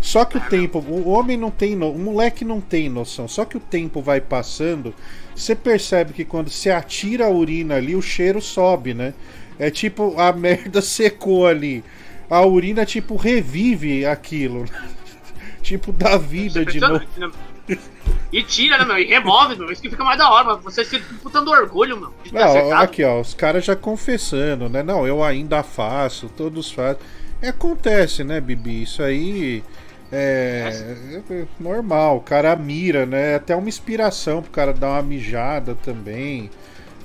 Só que o tempo, o homem não tem, no, o moleque não tem noção. Só que o tempo vai passando, você percebe que quando você atira a urina ali, o cheiro sobe, né? É tipo, a merda secou ali. A urina, tipo, revive aquilo. tipo, dá vida de novo. Né? E tira, né, meu? E remove, meu. Isso que fica mais da hora, mas você se putando orgulho, meu. Não, aqui, ó, os caras já confessando, né? Não, eu ainda faço, todos fazem. É, acontece, né, Bibi? Isso aí é, normal. O cara mira, né? É até uma inspiração pro cara dar uma mijada também.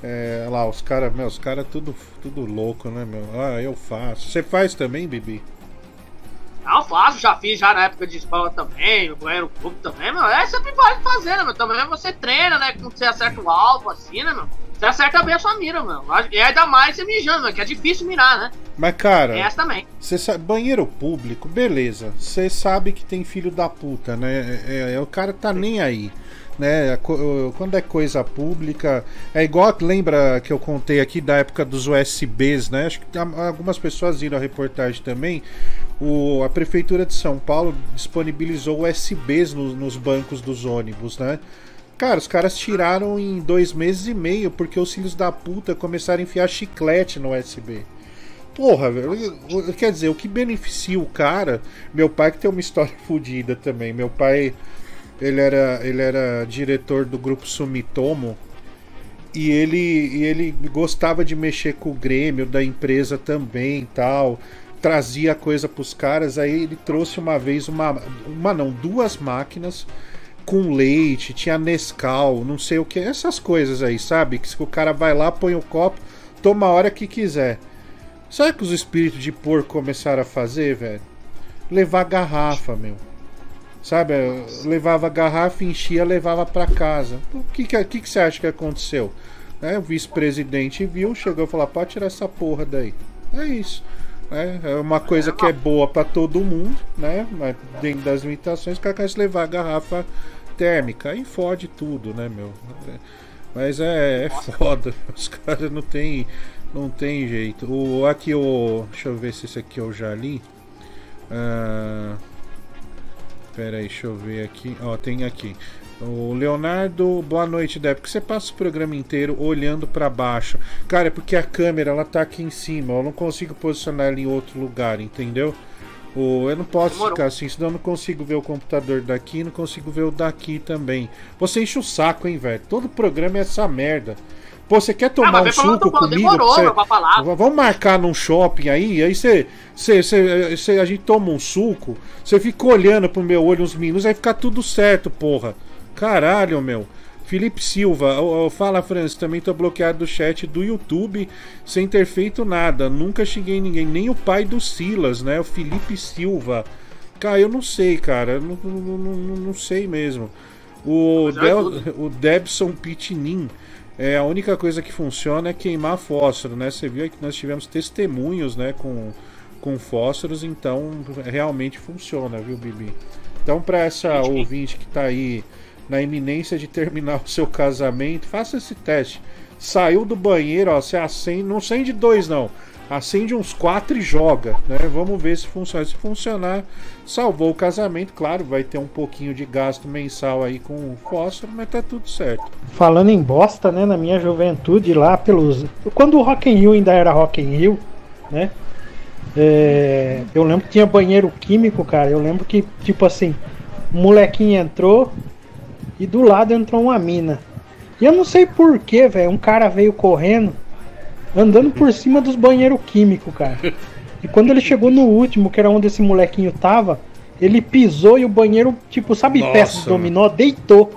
É, lá, os caras, meu, os caras tudo, tudo louco, né, meu? Ah, eu faço. Você faz também, Bibi? Não, faço, já fiz já na época de escola também, no banheiro clube também, meu. É sempre vale fazer, né, meu? Também você treina, né? Quando você acerta o alvo assim, né, meu? Você acerta bem a sua mira, meu. E ainda mais você mijando, meu, que é difícil mirar, né? Mas, cara, essa também. Você sabe, banheiro público, beleza. Você sabe que tem filho da puta, né? É, é- o cara tá nem aí. Né? Quando é coisa pública. É igual, lembra que eu contei aqui da época dos USBs, né? Acho que a- algumas pessoas viram a reportagem também. O, a Prefeitura de São Paulo disponibilizou USBs no- nos bancos dos ônibus, né? Cara, os caras tiraram em dois meses e meio porque os filhos da puta começaram a enfiar chiclete no USB. Porra, velho. Quer dizer, o que beneficia o cara. Meu pai que tem uma história fodida também. Meu pai, ele era, ele era diretor do grupo Sumitomo. E ele, e ele gostava de mexer com o Grêmio da empresa também tal. Trazia coisa pros caras. Aí ele trouxe uma vez uma. Uma não, duas máquinas com leite, tinha Nescau, não sei o que, essas coisas aí, sabe? Que o cara vai lá, põe o copo, toma a hora que quiser. Sabe o que os espíritos de porco começaram a fazer, velho? Levar garrafa, meu. Sabe? Levava garrafa, enchia, levava pra casa. O que, que, que, que você acha que aconteceu? Né? O vice-presidente viu, chegou e falou: pode tirar essa porra daí. É isso. Né? É uma coisa que é boa pra todo mundo, né? Mas dentro das limitações, o cara quer levar a garrafa térmica. Aí fode tudo, né, meu? Mas é, é foda. Os caras não tem, não tem jeito. O, aqui o. Deixa eu ver se esse aqui eu já li. Ah, pera aí, deixa eu ver aqui. Ó, tem aqui. O Leonardo, boa noite, Deb. Porque você passa o programa inteiro olhando pra baixo. Cara, é porque a câmera ela tá aqui em cima. Eu não consigo posicionar ela em outro lugar, entendeu? Eu não posso Demorou. ficar assim, senão eu não consigo ver o computador daqui, não consigo ver o daqui também. Você enche o saco, hein, velho? Todo programa é essa merda. Pô, você quer tomar Ah, um suco comigo? demorou, Você- Vamos marcar num shopping aí, aí você, você, você, você- a gente toma um suco, você fica olhando pro meu olho uns minutos, aí fica tudo certo, porra. Caralho, meu. Felipe Silva, fala Francis, também tô bloqueado do chat do YouTube sem ter feito nada. Nunca xinguei ninguém, nem o pai do Silas, né? O Felipe Silva. Cara, eu não sei, cara. Não, não, não, não- sei mesmo. O, é Del, o Debson Pitinin. É, a única coisa que funciona é queimar fósforo, né? Você viu que nós tivemos testemunhos, né, com, com fósforos, então realmente funciona, viu, Bibi? Então, para essa ouvinte que tá aí na iminência de terminar o seu casamento, faça esse teste. Saiu do banheiro, ó, você acende, não acende dois não, acende uns quatro e joga, né? Vamos ver se funciona. Se funcionar, salvou o casamento, claro, vai ter um pouquinho de gasto mensal aí com fósforo, mas tá tudo certo. Falando em bosta, né, na minha juventude lá pelos quando o Rock in Rio ainda era Rock in Rio, né? é, eu lembro que tinha banheiro químico, cara. Eu lembro que tipo assim, o molequinho entrou e do lado entrou uma mina. E eu não sei por que, velho, um cara veio correndo andando por cima dos banheiros químicos, cara. E quando ele chegou no último, que era onde esse molequinho tava, ele pisou e o banheiro, tipo, sabe Nossa, peça de dominó, deitou.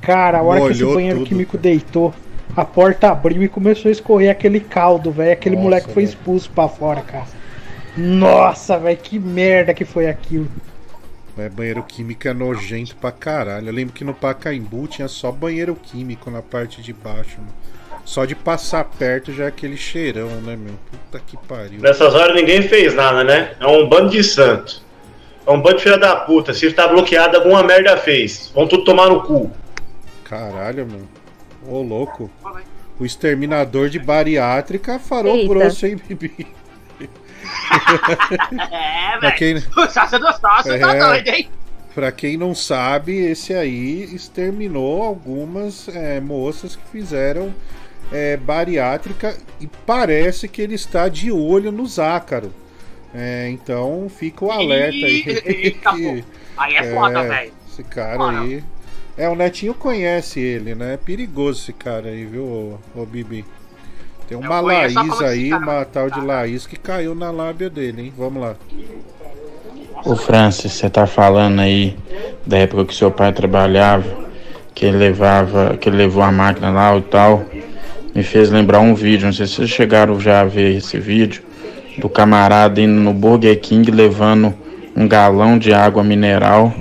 Cara, a hora que esse banheiro tudo. químico deitou, a porta abriu e começou a escorrer aquele caldo, velho. Aquele Nossa, moleque foi expulso pra fora, cara. Nossa, velho, que merda que foi aquilo. É, banheiro químico é nojento pra caralho. Eu lembro que no Pacaembu tinha só banheiro químico na parte de baixo. mano. Só de passar perto já é aquele cheirão, né, meu? Puta que pariu. Nessas horas ninguém fez nada, né? É um bando de santo. É um bando de filha da puta. Se tá bloqueado, alguma merda fez. Vão tudo tomar no cu. Caralho, mano. Ô, louco. O exterminador de bariátrica farou Eita. grosso, hein, Bibi? É, Pra quem- velho. Só você não sabe, você tá É. doido, hein? Pra quem não sabe, esse aí exterminou algumas é, moças que fizeram é, bariátrica e parece que ele está de olho no Zácaro. É, então fica o alerta aí. Eita, pô. Aí é foda, velho. Esse cara aí. É, o Netinho conhece ele, né? É perigoso esse cara aí, viu, ô, ô Bibi? Tem uma Eu Laís aí, uma tal de Laís que caiu na lábia dele, hein? Vamos lá. Ô Francis, você tá falando aí da época que seu pai trabalhava, que ele levava, que ele levou a máquina lá e tal. Me fez lembrar um vídeo, não sei se vocês chegaram já a ver esse vídeo, do camarada indo no Burger King levando um galão de água mineral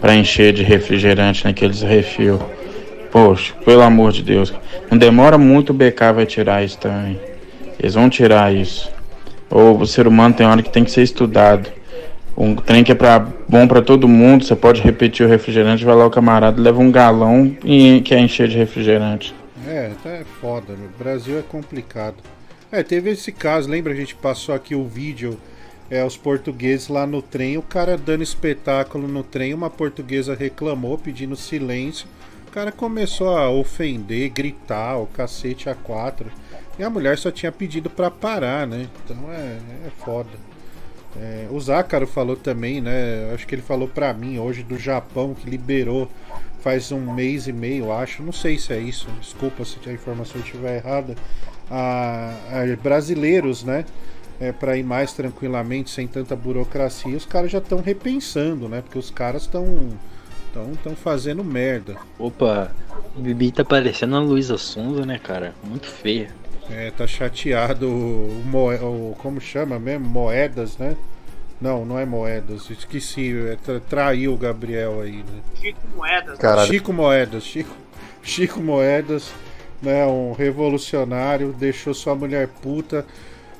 para encher de refrigerante naqueles refil. Poxa, pelo amor de Deus. Não demora muito o BK vai tirar isso também. Eles vão tirar isso. Ou o ser humano tem hora que tem que ser estudado. Um trem que é pra, bom pra todo mundo, você pode repetir o refrigerante, vai lá o camarada, leva um galão e quer encher de refrigerante. É, tá é foda, meu. Brasil é complicado. É, teve esse caso, lembra? A gente passou aqui o vídeo, é, os portugueses lá no trem, o cara dando espetáculo no trem, uma portuguesa reclamou, pedindo silêncio. Cara começou a ofender, gritar, o cacete a quatro. E a mulher só tinha pedido pra parar, né? Então é, é foda. É, o Zácaro falou também, né? Acho que ele falou pra mim hoje do Japão que liberou faz um mês e meio, acho. Não sei se é isso. Desculpa se a informação estiver errada. A, a brasileiros, né? É, para ir mais tranquilamente, sem tanta burocracia, os caras já estão repensando, né? Porque os caras estão estão tão fazendo merda. Opa, o Bibi tá parecendo a Luísa Sonza, né, cara? Muito feia. É, tá chateado o, Moe- o- como chama mesmo? Moedas, né? Não, não é moedas, esqueci, é, tra- traiu o Gabriel aí, né? Chico Moedas. Chico Moedas, Chico, Chico Moedas, né, um revolucionário, deixou sua mulher puta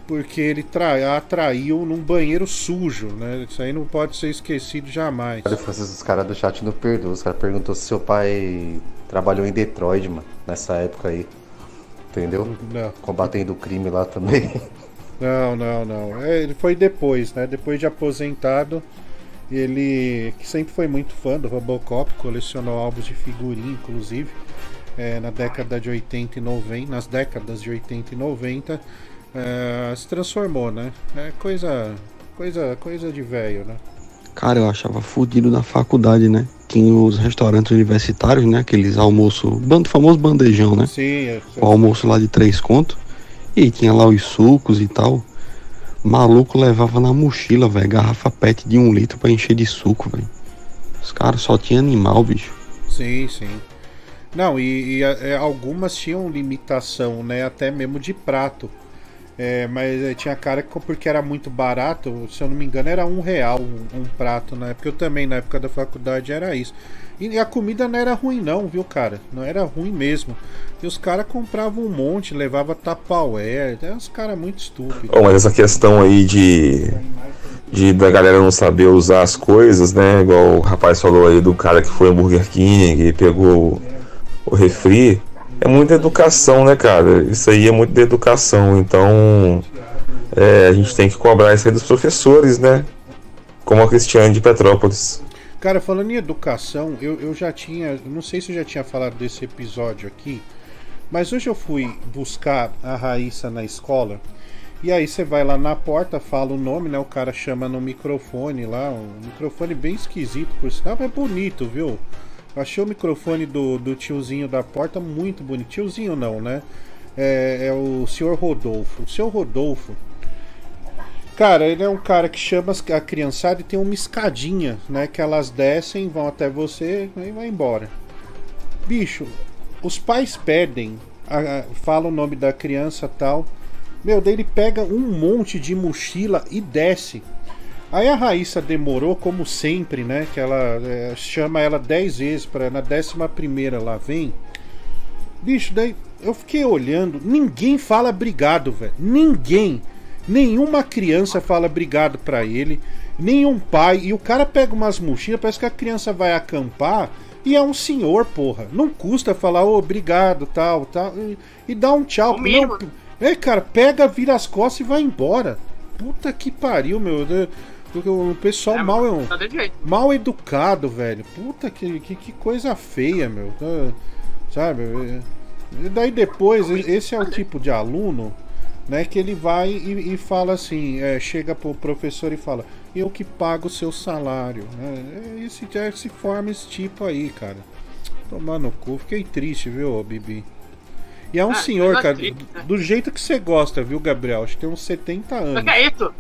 porque ele tra- a traiu num banheiro sujo, né? Isso aí não pode ser esquecido jamais. Os caras do chat não perdoam. Os caras perguntou se seu pai trabalhou em Detroit, mano, nessa época aí. Entendeu? Não. Combatendo o crime lá também. Não, não, não. É, ele foi depois, né? Depois de aposentado, ele que sempre foi muito fã do Robocop, colecionou álbuns de figurinha, inclusive, é, na década de 80 e 90, nas décadas de 80 e 90, é, se transformou, né? É coisa, coisa, coisa de velho, né? Cara, eu achava fudido na faculdade, né? Tinha os restaurantes universitários, né? Aqueles almoço, bando famoso bandejão, né? Sim, é, O almoço lá de três contos. E tinha lá os sucos e tal. Maluco levava na mochila, velho, garrafa PET de um litro pra encher de suco, velho. Os caras só tinham animal, bicho. Sim, sim. Não, e, e, é, algumas tinham limitação, né? Até mesmo de prato. É, mas é, tinha cara que porque era muito barato, se eu não me engano, era um real um, um prato na época. Eu também, na época da faculdade, era isso. E a comida não era ruim, não, viu, cara? Não era ruim mesmo. E os caras compravam um monte, levava tapaué. É uns caras muito estúpidos. Bom, mas essa questão aí de, de da galera não saber usar as coisas, né? Igual o rapaz falou aí do cara que foi Burger King e pegou o refri. É muita educação, né, cara? Isso aí é muito de educação. Então, é, a gente tem que cobrar isso aí dos professores, né? Como a Cristiane de Petrópolis. Cara, falando em educação, eu, eu já tinha. Não sei se eu já tinha falado desse episódio aqui, mas hoje eu fui buscar a Raíssa na escola. E aí você vai lá na porta, fala o nome, né? O cara chama no microfone lá, um microfone bem esquisito, por sinal, é bonito, viu? Achei o microfone do, do tiozinho da porta muito bonito. Tiozinho não, né? É, é o senhor Rodolfo. O senhor Rodolfo, Cara, ele é um cara que chama a criançada e tem uma escadinha, né? Que elas descem, vão até você e vai embora. Bicho, os pais pedem, a- a- falam o nome da criança tal. Meu, daí ele pega um monte de mochila e desce. Aí a Raíssa demorou, como sempre, né? Que ela é, chama ela dez vezes para na décima primeira lá vem. Bicho, daí eu fiquei olhando, ninguém fala obrigado, velho. Ninguém. Nenhuma criança fala obrigado pra ele, nenhum pai. E o cara pega umas mochilas, parece que a criança vai acampar e é um senhor, porra. Não custa falar "Ô, obrigado, tal, tal. E, e dá um tchau. Não, é, cara, pega, vira as costas e vai embora. Puta que pariu, meu. O o pessoal mal é. Tá. Mal educado, velho. Puta que, que, que coisa feia, meu. Ah, Sabe? é, E daí depois, esse é o tipo de aluno, né, que ele vai e, e fala assim, é, chega pro professor e fala, eu que pago o seu salário. Né? É Esse, já se forma esse tipo aí, cara. Tomar no cu, fiquei triste, viu, Bibi? E é um Ah, senhor, cara, triste, né? do jeito que você gosta, viu, Gabriel? Acho que tem uns 70 O anos. que é isso?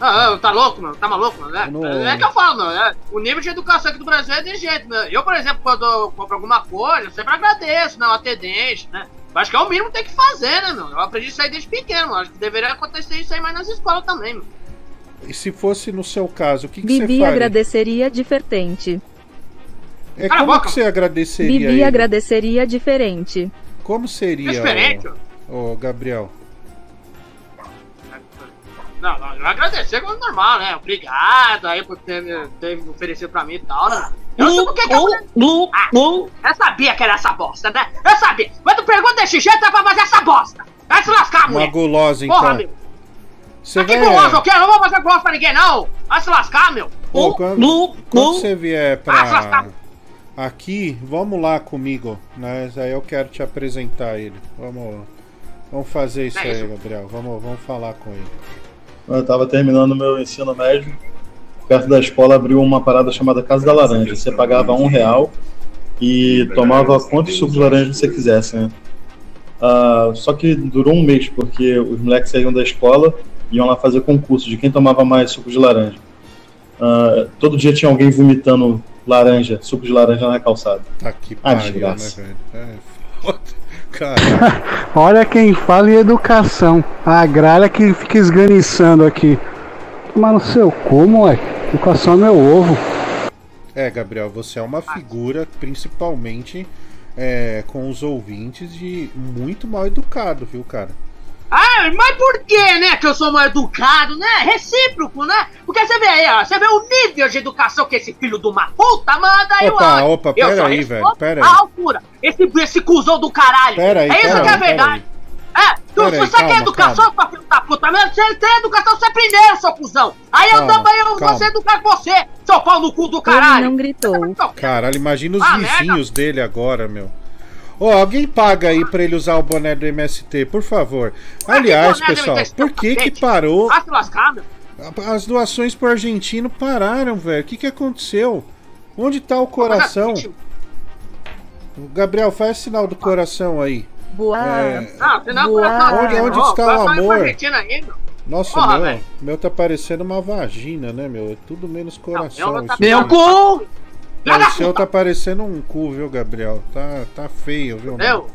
Ah, ah, tá louco, mano? Tá maluco, mano? É, Não. é que eu falo, mano. é, o nível de educação aqui do Brasil é desse jeito, meu. Eu, por exemplo, quando eu compro alguma coisa, eu sempre agradeço, né? O atendente, né? Acho que é o mínimo que tem que fazer, né, meu? Eu aprendi isso aí desde pequeno, mano. Acho que deveria acontecer isso aí mais nas escolas também, meu. E se fosse no seu caso, o que, que você Bibi faria? agradeceria diferente. É Cala a como boca, que você agradeceria Bibi ele? agradeceria diferente. Como seria, Diferente, ô, ô, Gabriel? Não, não, eu agradecer como normal, né? Obrigado aí por ter ter me oferecido pra mim e tal, né? Eu não sei por que eu... Ah, eu sabia que era essa bosta, né? Eu sabia. Mas tu pergunta desse jeito é pra fazer essa bosta. Vai se lascar, Uma mulher. gulosa, então. Porra, meu. Você Que vai... guloso eu quero? Eu não vou fazer guloso pra ninguém, não. Vai se lascar, meu. Pô, quando, quando você vier Ah, se pra lascar. aqui, vamos lá comigo, né? Aí eu quero te apresentar ele. Vamos, vamos fazer isso É aí, isso. Gabriel. Vamos, vamos falar com ele. Eu tava terminando meu ensino médio. Perto da escola abriu uma parada chamada Casa da Laranja. Você pagava um real e tomava quantos sucos de laranja você quisesse, né? Ah, só que durou um mês, porque os moleques saíam da escola e iam lá fazer concurso de quem tomava mais suco de laranja. Ah, todo dia tinha alguém vomitando laranja, suco de laranja na calçada. Tá que Ah, pariu, né, desgraça. velho? É Olha quem fala em educação. A agrária que fica esganiçando aqui. Mas no seu cu, moleque. Educação é meu ovo. é, Gabriel, você é uma figura, principalmente é, com os ouvintes, de muito mal educado, viu, cara? Ah, mas por que, né, que eu sou mal educado, né? Recíproco, né? Porque você vê aí, ó, você vê o nível de educação que esse filho de uma puta manda aí, Opa, ó. opa, Eu pera só aí, velho, pera aí. A altura. Esse, esse cuzão do caralho. Pera aí, é isso pera que aí, é verdade. É, tu, se aí, você calma, quer educação, sua filho da puta, mesmo, você tem educação, você primeiro, seu cuzão. Aí eu Calma, também eu vou calma. ser educar com você, seu pau no cu do caralho. Ele não gritou. Caralho, imagina os Ah, vizinhos dele agora, meu. Ô, alguém paga aí pra ele usar o boné do MST, por favor. Aliás, do pessoal, por que que parou? Vai se lascar, meu. As doações pro argentino pararam, velho. O que que aconteceu? Onde tá o coração? O Gabriel, faz sinal do coração aí. Boa. É, Não, senão Boa. coração. Onde- onde Ó, está o coração é amor? Meu. Nossa, Porra, meu, meu tá parecendo uma vagina, né, meu? É tudo menos coração. meu tá- Meu aqui. cu! O seu tá parecendo um cu, viu, Gabriel? Tá, tá feio, viu, Meu.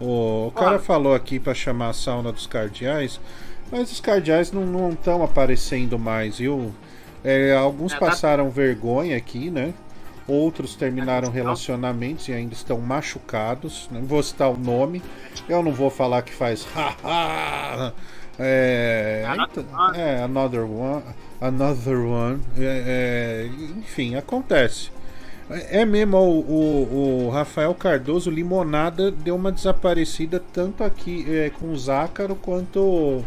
O, o cara falou aqui pra chamar a sauna dos cardeais, mas os cardeais não estão aparecendo mais, viu? É, alguns É, tá- passaram vergonha aqui, né? Outros terminaram relacionamentos e ainda estão machucados. Não vou citar o nome. Eu não vou falar que faz haha. É, então, é, another one. Another one. É, é, enfim, acontece. É é mesmo, o, o, o Rafael Cardoso Limonada deu uma desaparecida tanto aqui é, com o Zácaro quanto. O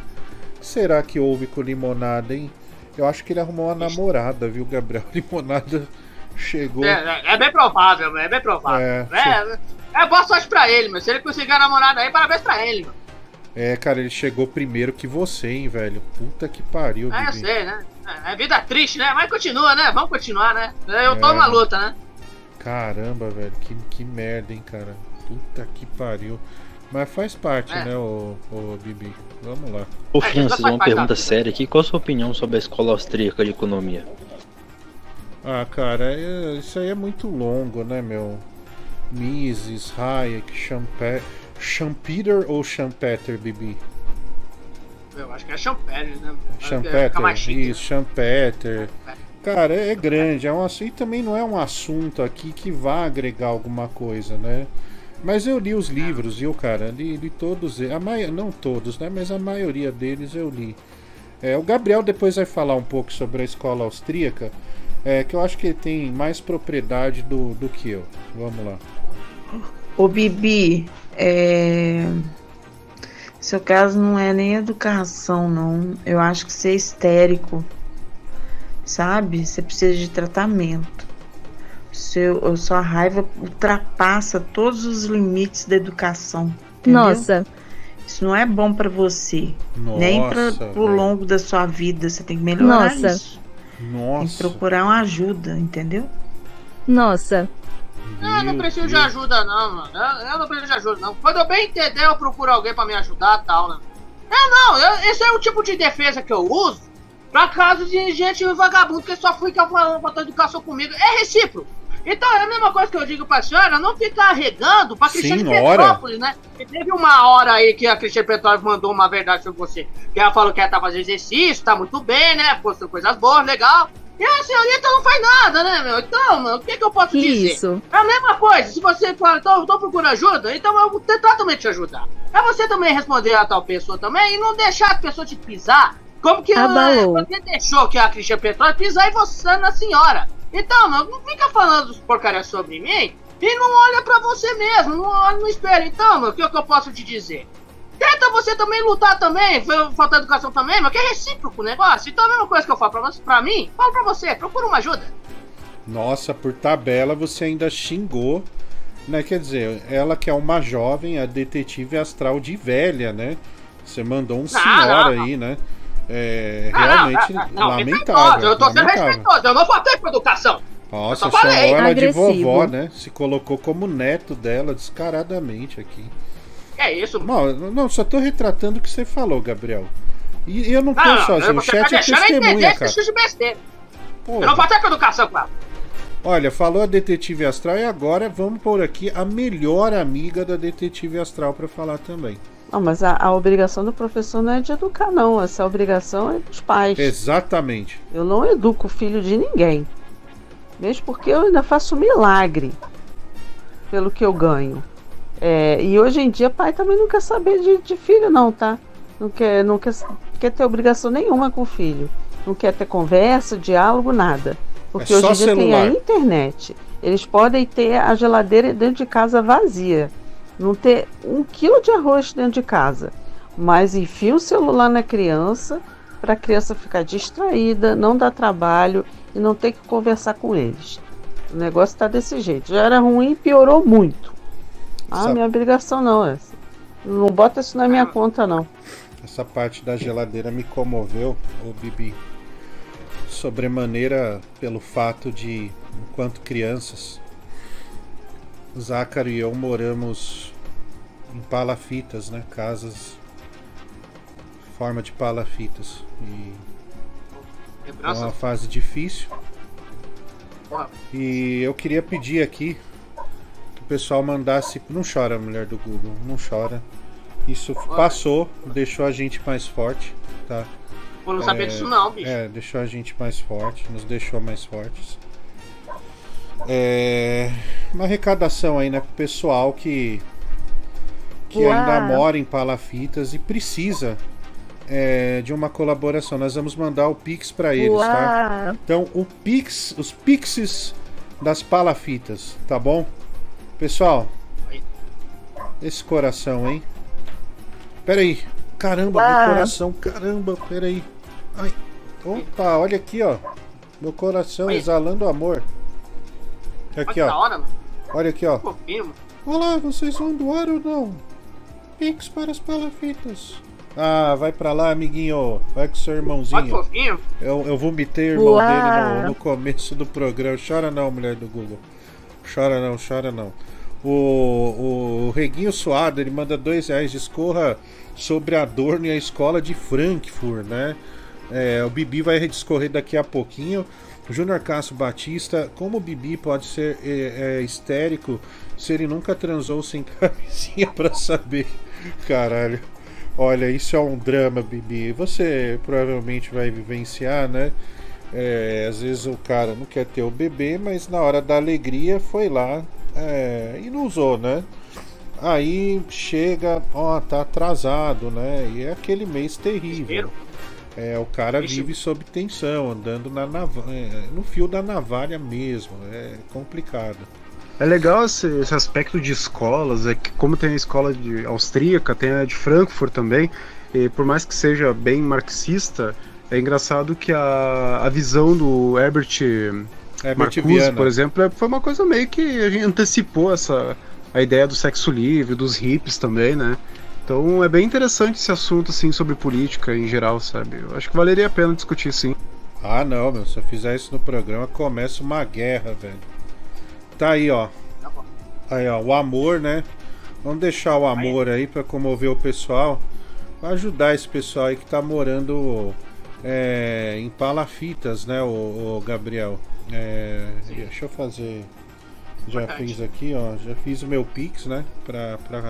que será que houve com o Limonada, hein? Eu acho que ele arrumou uma namorada, viu, Gabriel? Limonada chegou. É, é, é bem provável, é bem provável. É, É, é, boa sorte pra ele, meu. Se ele conseguir a namorada aí, parabéns pra ele, meu. É, cara, ele chegou primeiro que você, hein, velho? Puta que pariu, É, eu Bibi. sei, né? É, é vida triste, né? Mas continua, né? Vamos continuar, né? Eu tô É. numa luta, né? Caramba, velho, que, que merda, hein, cara. Puta que pariu. Mas faz parte, É. né, o, o Bibi? Vamos lá. Ô Francis, uma pergunta séria aqui. Qual a sua opinião sobre a escola austríaca de economia? Ah, cara, é- isso aí é muito longo, né, meu? Mises, Hayek, Champe... Champeter ou Champeter, Bibi? Eu acho que é Champere, né? Champeter, isso, Champeter. Cara, é, é grande, é um assunto, e também não é um assunto aqui que vá agregar alguma coisa, né? Mas eu li os livros, viu, cara? Li, li todos eles. A maio... Não todos, né? Mas a maioria deles eu li. É, o Gabriel depois vai falar um pouco sobre a escola austríaca, é, que eu acho que ele tem mais propriedade do, do que eu. Vamos lá. Ô Bibi, é... seu caso não é nem educação, não. Eu acho que você é histérico. Sabe? Você precisa de tratamento. Seu, sua raiva ultrapassa todos os limites da educação. entendeu? Nossa. Isso não é bom pra você. nem pra, Nossa, pro velho. longo da sua vida. Você tem que melhorar Nossa. isso. Tem que Nossa. procurar uma ajuda, entendeu? Nossa. Eu não preciso de ajuda, não, mano. Eu, eu não preciso de ajuda, não. Quando eu bem entender, eu procuro alguém pra me ajudar e tal, né? É, não, eu- esse é o tipo de defesa que eu uso pra caso de gente vagabundo que só fica falando falta educação comigo. É recíproco. Então é a mesma coisa que eu digo pra senhora, não ficar regando pra Cristiane. Petrópolis, né? E teve uma hora aí que a Cristiane Petrópolis mandou uma verdade sobre você. Que ela falou que ela tá fazendo exercício, tá muito bem, né? Postou coisas boas, legal. E a senhorita não faz nada, né, meu? Então, mano, o que, que eu posso dizer? isso? É a mesma coisa. Se você fala, então, eu tô procurando ajuda, então eu vou tentar também te ajudar. É você também responder a tal pessoa também e não deixar a pessoa te pisar. Como que eh, você deixou que a Cristian Petróleo pisar em você na senhora? Então, meu, não fica falando porcaria sobre mim e não olha pra você mesmo, não olha no espelho. Então, meu, o que, que eu posso te dizer? Tenta você também lutar também, foi- falta educação também, mas que é recíproco o negócio. Então a mesma coisa que eu falo pra, você, pra mim, falo pra você, procura uma ajuda. Nossa, por tabela você ainda xingou, né? Quer dizer, ela que é uma jovem, a detetive astral de velha, né? Você mandou um Não, senhor não, aí, né? É Ah, não, realmente não, não, lamentável. respeitoso, Eu tô sendo lamentável. respeitoso, eu não faltei com educação. Nossa, chamou ela Agressivo. de vovó, né? Se colocou como neto dela descaradamente aqui. É isso, Não, não, só tô retratando o que você falou, Gabriel. E eu não tô Não, não, sozinho, o você chat tá é a entender testemunha, cara. de besteira. Eu não faltei com educação com ela. Olha, falou a detetive astral e agora vamos pôr aqui a melhor amiga da detetive astral pra falar também. Não, mas a, a obrigação do professor não é de educar, não. Essa obrigação é dos pais. Exatamente. Eu não educo o filho de ninguém. Mesmo porque eu ainda faço milagre pelo que eu ganho. É, e hoje em dia, pai também não quer saber de, de filho, não, tá? Não quer, não quer, quer ter obrigação nenhuma com o filho. Não quer ter conversa, diálogo, nada. Porque É hoje em dia tem a celular. internet. Eles podem ter a geladeira dentro de casa vazia. Não ter um quilo de arroz dentro de casa. Mas enfia o celular na criança para a criança ficar distraída, não dar trabalho e não ter que conversar com eles. O negócio está desse jeito. Já era ruim e piorou muito. Ah, Sabe- minha obrigação não é essa. Não bota isso na minha conta, não. Essa parte da geladeira me comoveu, ô Bibi. Sobremaneira pelo fato de, enquanto crianças, Zácaro e eu moramos em palafitas, né? Casas forma de palafitas. E é uma fase difícil. E eu queria pedir aqui que o pessoal mandasse. Não chora, mulher do Google, não chora. Isso passou, deixou a gente mais forte, tá? Eu não sabia disso não, bicho. É, deixou a gente mais forte, nos deixou mais fortes. É, uma arrecadação aí, né, pro pessoal que que Uau. ainda mora em Palafitas e precisa é, de uma colaboração. Nós vamos mandar o Pix para eles, tá? Uau. Então, o Pix, os Pixes das Palafitas, tá bom? Pessoal, esse coração, hein? Pera aí. Caramba, Ah. meu coração, caramba, pera aí. Ai. Opa, olha aqui, ó. Meu coração Olha. exalando amor. Olha Aqui, da ó. hora. Olha aqui, ó. Olá, vocês vão doar ou não? Pix para as palafitas. Ah, vai pra lá, amiguinho. Vai com seu Olha irmãozinho. fofinho. Eu, eu vomitei o irmão Uau. dele no, no começo do programa. Chora não, mulher do Google. Chora não, chora não. O, o Reguinho Suado, ele manda dois reais de escorra sobre Adorno e a escola de Frankfurt, né? É, o Bibi vai discorrer daqui a pouquinho. Júnior Castro Batista, como o Bibi pode ser é, é, histérico se ele nunca transou sem camisinha pra saber? Caralho. Olha, isso é um drama, Bibi. Você provavelmente vai vivenciar, né? É, às vezes o cara não quer ter o bebê, mas na hora da alegria foi lá é, e não usou, né? Aí chega, ó, tá atrasado, né? E é aquele mês terrível. É, o cara vive sob tensão, andando na nava- é, no fio da navalha mesmo. É complicado. É legal esse, esse aspecto de escolas, é que como tem a escola de austríaca, tem a de Frankfurt também, e por mais que seja bem marxista, é engraçado que a, a visão do Herbert É, Marcuse, por exemplo, é- foi uma coisa meio que a gente antecipou essa a ideia do sexo livre, dos hips também, né? Então é bem interessante esse assunto assim sobre política em geral, sabe? Eu acho que valeria a pena discutir sim. Ah, não, meu. Se eu fizer isso no programa, começa uma guerra, velho. Tá aí, ó. Aí, ó. O amor, né? Vamos deixar o amor aí pra comover o pessoal. Pra ajudar esse pessoal aí que tá morando é, em palafitas, né, o, o Gabriel? É, deixa eu fazer. Já fiz aqui, ó. Já fiz o meu Pix, né? Pra, pra,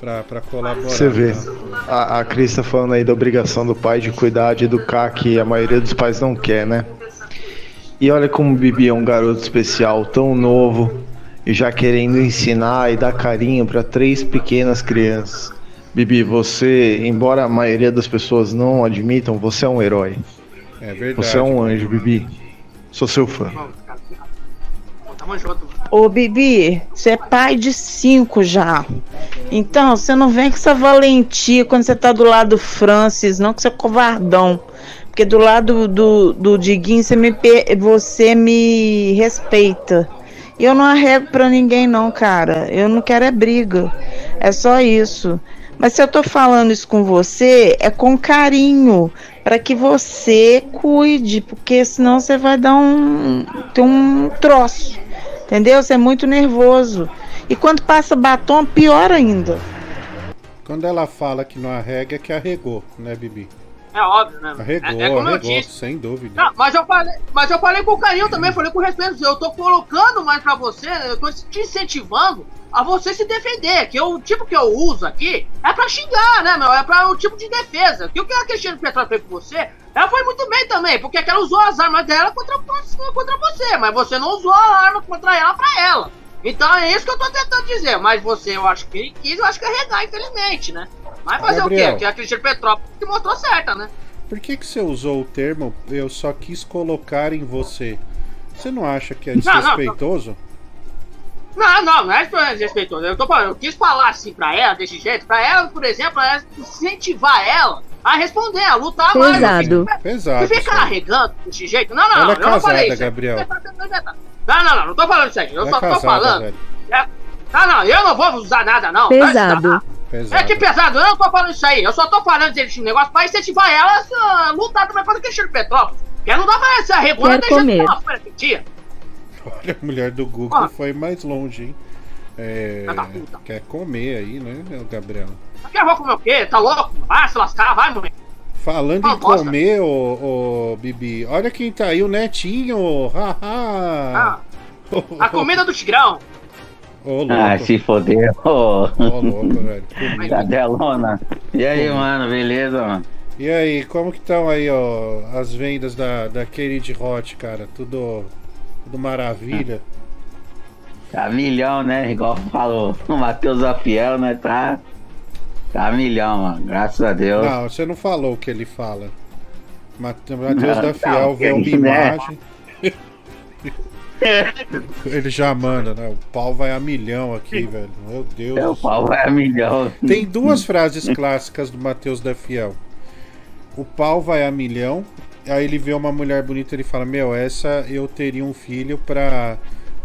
pra, pra colaborar. Você vê, tá? a, a Cris tá falando aí da obrigação do pai de cuidar, de educar, que a maioria dos pais não quer, né? E olha como o Bibi é um garoto especial, tão novo, e já querendo ensinar e dar carinho para três pequenas crianças. Bibi, você, embora a maioria das pessoas não admitam, você é um herói. É verdade. Você é um anjo, Bibi. Sou seu fã. Tamo junto. Ô, Bibi, você é pai de cinco já. Então, você não vem com essa valentia quando você tá do lado do Francis, não que você é covardão. Porque do lado do, do Diguinho você me, você me respeita. E eu não arrego pra ninguém, não, cara. Eu não quero é briga. É só isso. Mas se eu tô falando isso com você, é com carinho. Pra que você cuide. Porque senão você vai dar um. ter um troço. Entendeu? Você é muito nervoso. E quando passa batom, pior ainda. Quando ela fala que não arrega, é que arregou, né, Bibi? É óbvio, né? Arregou, é, é arregou, sem dúvida. Não, mas eu falei, mas eu falei com carinho também, falei com respeito. Eu tô colocando mais pra você, eu tô te incentivando a você se defender. Que o tipo que eu uso aqui é pra xingar, né, meu? É pra o tipo de defesa. Que o que a Cristina Petrova fez com você, ela foi muito bem também, porque ela usou as armas dela contra, contra você, mas você não usou a arma contra ela pra ela. Então é isso que eu tô tentando dizer. Mas você, eu acho que quis, eu acho que arregar, infelizmente, né? Mas fazer Gabriel. o quê? Que a Cristina Petrova se mostrou certa, né? Por que, que você usou o termo eu só quis colocar em você? Você não acha que é Não, não, não. Não, não, não é desrespeitoso. Eu, tô falando, eu quis falar assim pra ela, desse jeito, pra ela, por exemplo, é incentivar ela a responder, a lutar Pesado. mais. Pesado. Não ficar arregando desse jeito. Não, não, Ela é eu não falei casada, isso. Gabriel. Não, não, não, não tô falando isso aí. Eu Ela é só tô casada, falando. velho. É- Não, não, eu não vou usar nada, não. Pesado. É que pesado, eu não tô falando isso aí. Eu só tô falando desse negócio pra incentivar ela a lutar também contra o Cristiano Petrópolis. Porque não dá pra regular Quer deixando comer. uma folha tia. Olha, a mulher do Google Ah. foi mais longe, hein? É, quer comer aí, né, Gabriel? Aqui eu vou comer o quê? Tá louco? Vai se lascar, vai, mulher. Falando Ah, em bosta. comer, ô, ô, Bibi, olha quem tá aí, o Netinho! Haha! A comida do Tigrão. Ô, louco. Ah, se foder, ô. Ô, louco, velho. Comida. Cadelona. E aí, mano, beleza, mano? E aí, como que estão aí, ó, as vendas da, da Kennedy Hot, cara? Tudo, tudo maravilha? Tá milhão, né? Igual falou o Matheus Afiel, né? Tá. Tá milhão, mano. Graças a Deus. Não, você não falou o que ele fala. Matheus da Fiel vê uma né? imagem. Ele já manda, né? O pau vai a milhão aqui, velho. Meu Deus. É, do o pau vai a milhão. Tem duas frases clássicas do Matheus da Fiel. O pau vai a milhão. Aí ele vê uma mulher bonita e ele fala: Meu, essa eu teria um filho pra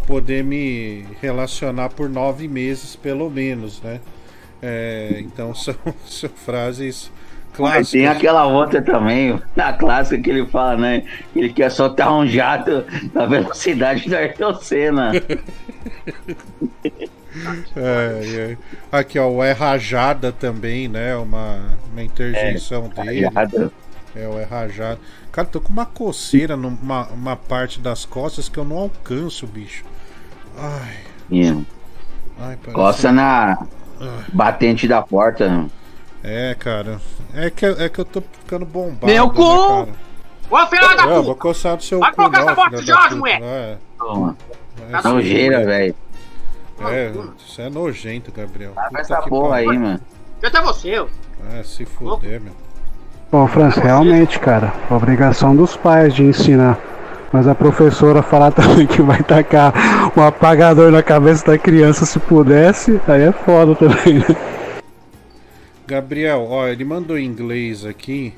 poder me relacionar por nove meses, pelo menos, né? É, então são, são frases Mas clássicas. tem aquela outra também, na clássica que ele fala, né? Ele quer soltar um jato na velocidade do Ayrton Senna. É, é. Aqui, ó, o É Rajada também, né? Uma, uma interjeição É, dele. Rajada. É, o É Rajada. Cara, tô com uma coceira numa uma parte das costas que eu não alcanço, bicho. Ai, Sim. ai, parece... Coça na batente da porta. né? É, cara. É que, é que eu tô ficando bombado. Meu né, cu! cara? Ô, filha da É, eu puta! vou coçar do seu Vai cu, colocar não, essa filha de ódio. É, Toma. é, Tá nojeira, sim, velho. É, isso é nojento, Gabriel. Vai Puta essa porra aí, mano. Até você, ó. É, se fuder, meu. Bom, Francis, realmente, cara, obrigação dos pais de ensinar. Mas a professora falar também que vai tacar um apagador na cabeça da criança se pudesse, aí é foda também, né? Gabriel, ó, ele mandou em inglês aqui.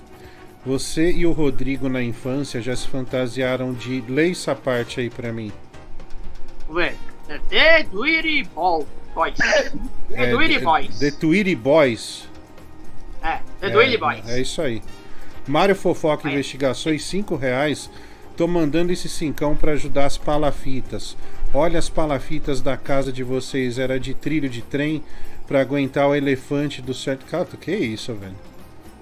Você e o Rodrigo na infância já se fantasiaram de. Lê essa parte aí pra mim. Ué, é The Tweety Ball Boys. The Tweety Boys. The Tweety Boys. É, The Tweety Boys. É isso aí. Mário Fofoca Investigações, 5 reais. Tô mandando esse cincão pra ajudar as palafitas. Olha as palafitas da casa de vocês, era de trilho de trem pra aguentar o elefante do certo. Cara, que isso, velho?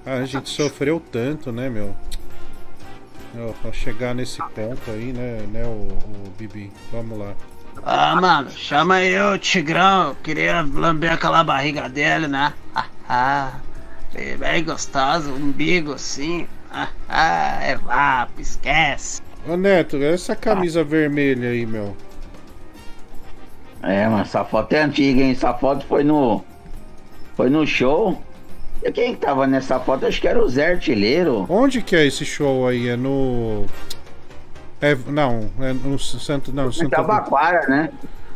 Ah, a gente sofreu tanto, né, meu? Pra chegar nesse ponto aí, né, né, o, o Bibi? Vamos lá. Ah, mano, chama aí o Tigrão. Eu queria lamber aquela barriga dele, né? Ah, ah, bem, bem gostoso, umbigo assim. Ah, ah, é vapo, esquece. Ô Neto, essa camisa vermelha aí, meu. É, mas essa foto é antiga, hein? Essa foto foi no. Foi no show. E quem que tava nessa foto? Acho que era o Zé Artilheiro. Onde que é esse show aí? É no. É, não, é no Santo. Não, Em Santo. Tabaquara, né?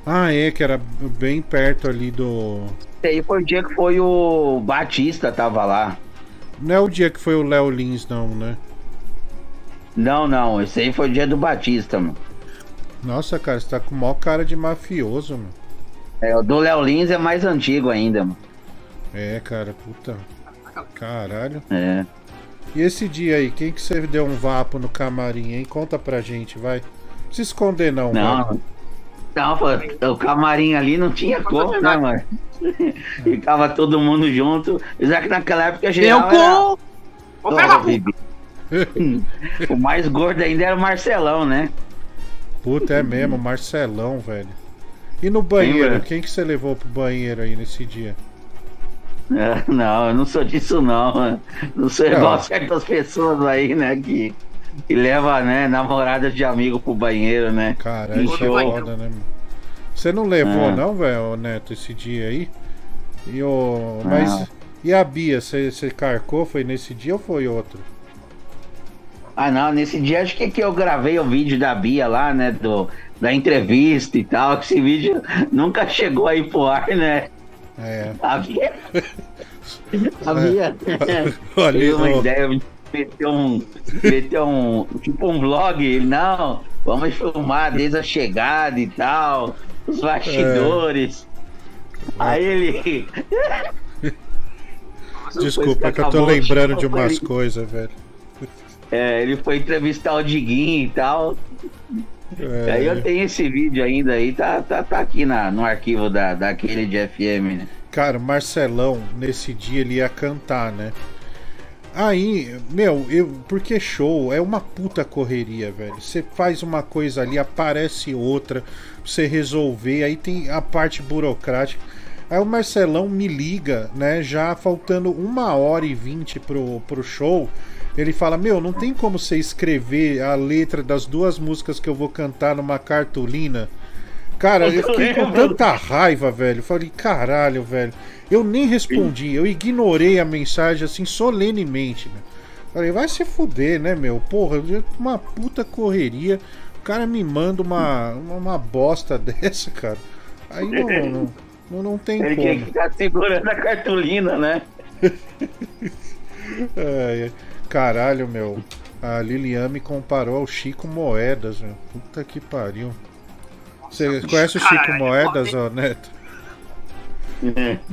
Ah, é, que era bem perto ali do. Esse aí foi o dia que foi o Batista tava lá. Não é o dia que foi o Léo Lins, não, né? Não, não, esse aí foi o dia do Batista, mano. Nossa, cara, você tá com o maior cara de mafioso, mano. É, o do Léo Lins é mais antigo ainda, mano. É, cara, puta. Caralho. É. E esse dia aí, quem que você deu um vapo no camarim, hein? Conta pra gente, vai. Não se esconder, não, Não, mano. Não, pô, o camarim ali não tinha como, né, mano? Ficava todo mundo junto. Já que naquela época geral Meu era... cu! Ô, Bibi. o mais gordo ainda era o Marcelão, né? Puta, é mesmo, Marcelão, velho. E no banheiro, Lembra? quem que você levou pro banheiro aí nesse dia? Não, eu não sou disso não. mano. Não sou Não. igual certas pessoas aí, né? Que, que leva, né, namoradas de amigo pro banheiro, né? Caralho, Em isso é foda, né, mano? Você não levou, É. não, velho, Neto, esse dia aí? E o. Mas. Não. E a Bia, você carcou? Foi nesse dia ou foi outro? Ah, não, nesse dia acho que, que eu gravei o vídeo da Bia lá, né? Do, da entrevista e tal. que Esse vídeo nunca chegou aí pro ar, né? É. A Bia. A Bia. Olha, teve uma ideia, meteu um. Meteu um. Tipo um vlog. Ele, não, vamos filmar desde a chegada e tal. Os bastidores. Aí ele. Desculpa, é que eu tô lembrando de umas foi- coisas, velho. É, ele foi entrevistar o Diguinho e tal. É. Aí eu tenho esse vídeo ainda aí, tá, tá, tá aqui na, no arquivo da, daquele de FM, né? Cara, o Marcelão, nesse dia, ele ia cantar, né? Aí, meu, eu, porque show é uma puta correria, velho. Você faz uma coisa ali, aparece outra, pra você resolver, aí tem a parte burocrática. Aí o Marcelão me liga, né? Já faltando uma hora e vinte pro, pro show. Ele fala: Meu, não tem como você escrever a letra das duas músicas que eu vou cantar numa cartolina. Cara, eu fiquei com tanta raiva, velho. Falei, caralho, velho. Eu nem respondi, eu ignorei a mensagem assim solenemente, né? Falei, vai se fuder, né, meu? Porra, uma puta correria. O cara me manda uma, uma, bosta dessa, cara. Aí não, não, não, não tem Ele como. ficar segurando a cartolina, né? Ai. caralho, meu. A Lilian me comparou ao Chico Moedas, meu. Puta que pariu. Você conhece o Chico Caralho, Moedas, ó, Neto?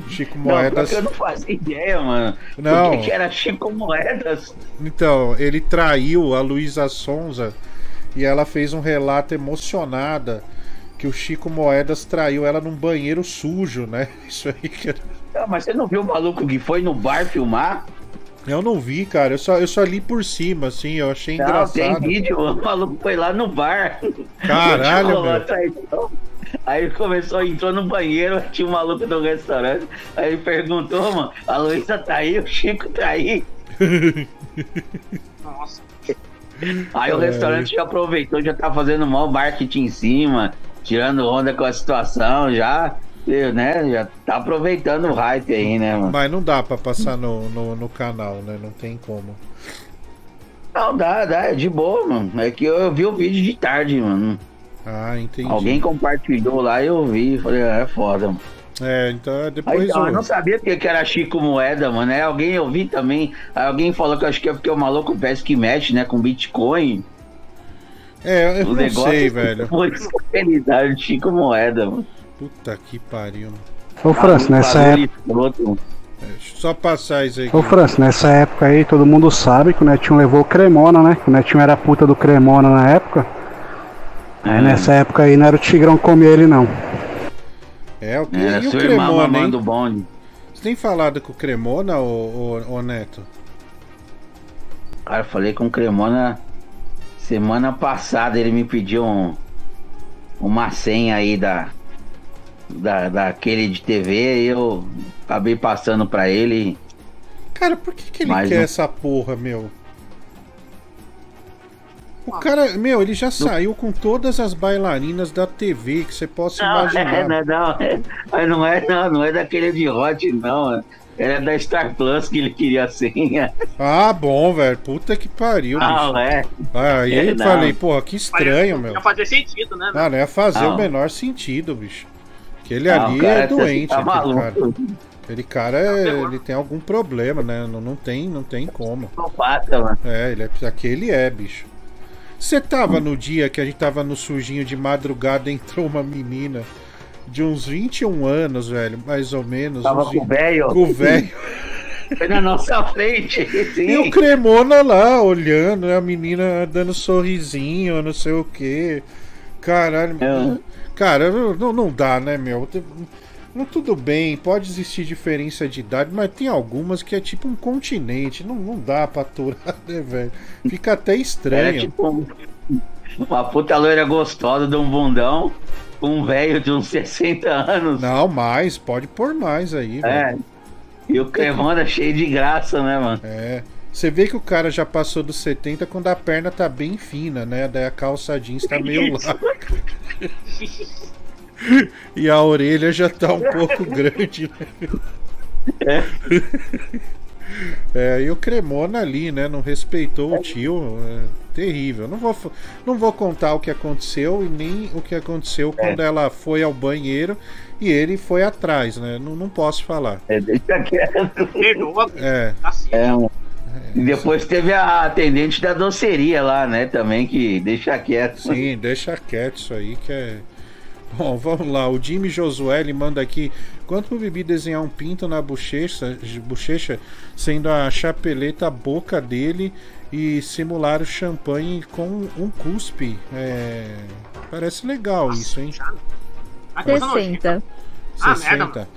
Chico Não, Moedas. porque eu não fazia ideia, mano. Não. Por que que era Chico Moedas? Então, ele traiu a Luísa Sonza e ela fez um relato emocionada que o Chico Moedas traiu ela num banheiro sujo, né? Isso aí que era- Ah, mas você não viu o maluco que foi no bar filmar? Eu não vi, cara. Eu só, eu só li por cima, assim. Eu achei Não, tem engraçado. vídeo, o maluco foi lá no bar. Caralho, meu. a traição. Aí começou, entrou no banheiro, tinha um maluco do restaurante. Aí perguntou, mano, a Luísa tá aí, o Chico tá aí. Nossa. Aí o É. restaurante já aproveitou, já tá fazendo mal marketing em cima, tirando onda com a situação, já, né? Já tá aproveitando o hype aí, né, mano? Mas não dá pra passar no, no, no canal, né? Não tem como. Não, dá, dá, é de boa, mano. É que eu vi o vídeo de tarde, mano. Ah, entendi. Alguém compartilhou lá e eu vi, falei, ah, é foda, mano. É, então é Aí, depois então, o- eu não sabia porque que era Chico Moeda, mano. É, alguém eu vi também. aí Alguém falou que eu acho que é porque o maluco parece que mexe, né, com Bitcoin. É, eu O não negócio sei, velho. Foi Chico Moeda, mano. Puta que pariu. Ô, França, nessa época. Deixa eu só passar isso aí. Ô, França, nessa época aí todo mundo sabe que o Netinho levou o Cremona, né? Que o Netinho era a puta do Cremona na época. Aí nessa época aí não era o Tigrão comer ele, não. É, o que Era e o seu irmão Cremona, hein? bonde. Você tem falado com o Cremona, ô, ô, ô Neto? Cara, eu falei com o Cremona semana passada, ele me pediu um, uma senha aí da, da daquele de TV e eu acabei passando pra ele. Cara, por que, que ele Mas quer não- essa porra, meu? O cara, meu, ele já saiu com todas as bailarinas da TV que você possa Não, imaginar. é, não, não, é, não é, não, não é daquele de Hot, não. Era da Star Plus que ele queria a senha. Ah, bom, velho. Puta que pariu, Não, bicho. é. Aí É, eu não. falei, porra, que estranho, meu. Ia fazer sentido, né? Ah, não ia fazer Não. o menor sentido, bicho. Aquele Não, ali é tá- doente, tá aquele maluco. cara. Aquele cara, é- ele tem algum problema, né? Não, não tem, não tem como. Mano. É, ele é, aquele é, bicho. Você tava no dia que a gente tava no sujinho de madrugada, entrou uma menina de uns 21 anos, velho, mais ou menos. Tava com o 20 velho. Com o velho. Foi na nossa frente, sim. E o Cremona lá, olhando, né, a menina dando sorrisinho, não sei o quê. Caralho. Cara, não, não- dá, né, meu? Não, tudo bem, pode existir diferença de idade, mas tem algumas que é tipo um continente. Não, não dá pra aturar, né, velho? Fica até estranho. Era tipo um- uma puta loira gostosa de um bundão, um velho de uns 60 anos. Não, mais, pode pôr mais aí, É. velho. E o Cremona cheio de graça, né, mano? É. Você vê que o cara já passou dos 70 quando a perna tá bem fina, né? Daí a calça jeans tá meio larga. E a orelha já tá um pouco grande, né? É, e o Cremona ali, né? Não respeitou o tio. É terrível. Não vou, não vou contar o que aconteceu e nem o que aconteceu quando ela foi ao banheiro e ele foi atrás, né? Não, não posso falar. É, deixa quieto. Perdoa. É. É, um- E depois teve a atendente da doceria lá, né? Também que deixa quieto. Sim, deixa quieto isso aí que é. Bom, vamos lá. O Jimmy Josué ele manda aqui. Quanto pro Bibi desenhar um pinto na bochecha, bochecha, sendo a chapeleta a boca dele e simular o champanhe com um cuspe? É, Parece legal isso, hein? 60. Ah, 60.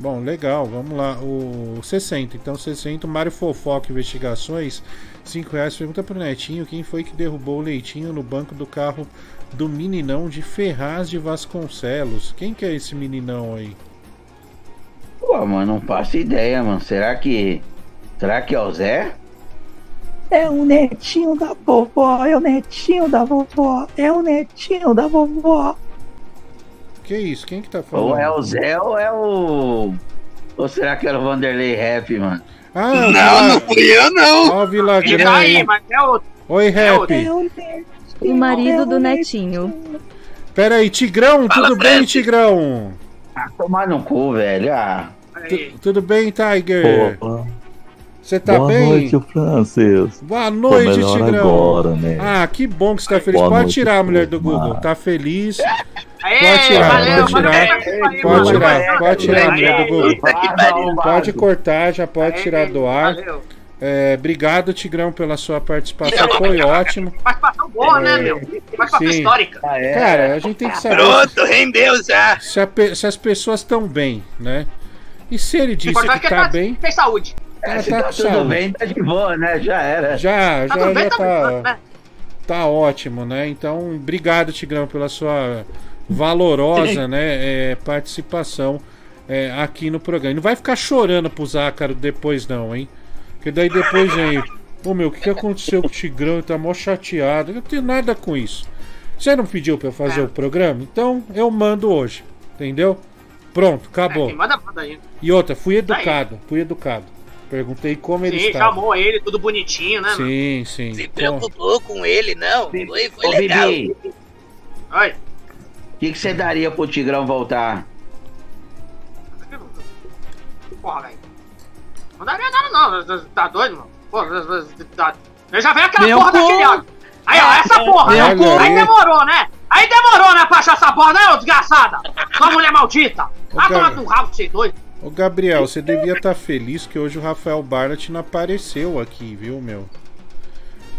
Bom, legal, vamos lá. O 60, então 60, o Mário Fofoca Investigações, 5 reais. Pergunta pro Netinho quem foi que derrubou o leitinho no banco do carro do meninão de Ferraz de Vasconcelos. Quem que é esse meninão aí? Pô, mano, não faço ideia, mano. Será que. Será que é o Zé? É o netinho da vovó, é o netinho da vovó, é o netinho da vovó. Que isso? Quem que tá falando? Ou é o Zé ou é o. Ou será que era o Vanderlei Rap, mano? Ah, Não, Vila- não fui eu, não. Ó, o Vilagrã Ele tá aí, mas é outro. Oi, Rap. O marido do netinho. Pera aí, Tigrão, tudo bem, Tigrão? Ah, tomar no cu, velho. Ah. Tu- tudo bem, Tiger? Opa. Você tá Boa bem? noite, Francis. Boa noite, Tigrão. agora, né? Ah, que bom que você tá feliz. Boa pode noite, tirar a mulher do. Google. Tá feliz? Aê, Pode tirar, valeu, pode tirar. valeu, Pode tirar, valeu, pode tirar a mulher do Google. Que. Pode cortar, já pode tirar do ar. É, obrigado, Tigrão, pela sua participação. Foi ótimo. Participação boa, né, meu? Participação Sim. histórica. Cara, a gente tem que saber. Pronto, rendeu já. Se, a se as pessoas estão bem, né? E se ele disse que é tá tá- bem, Tem saúde. Tá, Se tá tá tudo saúde. bem, tá de boa, né? Já era. Já, Tá já, bem, já tá tá, tá- tá ótimo, né? Então, obrigado, Tigrão, pela sua valorosa, né, é, participação é, aqui no programa. E Não vai ficar chorando pro Zácaro depois, não, hein? Porque daí depois vem. Ô meu, o que, que aconteceu com o Tigrão? Ele tá mó chateado. Eu não tenho nada com isso. Você não pediu pra eu fazer o programa? Então eu mando hoje. Entendeu? Pronto, acabou. Quem manda, manda aí. E outra, fui educado, fui educado. Perguntei como ele Sim, estava. chamou ele, tudo bonitinho, né? mano? Sim, sim. Se Com- preocupou com ele, não. Foi, foi Ô, legal. Bibi, Oi. o que, que você daria pro Tigrão voltar? Porra, velho. Não daria nada, não. Tá doido, mano? Pô, tá- eu já veio aquela Meu porra cu. daquele áudio. Aí, ó, essa porra, Meu né? cu. Aí demorou, né? Aí demorou, né, pra achar essa porra, né, ô desgraçada? Sua mulher maldita. Ah, toma no rabo, você doido. Ô Gabriel, você devia estar feliz que hoje o Rafael Barnett não apareceu aqui, viu, meu?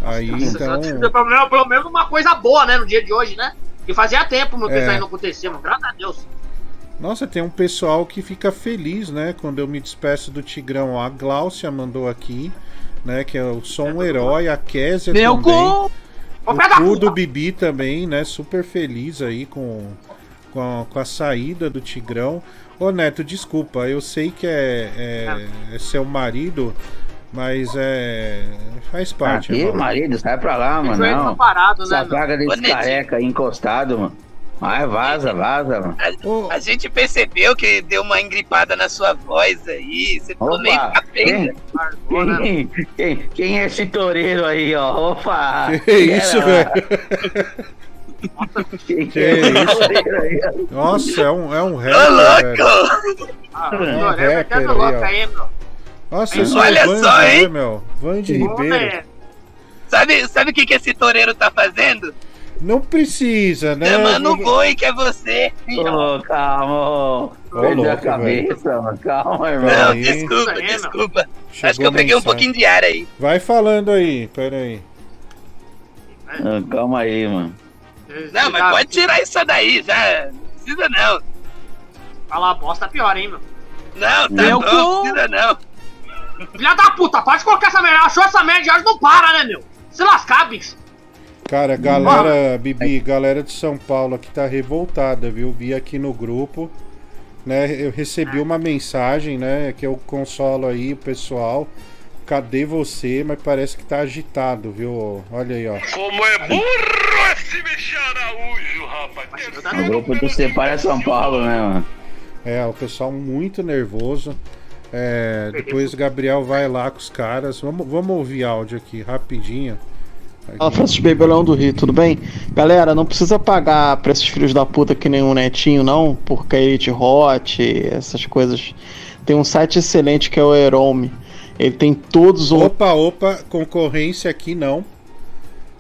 Aí então. Pelo menos, pelo menos uma coisa boa, né, no dia de hoje, né? Que fazia tempo, meu, que É. isso aí não acontecia, mano. Graças a Deus. Nossa, tem um pessoal que fica feliz, né? Quando eu me despeço do Tigrão. A Gláucia mandou aqui, né? Que eu sou um herói. A Késia Meu também. cu! O cu do Bibi também, né? Super feliz aí com, com, a, com a saída do Tigrão. Ô Neto, desculpa, eu sei que é, é, é seu marido, mas é. faz parte. Aqui, irmão. marido, sai pra lá, mano. Não. parado, né, Essa meu? praga Ô, desse Netinho. careca aí encostado, mano. Vai, vaza, vaza, mano. A, a gente percebeu que deu uma engripada na sua voz aí. Você ficou meio capenga. quem, quem, quem é esse toureiro aí, ó? Opa! Que isso, Era- velho? Quem Que é isso? aí? Nossa, é um, é um Ô, rapper, velho. louco! Ah, É um metendo aí, ó. aí. Nossa, Olha eu sou o Vande, só, hein? né, meu? Vande Ribeiro. Sabe, sabe o que, que esse toureiro tá fazendo? Não precisa, né? Chamando o boi, que é você. Ô, calma, ô. Ô, Perdeu a cabeça, mano. Calma, irmão. Não, Aí. desculpa, Aí, desculpa. Chegou Acho que eu peguei um pouquinho de ar aí. Vai falando aí, peraí. Ah, Calma aí, mano. Não, mas pode tirar isso daí, já. Não precisa não. Falar bosta pior, hein, meu. Não, tá Meu bom, não precisa não. Filha da puta, pode colocar essa merda. Achou essa merda de hoje, não para, né, meu? Se lascar, bicho. Cara, galera, Bibi, galera de São Paulo aqui tá revoltada, viu? Vi aqui no grupo, né? Eu recebi uma mensagem, né? Que eu consolo aí o pessoal. Cadê você? Mas parece que tá agitado, viu? Olha aí, ó. Como é burro esse Michel Araújo, rapaz. O grupo do Separa São Paulo, né, mano? É, o pessoal muito nervoso. É, depois o Gabriel vai lá com os caras. Vamos, vamos ouvir áudio aqui rapidinho. Fala Francis Baby, Leão do Rio, tudo bem? Galera, não precisa pagar pra esses filhos da puta que nem o Netinho, não, porque Elite Hot, essas coisas. Tem um site excelente que é o Erome. Ele tem todos os. Opa, opa, concorrência aqui não.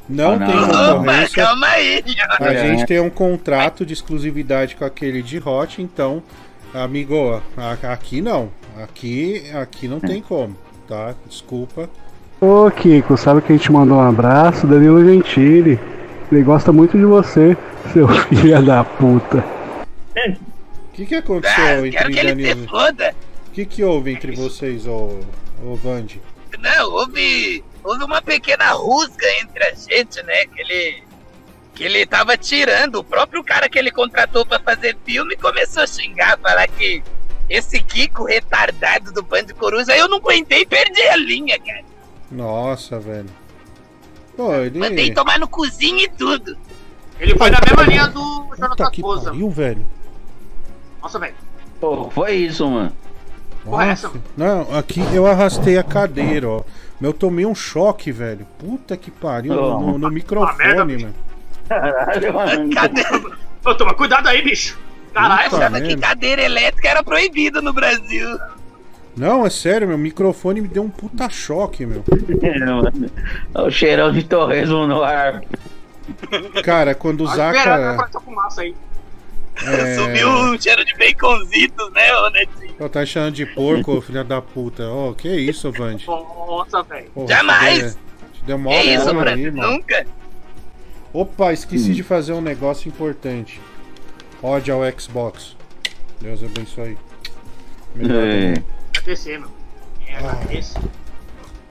Não Ah, não. tem Opa, concorrência. calma aí. A É. gente tem um contrato de exclusividade com aquele de Hot, então, amigo, aqui não. Aqui, aqui não tem como, tá? Desculpa. Ô Kiko, sabe que a gente mandou um abraço? Danilo Gentili. Ele gosta muito de você, seu filho da puta. O que, que aconteceu Ah, entre quero que ele se Danilo? foda. O que, que houve entre vocês, ô, ô Vande? Não, houve, houve uma pequena rusga entre a gente, né? Que ele, que ele tava tirando. O próprio cara que ele contratou pra fazer filme começou a xingar, falar que esse Kiko retardado do Band de Coruja, aí eu não aguentei, perdi a linha, cara. Nossa, velho. Pô, ele. Mandei tomar no cozinho e tudo. Ele foi na mesma linha do Jonathan Puta que Souza. pariu, velho. Nossa, velho. Pô, foi isso, mano. Porra, é essa? Nossa. Não, aqui eu arrastei a cadeira, ó. Eu tomei um choque, velho. Puta que pariu. Oh. No, no microfone, mano. Caralho, mano. Ô, toma cuidado aí, bicho. Caralho, Puta Achava que merda. cadeira elétrica era proibida no Brasil. Não, é sério, meu microfone me deu um puta choque, meu. É, mano. Olha o cheirão de torresmo no ar. Cara, quando o vai Zaca. fumaça aí. É... Subiu um cheiro de baconzitos, né, ô Netinho? Tá chamando de porco, filha da puta. Ó, que isso, Vande? Nossa, velho. Jamais! Te deu, mó Que isso, aí, mano. Nunca? Opa, esqueci Hum. de fazer um negócio importante. Ódio ao Xbox. Deus abençoe. Melhor É. É, agradeço.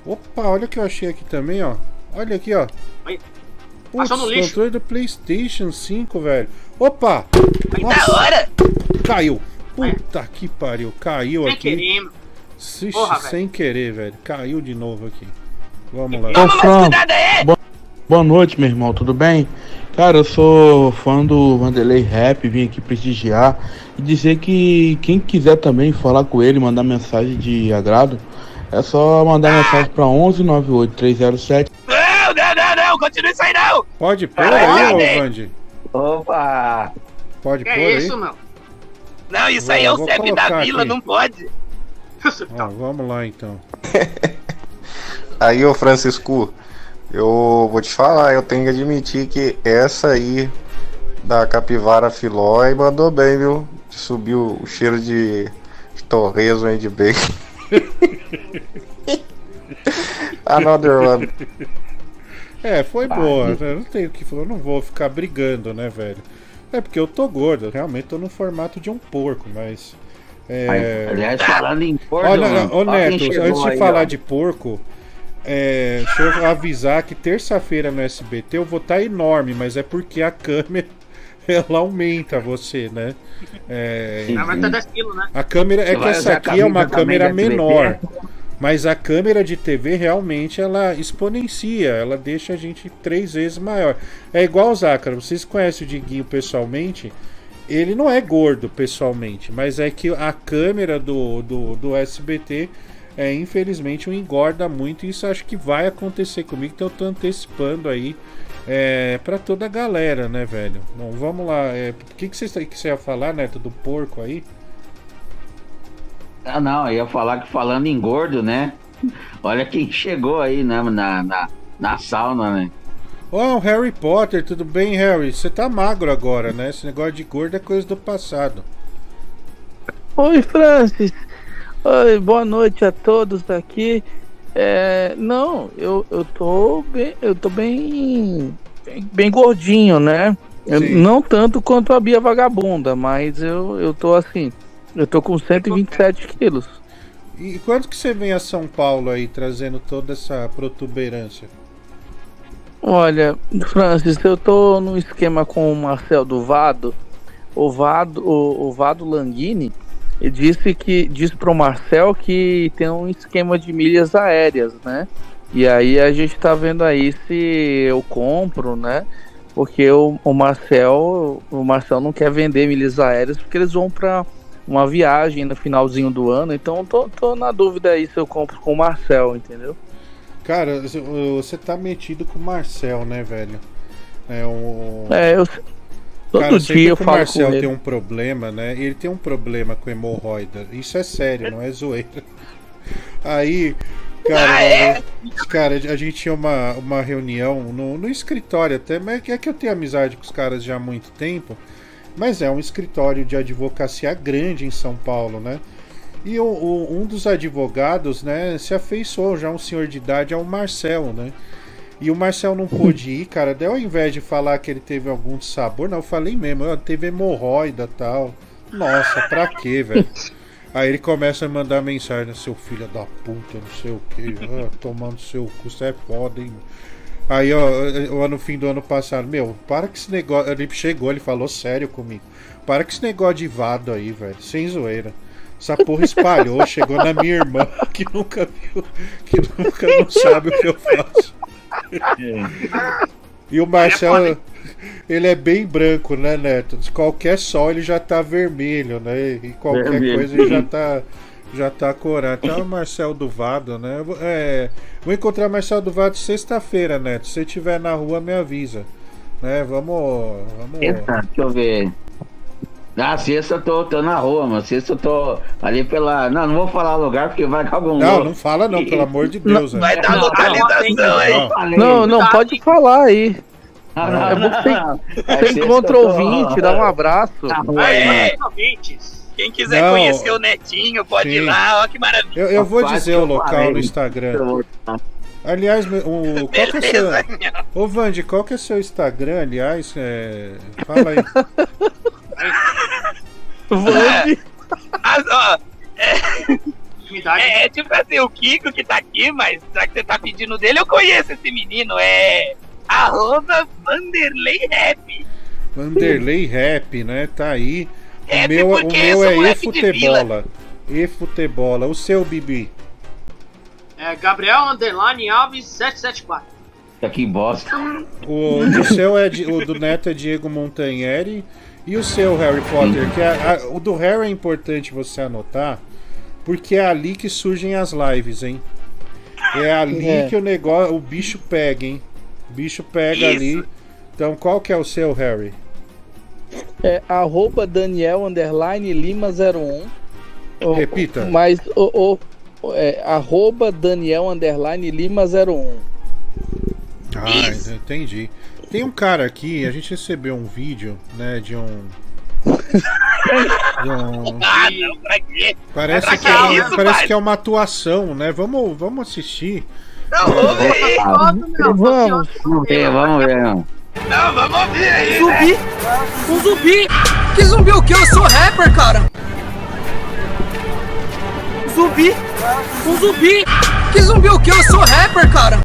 Opa, olha o que eu achei aqui também, ó. Olha aqui, ó. Aí. Putz, Achou no lixo. controle do PlayStation 5, velho. Opa! Aí da hora! Caiu! Puta que pariu, caiu Sem aqui. querer. Ixi, Porra, velho. sem querer, velho. Caiu de novo aqui. Vamos lá. Ô, Fran, bo- boa noite, meu irmão, tudo bem? Cara, eu sou fã do Vanderlei Rap, vim aqui prestigiar e dizer que quem quiser também falar com ele, mandar mensagem de agrado, é só mandar mensagem pra 11 98 continua isso aí não! Pode pôr aí, ô. Vande? Opa! Pode Que pôr é aí? isso, meu? Não, isso aí é o CEP da vila, aqui. não pode. Ó, vamos lá então. Aí, ô Francisco, eu vou te falar, eu tenho que admitir que essa aí da capivara filó aí mandou bem, viu? Subiu o cheiro de, de torresmo aí de bacon. Another one. É, foi boa. né? Não tenho o que falar, eu não vou ficar brigando, né, velho? É porque eu tô gordo, eu realmente tô no formato de um porco, mas. É... Aliás, falando em porco, Olha, mano, ô Neto, antes de aí, falar ó. de porco, é, deixa eu avisar que terça-feira no SBT eu vou estar enorme, mas é porque a câmera ela aumenta você, né? É, Ah, mas tá 10 quilos, né? a câmera é que vai essa aqui é uma câmera menor. Mas a câmera de TV realmente ela exponencia, ela deixa a gente três vezes maior. É igual o Zácaro, vocês conhecem o Diguinho pessoalmente? Ele não é gordo pessoalmente, mas é que a câmera do, do, do SBT é infelizmente o engorda muito e isso acho que vai acontecer comigo, então eu tô antecipando aí é, para toda a galera, né, velho? Bom, vamos lá. é, O que, que, vocês, que você ia falar, Neto, do porco aí? Ah, não, eu ia falar que falando em gordo, né? Olha quem chegou aí né, na, na, na sauna, né? Ó, o Harry Potter, tudo bem, Harry? Você tá magro agora, né? Esse negócio de gordo é coisa do passado. Oi, Francis. Oi, boa noite a todos aqui. É, não, eu, eu tô bem, eu tô bem, bem, bem gordinho, né? Eu- Sim. não tanto quanto a Bia Vagabunda, mas eu, eu tô assim, eu tô com 127 quilos. E quando que você vem a São Paulo aí trazendo toda essa protuberância? Olha, Francis, eu tô num esquema com o Marcel do Vado. O Vado, o, o Vado Langhini disse que disse pro Marcel que tem um esquema de milhas aéreas, né? E aí a gente tá vendo aí se eu compro, né? Porque o, o Marcel, o Marcel não quer vender milhas aéreas porque eles vão para uma viagem no finalzinho do ano. Então tô, tô na dúvida aí se eu compro com o Marcel, entendeu? Cara, você tá metido com o Marcel, né, velho? É um. É, eu todo Cara, dia eu que o falo Marcel com tem ele. um problema, né? Ele tem um problema com hemorroida. Isso é sério, não é zoeira. Aí, cara, cara, a gente tinha uma, uma reunião no, no escritório até, mas é que eu tenho amizade com os caras já há muito tempo. Mas é um escritório de advocacia grande em São Paulo, né? E o, o- um dos advogados, né, se afeiçoou já um senhor de idade ao Marcel, né? E o Marcel não pôde ir, cara. Daí ao invés de falar que ele teve algum sabor, não, eu falei mesmo, ó, teve hemorroida tal. Nossa, pra quê, velho? Aí ele começa a mandar mensagem, seu filho da puta, não sei o que, tomando seu cu, você é foda, hein? Aí, ó, eu, no fim do ano passado, meu, para que esse negócio. Ele chegou, ele falou sério comigo. Para que esse negócio de vado aí, velho, sem zoeira. Essa porra espalhou, chegou na minha irmã, que nunca viu, que nunca não sabe o que eu faço. E o Marcel, ele é bem branco, né, Neto? Qualquer sol ele já tá vermelho, né? E qualquer Vermelho. coisa ele já tá, já tá corado. Então, o Marcel do Vado, né? É, vou encontrar o Marcel do Vado sexta-feira, Neto. Se você estiver na rua, me avisa. Né? Vamos. vamos... Eita, deixa eu ver. Na sexta eu tô, tô na rua, mano. Sexta eu tô ali pela. Não, não vou falar lugar porque vai que algum. Não, não fala não, pelo amor de Deus. Vai né? dar localização aí. Não, não, pode falar aí. Não, não, é que não. você, É você encontra ouvinte, dá um abraço. É, Ouvintes. Quem quiser Não. conhecer o Netinho, pode ir Sim. lá, ó que maravilha. Eu, eu vou dizer o local no Instagram. Aliás, meu- o, qual que é seu. Ô Vande, qual que é seu Instagram, aliás? É, Fala aí. As- ó, é, é tipo assim, o Kiko que tá aqui, mas já que você tá pedindo dele, eu conheço esse menino, é arroba Vanderlei Rap. Vanderlei Rap, né? Tá aí. O Rap meu, o meu é de eFutebola. eFutebola. O seu, Bibi. É Gabriel Underline Alves 774. Que bosta. O do seu é o do Neto é Diego Montanheri. E o seu, Harry Potter? Que é- a- o do Harry é importante você anotar, porque é ali que surgem as lives, hein? É ali É. que o negócio, o bicho pega, hein? O bicho pega Isso. ali. Então, qual que é o seu, Harry? É arroba Daniel underline Lima 01. O- Repita. Mas o, o- é, arroba Daniel underline Lima 01. Ah, entendi. Tem um cara aqui, a gente recebeu um vídeo, né, de um. de um- Ah, não, pra quê? Parece, Pra que é, isso, parece que é uma atuação, né? Vamos, vamos assistir. Não, vamos ver. Vamos. Vamos ver, vamos ver. Não. Vamos ouvir aí. Zumbi? né? Um zumbi? Que zumbi o que? Eu sou rapper, cara. Zumbi? Um zumbi? Que zumbi o que? Eu sou rapper, cara.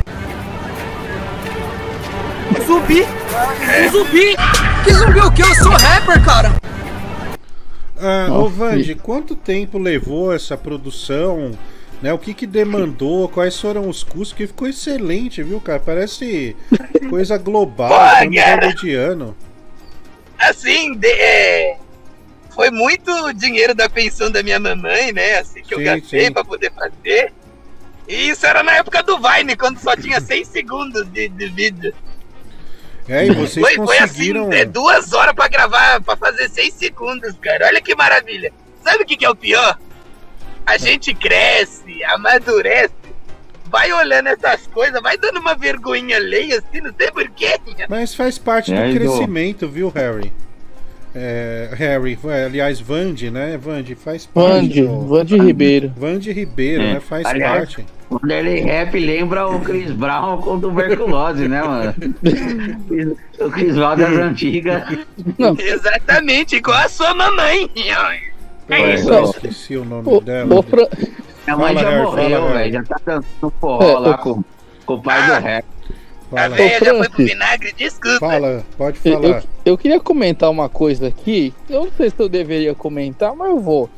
Zumbi? Um zumbi? Que zumbi o que? Eu sou rapper, cara. Ah, ô Vande, quanto tempo levou essa produção? Né, o que que demandou? Quais foram os custos? Que ficou excelente, viu, cara? Parece coisa global, hollywoodiano. Assim, de- é, foi muito dinheiro da pensão da minha mamãe, né? Assim que eu Sim, gastei sim. pra poder fazer. E isso era na época do Vine, quando só tinha 6 segundos de, de vídeo. É, e vocês foi, foi conseguiram. assim, é, duas horas pra gravar, pra fazer 6 segundos, cara. Olha que maravilha. Sabe o que, que é o pior? A gente cresce, amadurece, vai olhando essas coisas, vai dando uma vergonhinha alheia, assim, não sei porquê. Mas faz parte É, do crescimento, viu, Harry? É, Harry, é, aliás, Vande, né? Vande faz parte. Vande, do- Vande Ribeiro. Vande Ribeiro, É. né? Faz Aliás, parte. Quando ele rap, lembra o Chris Brown com tuberculose, né, mano? o Chris Brown das antigas. Exatamente, igual a sua mamãe. É isso? Eu esqueci o nome Ô, dela. Fran- Minha mãe Fala, já Harry, morreu, Harry. velho. Já tá dançando forró É, lá com, com o pai do rap. A Fala, velha já foi pro vinagre, desculpa. fala, pode falar. eu, eu queria comentar uma coisa aqui. Eu não sei se eu deveria comentar, mas eu vou.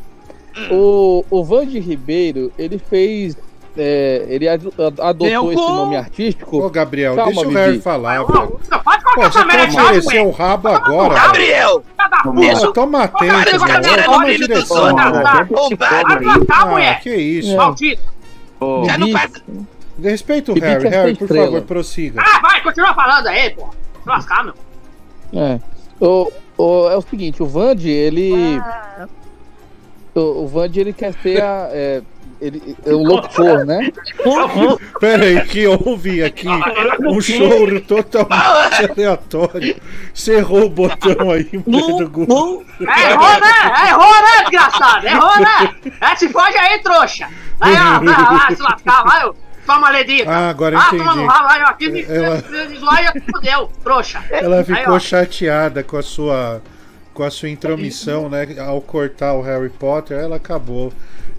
O, o Vande Ribeiro, ele fez. É, ele ad- ad- adotou esse nome artístico. Ô, Gabriel, Calma, deixa o Bibi. Harry falar. Não, pode Pô, você o rabo agora? Gabriel! Pô, Deixa toma atento, tirando Toma direção, Ah, que isso. Maldito. Já não faz. Respeita o Harry. Harry, por favor, prossiga. Ah, vai, continua falando aí, pô. Se lascar, meu. É. O, o- é o seguinte, o Vande, ele. O, o Vande, ele quer ser a. É, ele, é o locutor, né? Pera aí, que houve aqui um choro totalmente aleatório. Você errou o botão aí Google. É, errou, né? Errou, né, desgraçado? Errou, né? É, se fode aí, trouxa. Vai, ó, vai lá, se lascar, vai, ó. Sua maledita. Ah, agora ah, entendi. toma no rabo, vai, ó, aqui me Ela- me zoia, fodeu, trouxa. Ela Aí, ficou ó. chateada com a sua com a sua intromissão, né? Ao cortar o Harry Potter, ela acabou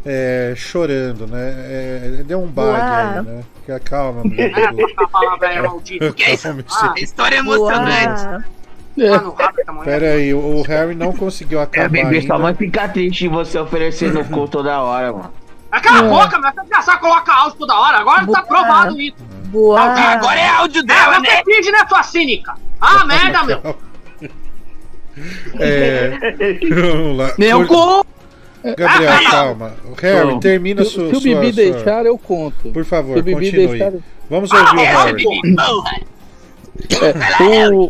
é, chorando, né? É, deu um bug aí, né? Que- Calma, mulher. É, botar a palavra. Que é isso? Calma, Ah, História emocionante. tá essa mulher. Pera aí, o Harry não conseguiu É, acabar bebê, sua mãe fica triste de você oferecendo cu toda hora, mano. Cala a boca, meu. Essa desgraçada coloca áudio toda hora. Agora tá provado isso. Boa. Agora é áudio É, dela, você né? finge, né, sua cínica? Ah, merda, meu. É, vamos lá. Meu Por- cu. Gabriel, Ah, calma. Harry, Bom, termina Se, sua. se o sua- Bibi sua- deixar, eu conto. Por favor, Se o Bibi continue. deixar. Vamos ouvir o Essa Harry. É, o-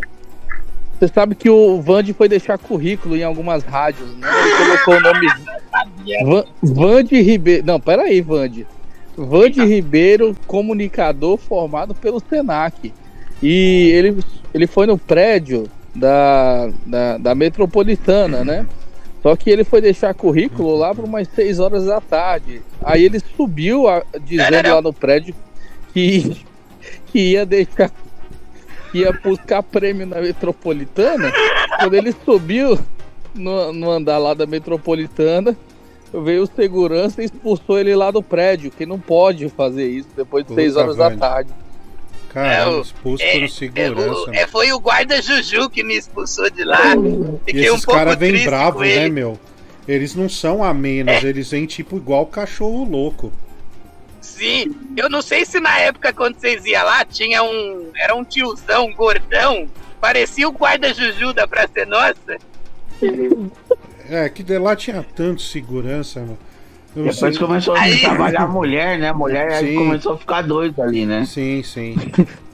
Você sabe que o Vande foi deixar currículo em algumas rádios, né? Ele colocou o nome Van, Vande Ribeiro. Não, peraí, Vande. Vande Ribeiro, comunicador formado pelo Senac. E ele, ele foi no prédio da, da, da metropolitana, né? Só que ele foi deixar currículo lá por umas 6 horas da tarde. Aí ele subiu a- dizendo lá no prédio que, que ia deixar que ia buscar prêmio na metropolitana. Quando ele subiu no, no andar lá da metropolitana, veio o segurança e expulsou ele lá do prédio, que não pode fazer isso depois de Puta, 6 horas da velho. tarde. Caramba, É expulso é- por É, segurança. o- é, foi o guarda Juju que me expulsou de lá. E Fiquei um esses pouco caras vêm bravos, né, meu? Eles não são amenos, eles vêm tipo igual cachorro louco. Sim, eu não sei se na época quando vocês iam lá tinha um. Era um tiozão gordão. Parecia o guarda Juju da Praça é Nossa. É, que de lá tinha tanto segurança, mano. Eu Depois sei- começou a Aí- trabalhar a mulher, né? A mulher aí começou a ficar doida ali, né? Sim, sim.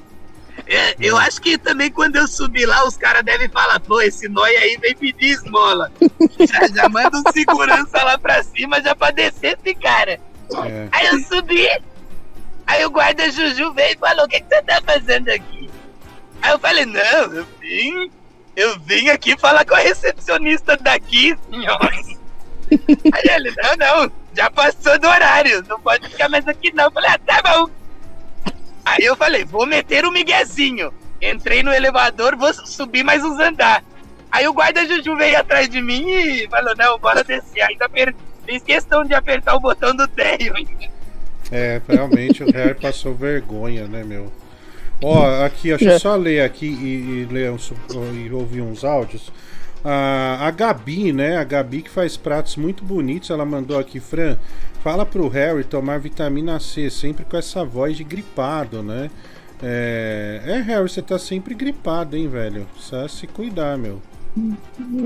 É, eu acho que também quando eu subir lá, os caras devem falar, pô, esse nóia aí vem pedir esmola. já, já manda um segurança lá pra cima já pra descer esse cara. É. Aí eu subi, aí o guarda Juju veio e falou, o que, que você tá fazendo aqui? Aí eu falei, não, eu vim, eu vim aqui falar com a recepcionista daqui, senhor. Aí ele, não, não, já passou do horário, não pode ficar mais aqui não. Eu falei, ah, tá bom. Aí eu falei, vou meter o miguezinho. Entrei no elevador, vou subir mais uns andar. Aí o guarda Juju veio atrás de mim e falou, não, bora descer. Ainda per... fiz questão de apertar o botão do térreo. É, realmente o Harry passou vergonha, né, meu? Ó, aqui, deixa eu só ler aqui e, e ler uns, e ouvir uns áudios. A, a Gabi, né? A Gabi que faz pratos muito bonitos, ela mandou aqui, Fran, fala pro Harry tomar vitamina C, sempre com essa voz de gripado, né? É, é Harry, você tá sempre gripado, hein, velho? Precisa se cuidar, meu.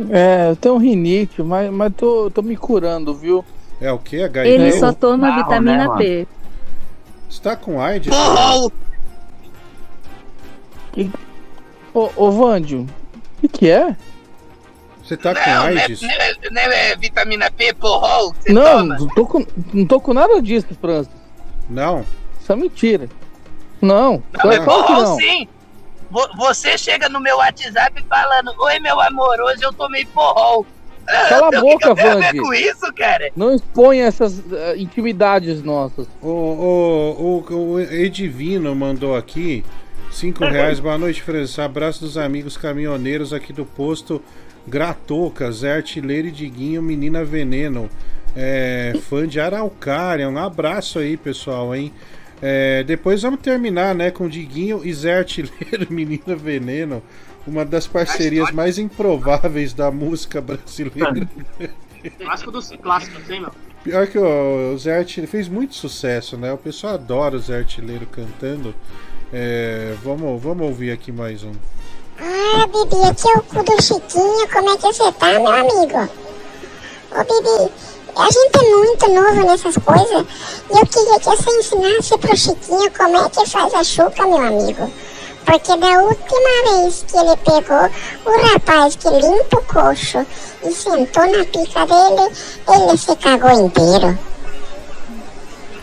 É, eu tenho rinite, mas, mas tô, tô me curando, viu? É o que? HIV? Ele só toma Barro, vitamina né, P. Você tá com AIDS? Ô, ô Vandio, o que, que é? Você tá com Não, não é, AIDS? não é- não é vitamina P, porrol, que você Não, toma. não tô, com, não tô com nada disso, França. Não? Isso é mentira. Não, Não, é porrol não. sim. Vo- Você chega no meu WhatsApp falando, oi meu amor, hoje eu tomei porrol. Ah, Cala a boca, Vande. com isso, cara? Não expõe essas eh, intimidades nossas. O, o, o, o Edivino mandou aqui. Cinco reais, boa noite, França. Abraço dos amigos caminhoneiros aqui do posto Gratoca, Zé Artilheiro e Diguinho, Menina Veneno. É, fã de Araucária. Um abraço aí, pessoal, hein? É, depois vamos terminar, né, com Diguinho e Zé Artilheiro Menina Veneno. Uma das parcerias mais improváveis da música brasileira. Clássico dos clássicos, hein, meu? Pior que o, o Zé Artilheiro fez muito sucesso, né? O pessoal adora o Zé Artilheiro cantando. É, vamos, vamos ouvir aqui mais um. Ah, Bibi, aqui é o cu do Chiquinho. Como é que você tá, meu amigo? Ô, Bibi, a gente é muito novo nessas coisas. E eu queria que você ensinasse pro Chiquinho como é que faz a chuca, meu amigo. Porque da última vez que ele pegou o rapaz que limpa o coxo e sentou na pica dele, ele se cagou inteiro.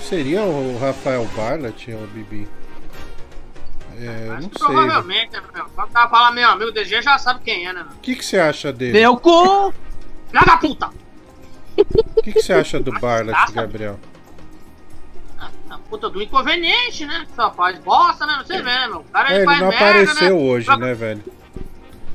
Seria o Rafael Barlat o Bibi? É, eu não sei. O Provavelmente, né, meu? Quando o cara fala meu amigo DG, já sabe quem é, né, meu? que, que você acha dele? Meu cu! Filha da puta! O que, que você acha do Barlat, Gabriel? A puta do inconveniente, né? Só faz bosta, né? Você vê, né, meu? O cara É, ele ele faz não merda, apareceu né? hoje, né, velho?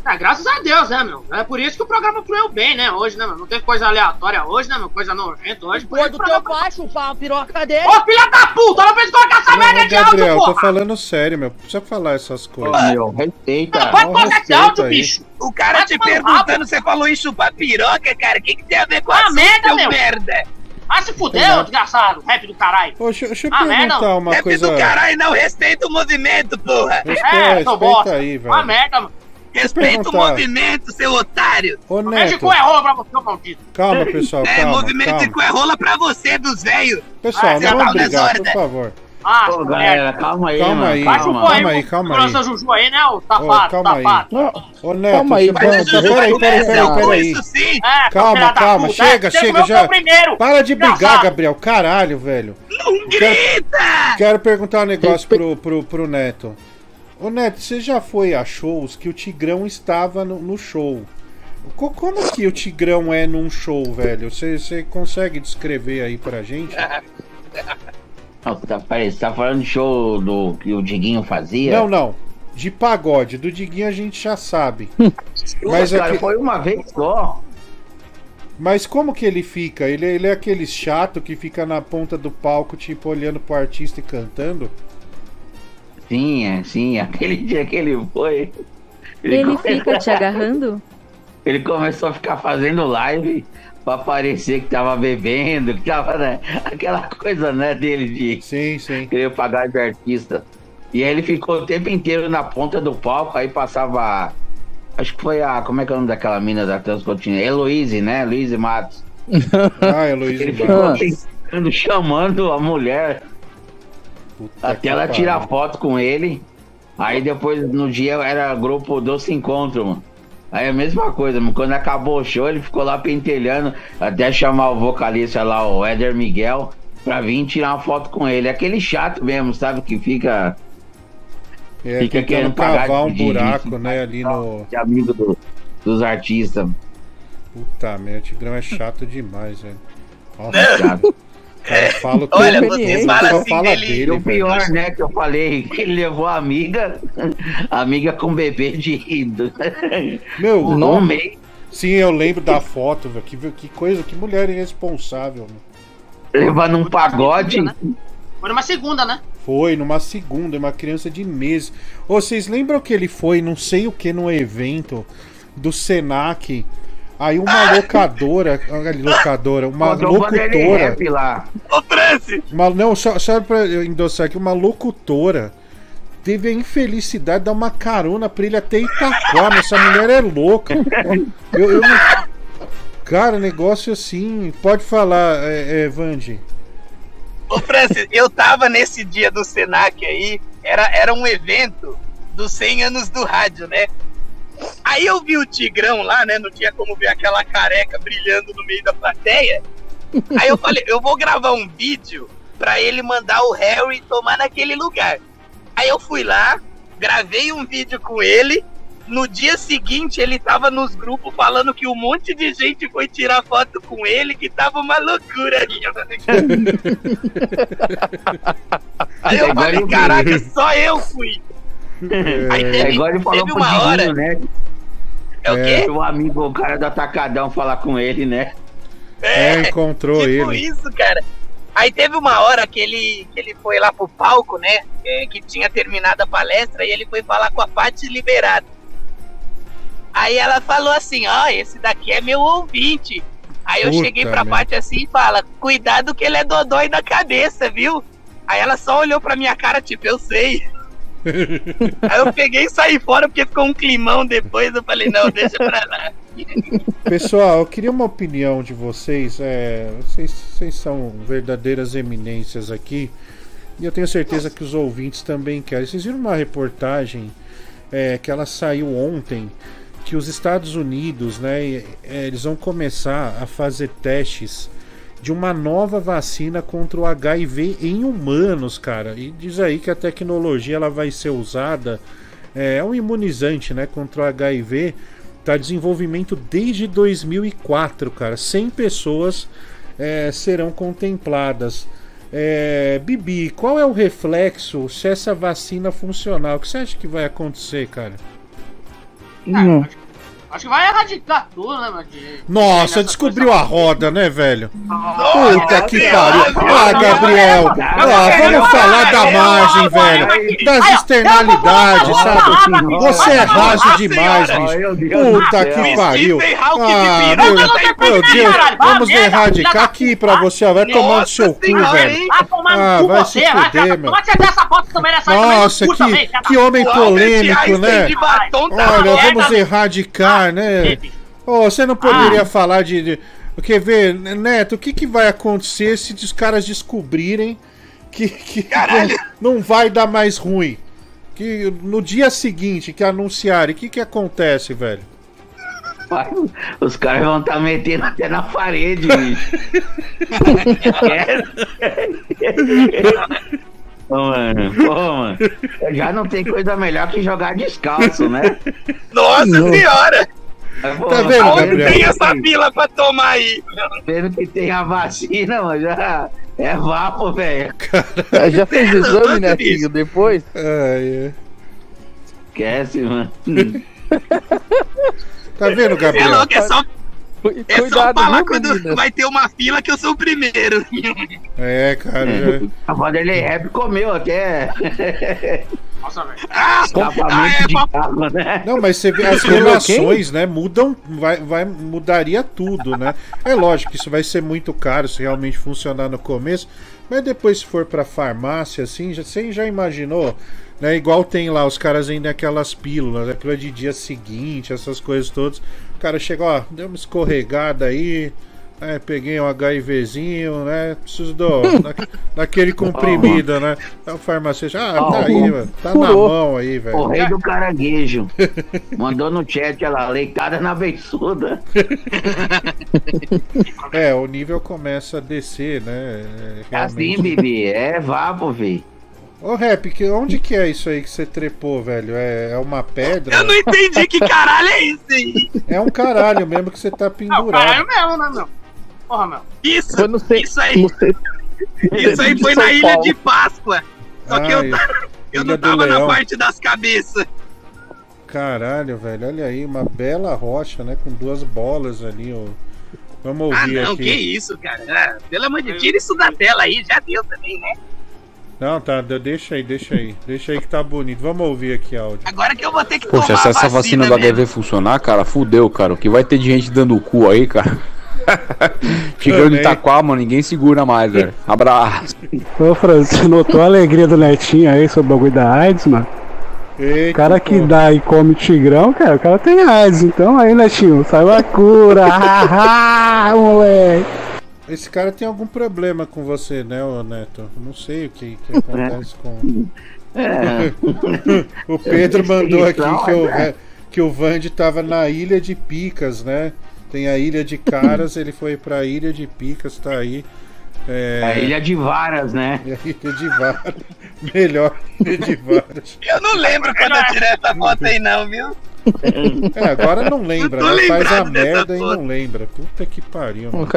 É, graças a Deus, né, meu? É por isso que o programa fluiu bem, né? Hoje, né, meu? Não teve coisa aleatória hoje, né, meu? Coisa nojenta hoje. Pô, do teu pai chupar a piroca dele. Ô, filha da puta! Não fez colocar essa merda Não, de áudio, Gabriel, tô porra! falando sério, meu. Precisa falar essas coisas. meu, respeita. Pode Não, colocar esse áudio, aí. bicho! O cara Vai te perguntando, rabo. você falou em chupar piroca, cara. O que, que tem a ver com Ah, a merda, meu. merda? Ah, se fudeu, desgraçado! Rap do caralho! Poxa, deixa eu Ah, merda. perguntar uma Rap coisa. do caralho, não respeita o movimento, porra. Respeita, É, respeita bosta! aí, Uma velho. merda, mano! Respeita o movimento, seu otário. Ô, Mexe Neto, com é rola pra você, maldito! calma, pessoal, É, calma, movimento calma. de cu é rola pra você, dos velhos. Pessoal, Ah, não vamos tá brigar, por desordem. favor. Ah, Pô, galera, calma aí, Calma mano. aí, Vai calma. calma aí, aí, calma aí. Juju aí, né, ô Ô, safado, calma aí. safado! Ô, Neto, Calma aí. Peraí, peraí, peraí, peraí. Isso sim. É, Calma, calma, puta, chega, é, chega já. o primeiro! Para de brigar. Gabriel. Caralho, velho. Não grita! Quero perguntar um negócio pro, pro, pro Neto. Ô Neto, você já foi a shows que o Tigrão estava no, no show? Co- Como que o Tigrão é num show, velho? Você você consegue descrever aí pra gente? Não, tá, peraí, você tá falando de show do que o Diguinho fazia? Não, não. De pagode. Do Diguinho a gente já sabe. Mas, Mas cara, aqui- foi uma vez só. Mas como que ele fica? Ele, ele é aquele chato que fica na ponta do palco, tipo, olhando pro artista e cantando? Sim, é, sim. Aquele dia que ele foi. Ele come- fica te agarrando? Ele começou a ficar fazendo live pra parecer que tava bebendo, que tava, né? Aquela coisa, né, dele de Sim, sim. querer pagar de artista. E aí ele ficou o tempo inteiro na ponta do palco, aí passava. Acho que foi a. Como é que é o nome daquela mina da Transcontinental? Heloise, né? Heloise Matos. Ah, Heloísa Ele ficou tentando, chamando a mulher Puta até ela tirar foto com ele. Aí depois, no dia, era grupo Doce Encontro, mano. Aí a mesma coisa, mano. Quando acabou o show, ele ficou lá pentelhando, até chamar o vocalista lá, o Éder Miguel, pra vir tirar uma foto com ele. Aquele chato mesmo, sabe? Que fica. É, fica querendo pagar cavar um de- de- buraco, né, ali no. De amigo do- dos artistas. Puta merda, o Tigrão é chato demais, velho. Nossa, Falo Olha, todo você mundo fala só assim fala dele, dele, o pior, velho. né, que eu falei, que ele levou a amiga, amiga com bebê de rindo. Meu, no nome. Sim, eu lembro da foto, velho. Que, que coisa, que mulher irresponsável, mano. Levando um pagode. Foi numa segunda, né? Foi numa segunda, uma criança de meses. Ô, vocês lembram que ele foi, não sei o que, no evento do Senac? Aí uma locadora, olha ali, locadora, uma o Vanderlei locutora. Ô, Francis! Uma, não, só, só pra eu endossar aqui, uma locutora teve a infelicidade de dar uma carona pra ele até Itaquá, mas essa mulher é louca. Eu, eu não... Cara, negócio assim. Pode falar, é, é, Vandi. Ô, Francis, eu tava nesse dia do Senac aí, era, era um evento dos 100 anos do rádio, né? Aí eu vi o Tigrão lá, né? Não tinha como ver aquela careca brilhando no meio da plateia. Aí eu falei, eu vou gravar um vídeo pra ele mandar o Harry tomar naquele lugar. Aí eu fui lá, gravei um vídeo com ele. No dia seguinte, ele tava nos grupos falando que um monte de gente foi tirar foto com ele, que tava uma loucura. Aí eu falei, caraca, só eu fui. Aí É teve, igual ele falou teve pro uma hora. Diguinho, né? É o quê? O amigo, o cara do Atacadão falar com ele, né? É, encontrou tipo ele. isso, cara. Aí teve uma hora que ele, que ele foi lá pro palco, né? é, que tinha terminado a palestra e ele foi falar com a Paty Liberado. Aí ela falou assim: Ó, esse daqui é meu ouvinte. Aí eu Puta cheguei pra. Paty assim e fala: Cuidado que ele é dodói da cabeça, viu? Aí ela só olhou pra minha cara, tipo, eu sei. Aí eu peguei e saí fora porque ficou um climão depois. Eu falei: Não, deixa pra lá. Pessoal, eu queria uma opinião de vocês. É, vocês, vocês são verdadeiras eminências aqui. E eu tenho certeza que os ouvintes também querem. Vocês viram uma reportagem é, que ela saiu ontem que os Estados Unidos, né, é, eles vão começar a fazer testes de uma nova vacina contra o HIV em humanos, cara. E diz aí que a tecnologia ela vai ser usada é, é um imunizante, né, contra o HIV. Tá em desenvolvimento desde 2004, cara. 100 pessoas é, serão contempladas. É, Bibi, qual é o reflexo se essa vacina funcionar? O que você acha que vai acontecer, cara? Acho que vai erradicar tudo, né, mano? de- Nossa, descobriu a roda, né, velho? Nossa, Puta que pariu. Gabriel, Ah, Gabriel. Ah, vamos falar da margem, velho. Das externalidades, sabe? Você é raso demais, bicho. Puta que pariu. Ah, meu, meu Deus. Vamos erradicar aqui pra você, ó. Vai tomar no seu cu, velho. Vai tomar no Ah, cu vai você, se fuder, meu. Nossa, que, que homem polêmico, né? tá Olha, vamos meu. Erradicar, né? Ô, você não poderia falar de. de- Quer ver, Neto, o que, que vai acontecer se os caras descobrirem que, que não, não vai dar mais ruim? Que no dia seguinte que anunciarem, o que, que acontece, velho? Os caras vão estar metendo até na parede, bicho. Mano, pô, mano. Já não tem coisa melhor que jogar descalço, né? Nossa senhora! Pô, Tá vendo, Aonde Gabriel? tem essa fila pra tomar aí? Vendo que tem a vacina, mano, já é vapo, velho. Já fez o exame, né, filho? Depois? É, é. Esquece, mano. Tá vendo, É Gabriel? louco, é só, é só Cuidado, falar viu, quando meninas? vai ter uma fila que eu sou o primeiro. É, cara. já- A Vanderlei Rap comeu até. Nossa, velho. Ah, Escapamento de carro, né? Não, mas você vê as relações, né? Mudam, vai, vai, mudaria tudo, né? É lógico que isso vai ser muito caro se realmente funcionar no começo, mas depois se for pra farmácia, assim, já, você já imaginou, né? Igual tem lá, os caras vendem aquelas pílulas, aquilo é de dia seguinte, essas coisas todas. O cara chega, ó, deu uma escorregada aí, É, peguei um HIVzinho, né? Preciso do, da, daquele comprimido, né? É o farmacêutico. Ah, tá aí, mano. Tá na mão aí, velho. O rei do caranguejo. Mandou no chat ela, leitada na beiçuda. É, o nível começa a descer, né? É assim, Bibi. É vapo, vi. Ô, Rap, que, onde que é isso aí que você trepou, velho? É, é uma pedra? Eu não entendi que caralho é esse aí. É um caralho mesmo que você tá pendurado. caralho mesmo, né, meu? Porra, meu. Isso, Foi no ce- isso aí. no ce- Isso aí foi na Ilha de Páscoa. Só que eu, Ai, ta- eu Ilha não tava na parte das cabeças. Caralho, velho, olha aí, uma bela rocha, né? Com duas bolas ali, ó. Vamos Ah, ouvir não, aqui. que isso, cara. Ah, pelo amor de Deus, tira isso da tela aí, já deu também, né? Não, tá, de- deixa aí, deixa aí. Deixa aí que tá bonito. Vamos ouvir aqui áudio. Agora que eu vou ter que Poxa, tomar se essa a vacina do mesmo. HIV funcionar, cara, fudeu, cara. O que vai ter de gente dando o cu aí, cara? Chegando em Itaquá, mano, ninguém segura mais, velho. Abraço. Ô, Fran, você notou a alegria do Netinho aí sobre o bagulho da AIDS, mano? O cara que dá e come tigrão, cara, o cara tem AIDS. Então aí, Netinho, saiu a cura. Haha, moleque. Esse cara tem algum problema com você, né, ô Neto? Não sei o que, que acontece com. É. o Pedro mandou aqui Descrição, que o, é. que o Vande tava na ilha de Picas, né? Tem a ilha de Caras, ele foi pra ilha de Picas, tá aí. É... A Ilha de Varas, né? É a ilha de Varas. Melhor ilha de Varas. Eu não lembro quando eu tirei essa foto aí, não, viu? É, agora não lembra, né? Faz a merda e não lembra. Puta que pariu. Mano.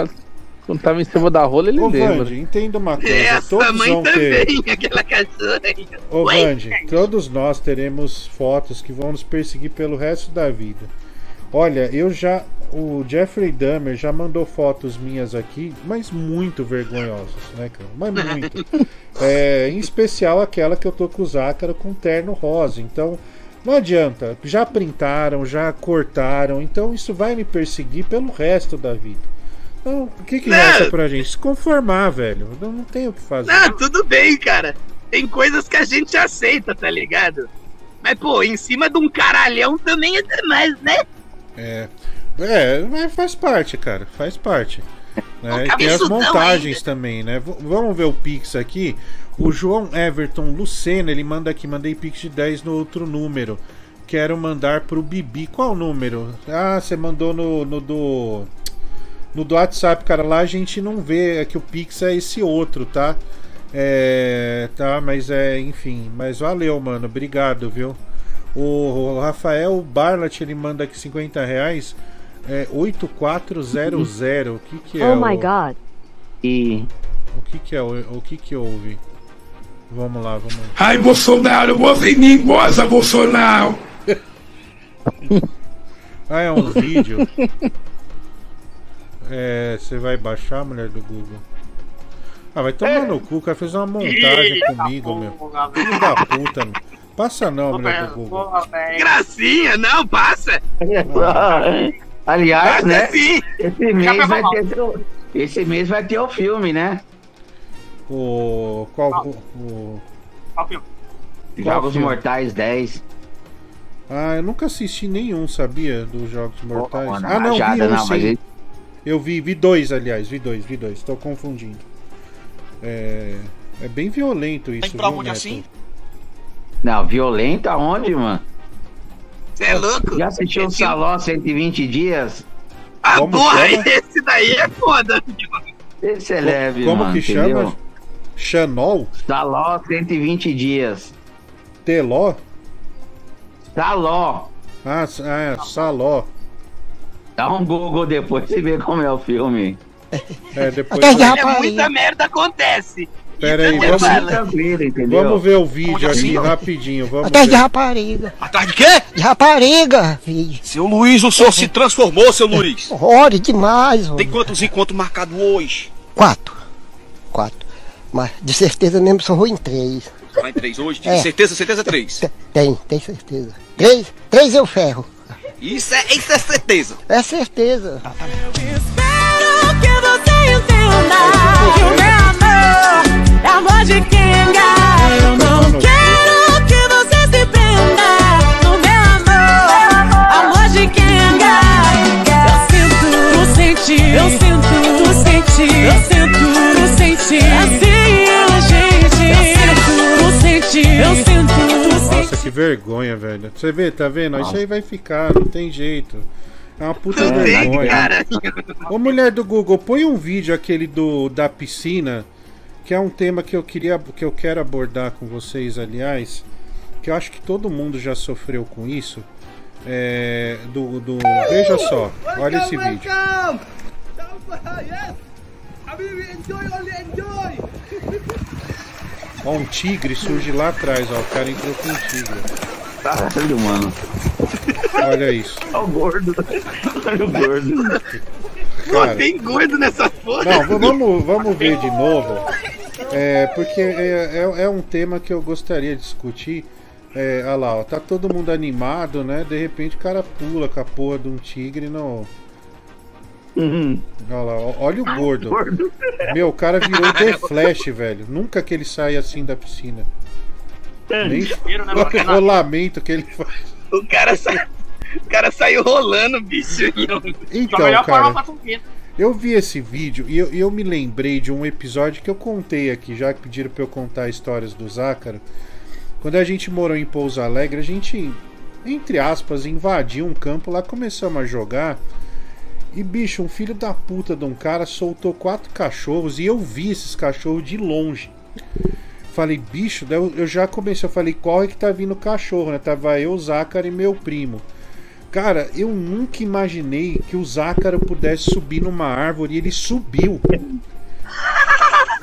Quando tava em cima da rola, ele Ô, lembra. Vande, entenda uma coisa. Essa todos mãe vão ter. também, aquela cachorra aí. Ô? Vande, todos nós teremos fotos que vão nos perseguir pelo resto da vida. Olha, eu já. O Jeffrey Dahmer já mandou fotos minhas aqui, mas muito vergonhosas, né, cara? Mas muito. É, em especial aquela que eu tô com o Zácaro com terno rosa. Então, não adianta. Já printaram, já cortaram. Então, isso vai me perseguir pelo resto da vida. Então, o que, que Não. resta pra gente? Se conformar, velho. Eu não tenho o que fazer. Não, tudo bem, cara. Tem coisas que a gente aceita, tá ligado? Mas, pô, em cima de um caralhão também é demais, né? É, é, mas faz parte, cara, faz parte. Né? E tem as montagens também, né? V- vamos ver o Pix aqui. O João Everton Lucena, ele manda aqui, mandei Pix de 10 no outro número. Quero mandar pro Bibi. Qual número? Ah, você mandou no, no do. No do WhatsApp, cara. Lá a gente não vê, é que o Pix é esse outro, tá? É. Tá, mas é, enfim. Mas valeu, mano. Obrigado, viu? O Rafael Barlat, ele manda aqui 50 reais. É 8400. O que que é? Oh my god. E. O que que é? O, o que que houve? Vamos lá, vamos lá. Ai, Bolsonaro, você nem goza, Bolsonaro. Ah, é um vídeo. É, você vai baixar, mulher do Google? Ah, vai tomar no cu, o cara fez uma montagem Eita comigo, meu. porra, Filho da puta, meu. Passa não, mulher do Google. Porra, velho. Gracinha, não, passa. Aliás, Passa né? sim. Esse mês, vai ter, o- esse mês vai ter o filme, né? O. Qual. O, o- Qual filme? Jogos filme? Mortais 10. Ah, eu nunca assisti nenhum, sabia? Dos Jogos Mortais. mano, ah, não, vi um não, sim. mas ele- Eu vi, vi dois, aliás, vi dois, vi dois. Tô confundindo. É. É bem violento isso, pra viu, onde Neto? assim? Não, violento aonde, mano? Você é louco? Já assistiu o Saló 120 dias? Ah, Como porra, chama? esse daí é foda. Esse é leve, Como mano, que entendeu? chama? Xanol? Saló 120 dias. Teló? Saló. Ah, ah, Saló. Dá um Google depois e vê como é o filme. É, depois. Olha, muita merda acontece. Pera aí, Isso é vamos, vamos ver o vídeo Onde aqui assim? rapidinho. Vamos Atrás de rapariga. Atrás de quê? De rapariga, filho. Seu Luiz, o senhor se transformou, seu Luiz. Ore demais, Tem homem. quantos encontros marcados hoje? Quatro. Quatro. Mas de certeza mesmo só vou em três. Vai em três hoje? É. Certeza, certeza, três. Tem, tem certeza. Três, três eu ferro. Isso é, isso é certeza. É certeza. que você entenda que o meu amor é amor de quenga. Eu não quero que você se prenda no meu amor, amor de quenga. Eu sinto, tu sente, eu sinto, vergonha, velho. Você vê, tá vendo? Isso aí vai ficar, não tem jeito. É uma puta Não tem, vergonha. cara. Ô mulher do Google, põe um vídeo aquele do da piscina, que é um tema que eu queria que eu quero abordar com vocês, aliás, que eu acho que todo mundo já sofreu com isso. É, do, do veja só, olha esse vídeo. Ó, um tigre surge lá atrás, ó. O cara entrou com um tigre. Caralho, mano. Olha isso. Olha o gordo. Olha o gordo. Pô, Cara. tem gordo nessa porra. Não, vamos, vamos ver de novo. É, porque é, é, é um tema que eu gostaria de discutir. É, olha lá, ó, tá todo mundo animado, né? De repente o cara pula com a porra de um tigre no. Olha lá, olha o gordo. Gordo. Meu, o cara virou The Flash, velho. Nunca que ele sai assim da piscina. Nem Viram, né, o rolamento que ele faz. O cara, sa... o cara saiu rolando, bicho. Então, cara, eu vi esse vídeo e eu, eu me lembrei de um episódio que eu contei aqui, já que pediram pra eu contar histórias do Zácaro. Quando a gente morou em Pouso Alegre, a gente, entre aspas, invadiu um campo lá, começamos a jogar. E bicho, um filho da puta de um cara soltou quatro cachorros e eu vi esses cachorros de longe. Falei, bicho, daí eu, já comecei, eu falei, corre que tá vindo cachorro, né? Tava eu, o Zácaro e meu primo. Cara, eu nunca imaginei que o Zácaro pudesse subir numa árvore e ele subiu.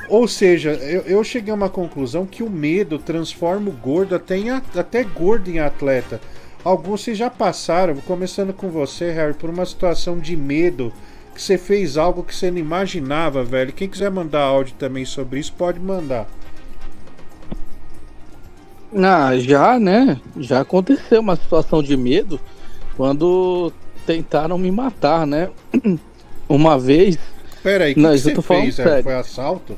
Ou seja, eu, eu cheguei a uma conclusão que o medo transforma o gordo até, em, até gordo em atleta. Alguns vocês já passaram, começando com você, Harry, por uma situação de medo, que você fez algo que você não imaginava, velho. Quem quiser mandar áudio também sobre isso, pode mandar. Ah, já, né? Já aconteceu uma situação de medo quando tentaram me matar, né? Uma vez. Pera aí, que, Não, que você fez? Sério. Foi assalto?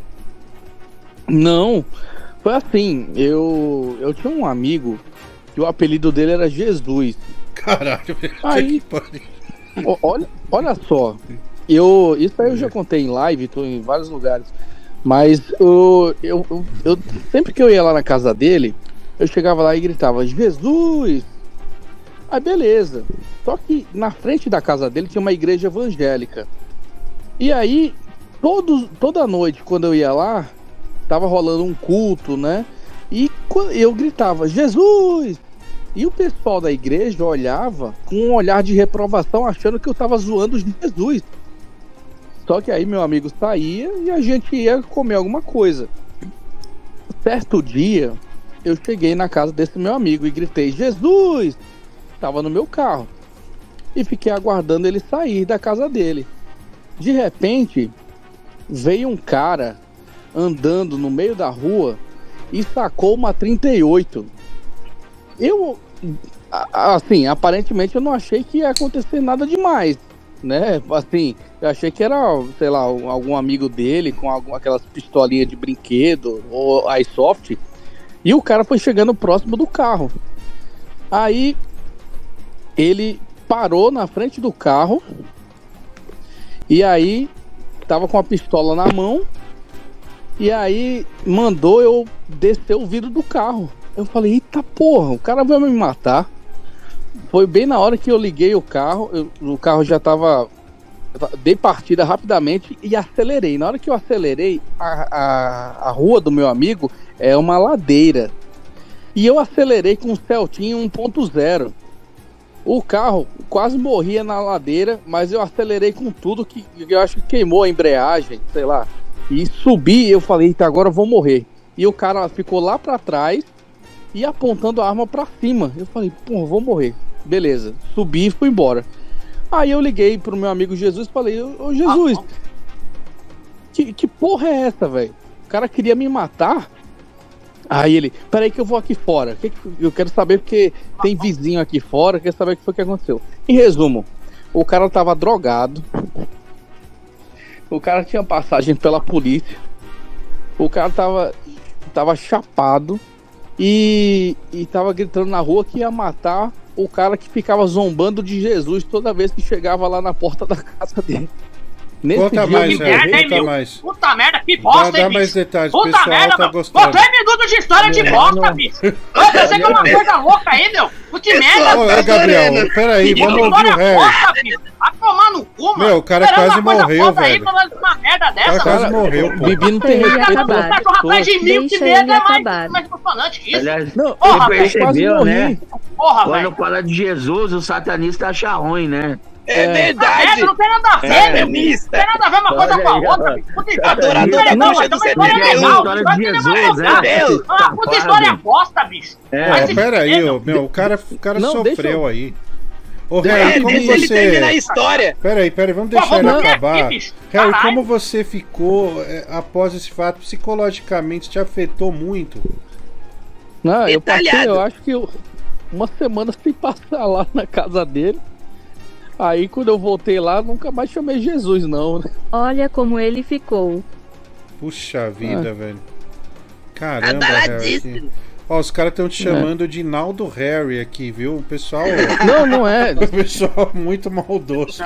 Não, foi assim, eu eu tinha um amigo que o apelido dele era Jesus. Caralho. Aí, olha, olha só, eu isso aí eu já contei em live, tô em vários lugares, mas eu, eu, eu, eu- sempre que eu ia lá na casa dele, eu chegava lá e gritava Jesus. Aí beleza. Só que na frente da casa dele tinha uma igreja evangélica. E aí, todos, toda noite, quando eu ia lá, tava rolando um culto, né? E eu gritava, Jesus! E o pessoal da igreja olhava com um olhar de reprovação, achando que eu tava zoando Jesus. Só que aí meu amigo saía e a gente ia comer alguma coisa. Certo dia, eu cheguei na casa desse meu amigo e gritei, Jesus! Tava no meu carro. E fiquei aguardando ele sair da casa dele. De repente, veio um cara andando no meio da rua e sacou uma 38. Eu, assim, aparentemente eu não achei que ia acontecer nada demais, né? Assim, eu achei que era, sei lá, um- algum amigo dele com algum, aquelas pistolinhas de brinquedo ou iSoft. E o cara foi chegando próximo do carro. Aí ele parou na frente do carro e aí tava com a pistola na mão e aí mandou eu descer o vidro do carro. Eu falei, eita porra, o cara vai me matar. Foi bem na hora que eu liguei o carro, eu- o carro já tava. Dei partida rapidamente e acelerei. Na hora que eu acelerei, a, a, a rua do meu amigo é uma ladeira. E eu acelerei com um Celtinha 1.0. O carro quase morria na ladeira, mas eu acelerei com tudo que eu acho que queimou a embreagem, sei lá. E subi, eu falei, eita, agora eu vou morrer. E o cara ficou lá pra trás e apontando a arma pra cima. Eu falei, pô, vou morrer. Beleza, subi e fui embora. Aí eu liguei pro meu amigo Jesus e falei, ô Jesus, que, que porra é essa, velho? O cara queria me matar? Aí ele, peraí que eu vou aqui fora. Eu quero saber porque tem vizinho aqui fora, quero saber o que foi que aconteceu. Em resumo, o cara tava drogado. O cara tinha passagem pela polícia. O cara tava, tava chapado e, e tava gritando na rua que ia matar o cara que ficava zombando de Jesus toda vez que chegava lá na porta da casa dele. Nesse Conta dia mais, Que Harry, merda, hein, meu? mais. Puta merda, que bosta, Dá- hein, dá bicho? mais detalhes, o Puta pessoal merda, tá meu. gostando. Pô, três minutos de história de bosta, bicho. Eu pensei que é uma coisa louca aí, meu. Que merda. Ô, ô, Gabriel, peraí, vamos ouvir o história Harry. bosta, bicho. Vai tomar no cu, mano. Meu, o cara Esperando quase morreu, Aí, velho. falando uma merda O cara dessa, quase mano. morreu, pô. Bibi não tem Ele respeito tá um cachorro atrás de mil, que merda é ele mais, mais emocionante que isso. Não, Porra, velho, percebeu, né? Porra, Quando velho. fala de Jesus, o satanista acha ruim, né? É, Ah, verdade. merda, não tem nada a ver, É, meu. Não tem nada a ver uma coisa com a outra. Puta história bruxa mas do tem uma história 71. legal. É. dessa. Ah, puta história bosta, bicho. É. Vai Ó, se pera aí, fuder, ô, meu, o cara, o cara Não, sofreu eu- aí. Ô, É, Harry, como deixa ele terminar a você. história. Pera aí, pera aí, vamos Pô, deixar ele vamos ver acabar. aqui. Harry, como você ficou é, após esse fato psicologicamente? Te afetou muito? Não, eu passei, Detalhado. eu acho que eu, uma semana sem passar lá na casa dele. Aí quando eu voltei lá, nunca mais chamei Jesus, não, né? Olha como ele ficou. Puxa vida, Ah. velho. Caramba, Harry. Que- Ó, os caras estão te chamando de Naldo Harry aqui, viu? O pessoal. Não, não é. o pessoal muito maldoso.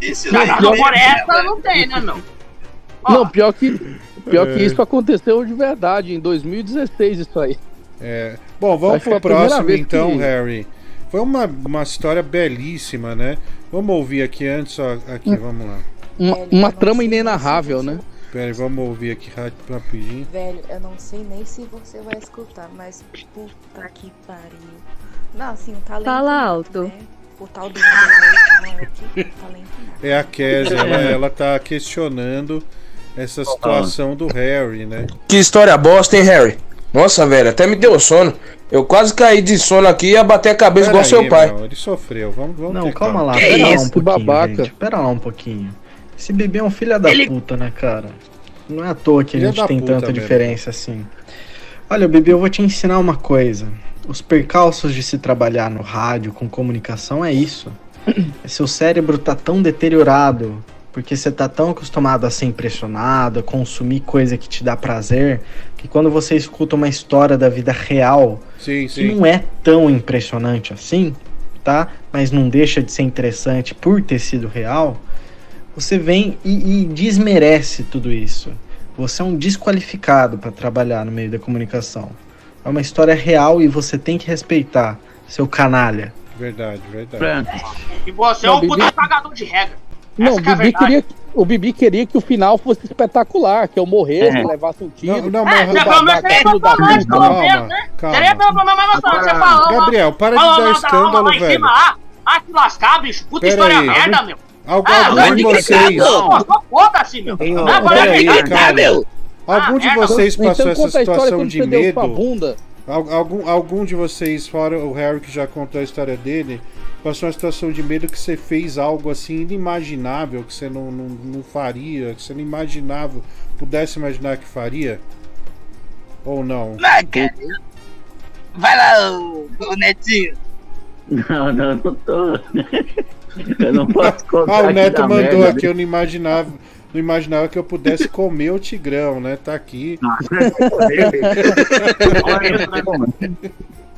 Isso Não, não, não, por essa não tem, né, meu? Ó, Não, pior que, pior que É. isso aconteceu de verdade, em 2016 isso aí. É. Bom, vamos Acho que pro primeira próximo então, que- Harry. Foi uma, uma história belíssima, né? Vamos ouvir aqui antes, ó. Aqui, vamos lá. Uma, uma trama inenarrável, né? Pera aí, vamos ouvir aqui ra- rapidinho. Velho, eu não sei nem se você vai escutar, mas puta que pariu. Não, assim, o talento. Fala nato, alto. Né? O tal do é o que talento nato. É a Kézia, ela, ela tá questionando essa situação do Harry, né? Que história bosta, hein, Harry? Nossa, velho, até me deu sono. Eu quase caí de sono aqui e ia bater a cabeça Pera igual seu aí, pai. meu, ele sofreu. Vamos, vamos Não, ter calma lá, Que pera lá isso, um pouquinho, babaca. gente. Pera lá um pouquinho. Esse bebê é um filho da Ele- puta, né, cara? Não é à toa que Filho a gente tem tanta mesmo. diferença assim. Olha, bebê, eu vou te ensinar uma coisa. Os percalços de se trabalhar no rádio com comunicação é isso. Seu cérebro tá tão deteriorado porque você tá tão acostumado a ser impressionado, a consumir coisa que te dá prazer, que quando você escuta uma história da vida real, Sim, que sim. não é tão impressionante assim, tá? Mas não deixa de ser interessante por ter sido real, você vem e, e desmerece tudo isso. Você é um desqualificado para trabalhar no meio da comunicação. É uma história real e você tem que respeitar, seu canalha. Verdade, verdade. E você é um puta cagador de regra. Não, o Essa é Bibi, queria, o Bibi queria que o final fosse espetacular, que eu morresse, É. levasse um tiro. Não, não, É, mas. você pelo menos seria pelo menos, né? calma. Seria pelo menos mais emocionante. Você falou, Gabriel, para de dar escândalo, velho. Ah, que lascar, bicho. Puta Pera história aí. merda, meu. Algu- Ah, algum de vocês. Foda-se, meu. Não é pra Pera aí, pegar, calma. meu. Algum Ah, de merda. vocês passou Então essa conta a história situação de medo? Algum, algum de vocês, fora o Harry que já contou a história dele, passou uma situação de medo que você fez algo assim inimaginável, que você não, não, não faria, que você não imaginava, pudesse imaginar que faria? Ou não? Vai, cara. Vai lá, o, o Netinho. Não, não, não tô. Eu não posso contar. Ah, o Neto mandou aqui, eu não imaginava. Não imaginava que eu pudesse comer o Tigrão, né? Tá aqui.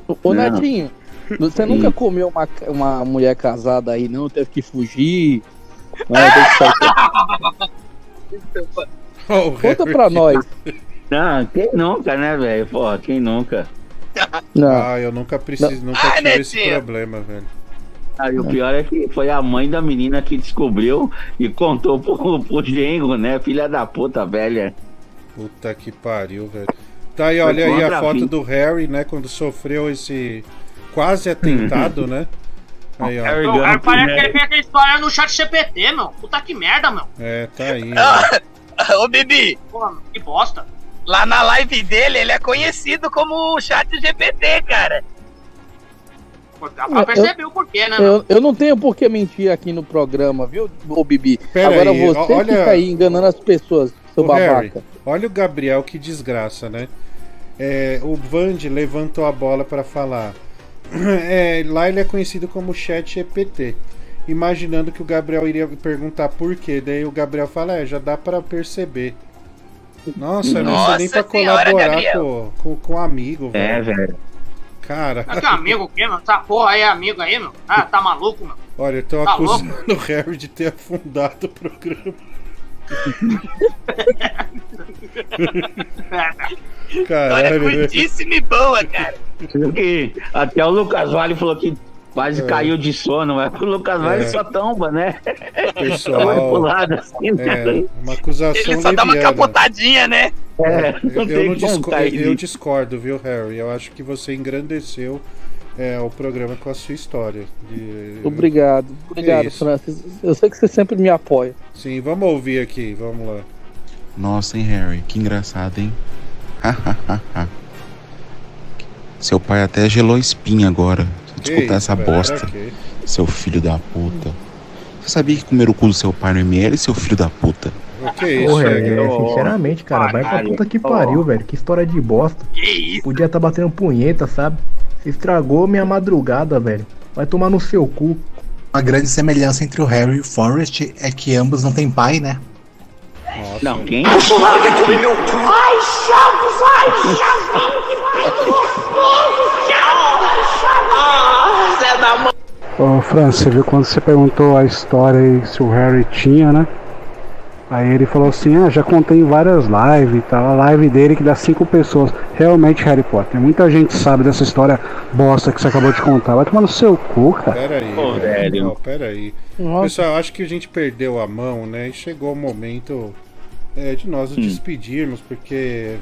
Ô, Ô, Não. Netinho, você nunca comeu uma, uma mulher casada aí, não? Teve que fugir? Não, teve que sair- Conta pra nós. Não, quem nunca, né, velho? Porra, quem nunca? Não. Ah, eu nunca preciso, nunca Ah, tive esse Netinho. problema, velho. Ah, e o pior é que foi a mãe da menina que descobriu e contou pro, pro genro, né? Filha da puta velha. Puta que pariu, velho. Tá aí, olha aí a foto do Harry, né? Quando sofreu esse quase atentado, né? Aí, ó. Meu, Gump, parece que ele fez aquela história no chat GPT, meu. Puta que merda, meu. É, tá aí. Ah, Ô, Bibi, Pô, que bosta. lá na live dele, ele é conhecido como o chat GPT, cara. Pô, Dá pra Eu- perceber o porquê, né? Eu, eu não tenho por que mentir aqui no programa, viu, ô Bibi? Pera Agora aí, você olha- fica aí enganando as pessoas, seu Ô, babaca. Harry, olha o Gabriel, que desgraça, né? É, o Vande levantou a bola pra falar. É, lá ele é conhecido como Chat GPT. Imaginando que o Gabriel iria perguntar por quê. Daí o Gabriel fala: É, já dá pra perceber. Nossa, não Nossa sei nem pra senhora, colaborar com, com, com amigo, É, velho. velho. Cara, É que amigo o quê, meu? Essa porra aí é amigo aí, meu? Ah, tá maluco, meu? olha, eu tô Tá acusando o Harry de ter afundado o programa. Caralho, Olha, muitíssimo e boa, cara. Que até o Lucas Vale falou que quase É. caiu de sono, mas o Lucas Vale É. só tomba, né? Pessoal, assim, É, né? uma acusação Ele só dá uma leviana. capotadinha, né? É, Eu, não eu tem não como disco- cair eu discordo, viu, Harry? Eu acho que você engrandeceu é, o programa com a sua história. de- Obrigado, obrigado, É. Francis. Eu sei que você sempre me apoia. Sim, vamos ouvir aqui, vamos lá. Nossa, hein, Harry? Que engraçado, hein? Seu pai até gelou espinha agora. Que Escutar essa velho, bosta. quê? Seu filho da puta. Você sabia que comer o cu do seu pai no ML, seu filho da puta? O que é isso, Porra, Chega? é, sinceramente, cara, vai pra puta que pariu, velho. Que história de bosta. Que isso? Podia tá batendo punheta, sabe? Você estragou minha madrugada, velho. Vai tomar no seu cu. Uma grande semelhança entre o Harry e o Forrest é que ambos não têm pai, né? Não, quem? Ai, Chaves, ai, Chaves! Zé da mãe. Ô Francis, você viu quando você perguntou a história aí se o Harry tinha, né? Aí ele falou assim, ah, já contei em várias lives e tal, a live dele que dá cinco pessoas. Realmente, Harry Potter, muita gente sabe dessa história bosta que você acabou de contar. Vai tomar no seu cu, cara. Pera aí, Pô, velho. Não, pera aí. Nossa. Pessoal, acho que a gente perdeu a mão, né? E chegou o momento é, de nós nos despedirmos, porque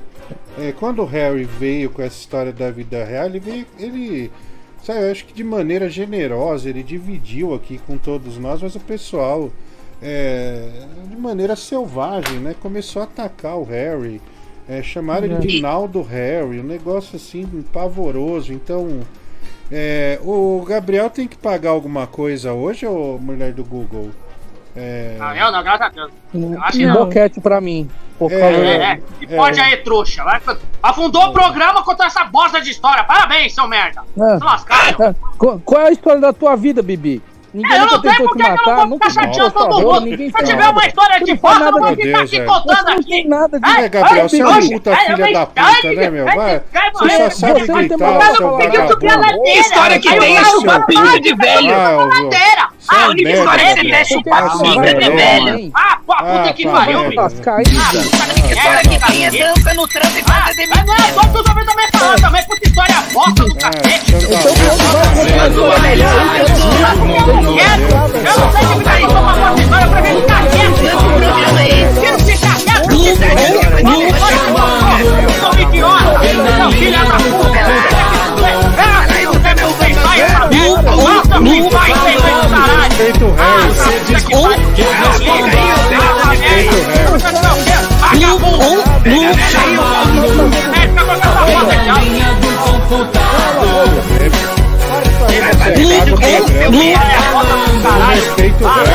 é, quando o Harry veio com essa história da vida real, ele veio. Ele. Sabe, eu acho que de maneira generosa ele dividiu aqui com todos nós, mas o pessoal, é, de maneira selvagem, né? Começou a atacar o Harry. É, chamaram ele de Naldo Harry, um negócio assim pavoroso. Então, é, o Gabriel tem que pagar alguma coisa hoje, ou mulher do Google? É, Não, eu não, graças a Deus. Um, acho que um não. boquete pra mim. Por É, É, é. E pode aí, trouxa. Vai, afundou o programa contra essa bosta de história. Parabéns, seu merda. É. Se lascar. É. Qual, qual é a história da tua vida, Bibi? Ninguém É, eu não sei porque que eu matar, não vou ficar chateando todo mundo. ninguém Se tiver uma história de bosta, eu não vou ficar aqui é. contando aqui. tem nada de... É, Gabriel, você é Ai, puta filha da puta, né, meu? ai, Vai, ai, você só sabe tem gritar, seu vagabundo. Que história que tem é chupar pinga de velho? Ah, é Ah, única merda, história que é chupar Ah, pinga de velho. Ah, pô, puta Ah, que tá, pariu, vai. bicho. Lascar História que Quem é dança no trânsito e faz a Mas não, é só tu também também falando também, puta história bosta do cacete. Então, Eu não quero. Eu não sei que tá contou uma bosta história pra mim ficar quieto. Tira esse ficar quieto. Eu sou idiota. Não, filha da puta. É, você é meu bem, vai essa merda. Nossa, que vai, sem bem do caralho. Respeita o Harry.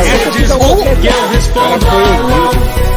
Você diz Respeita o Harry. Eu respondo.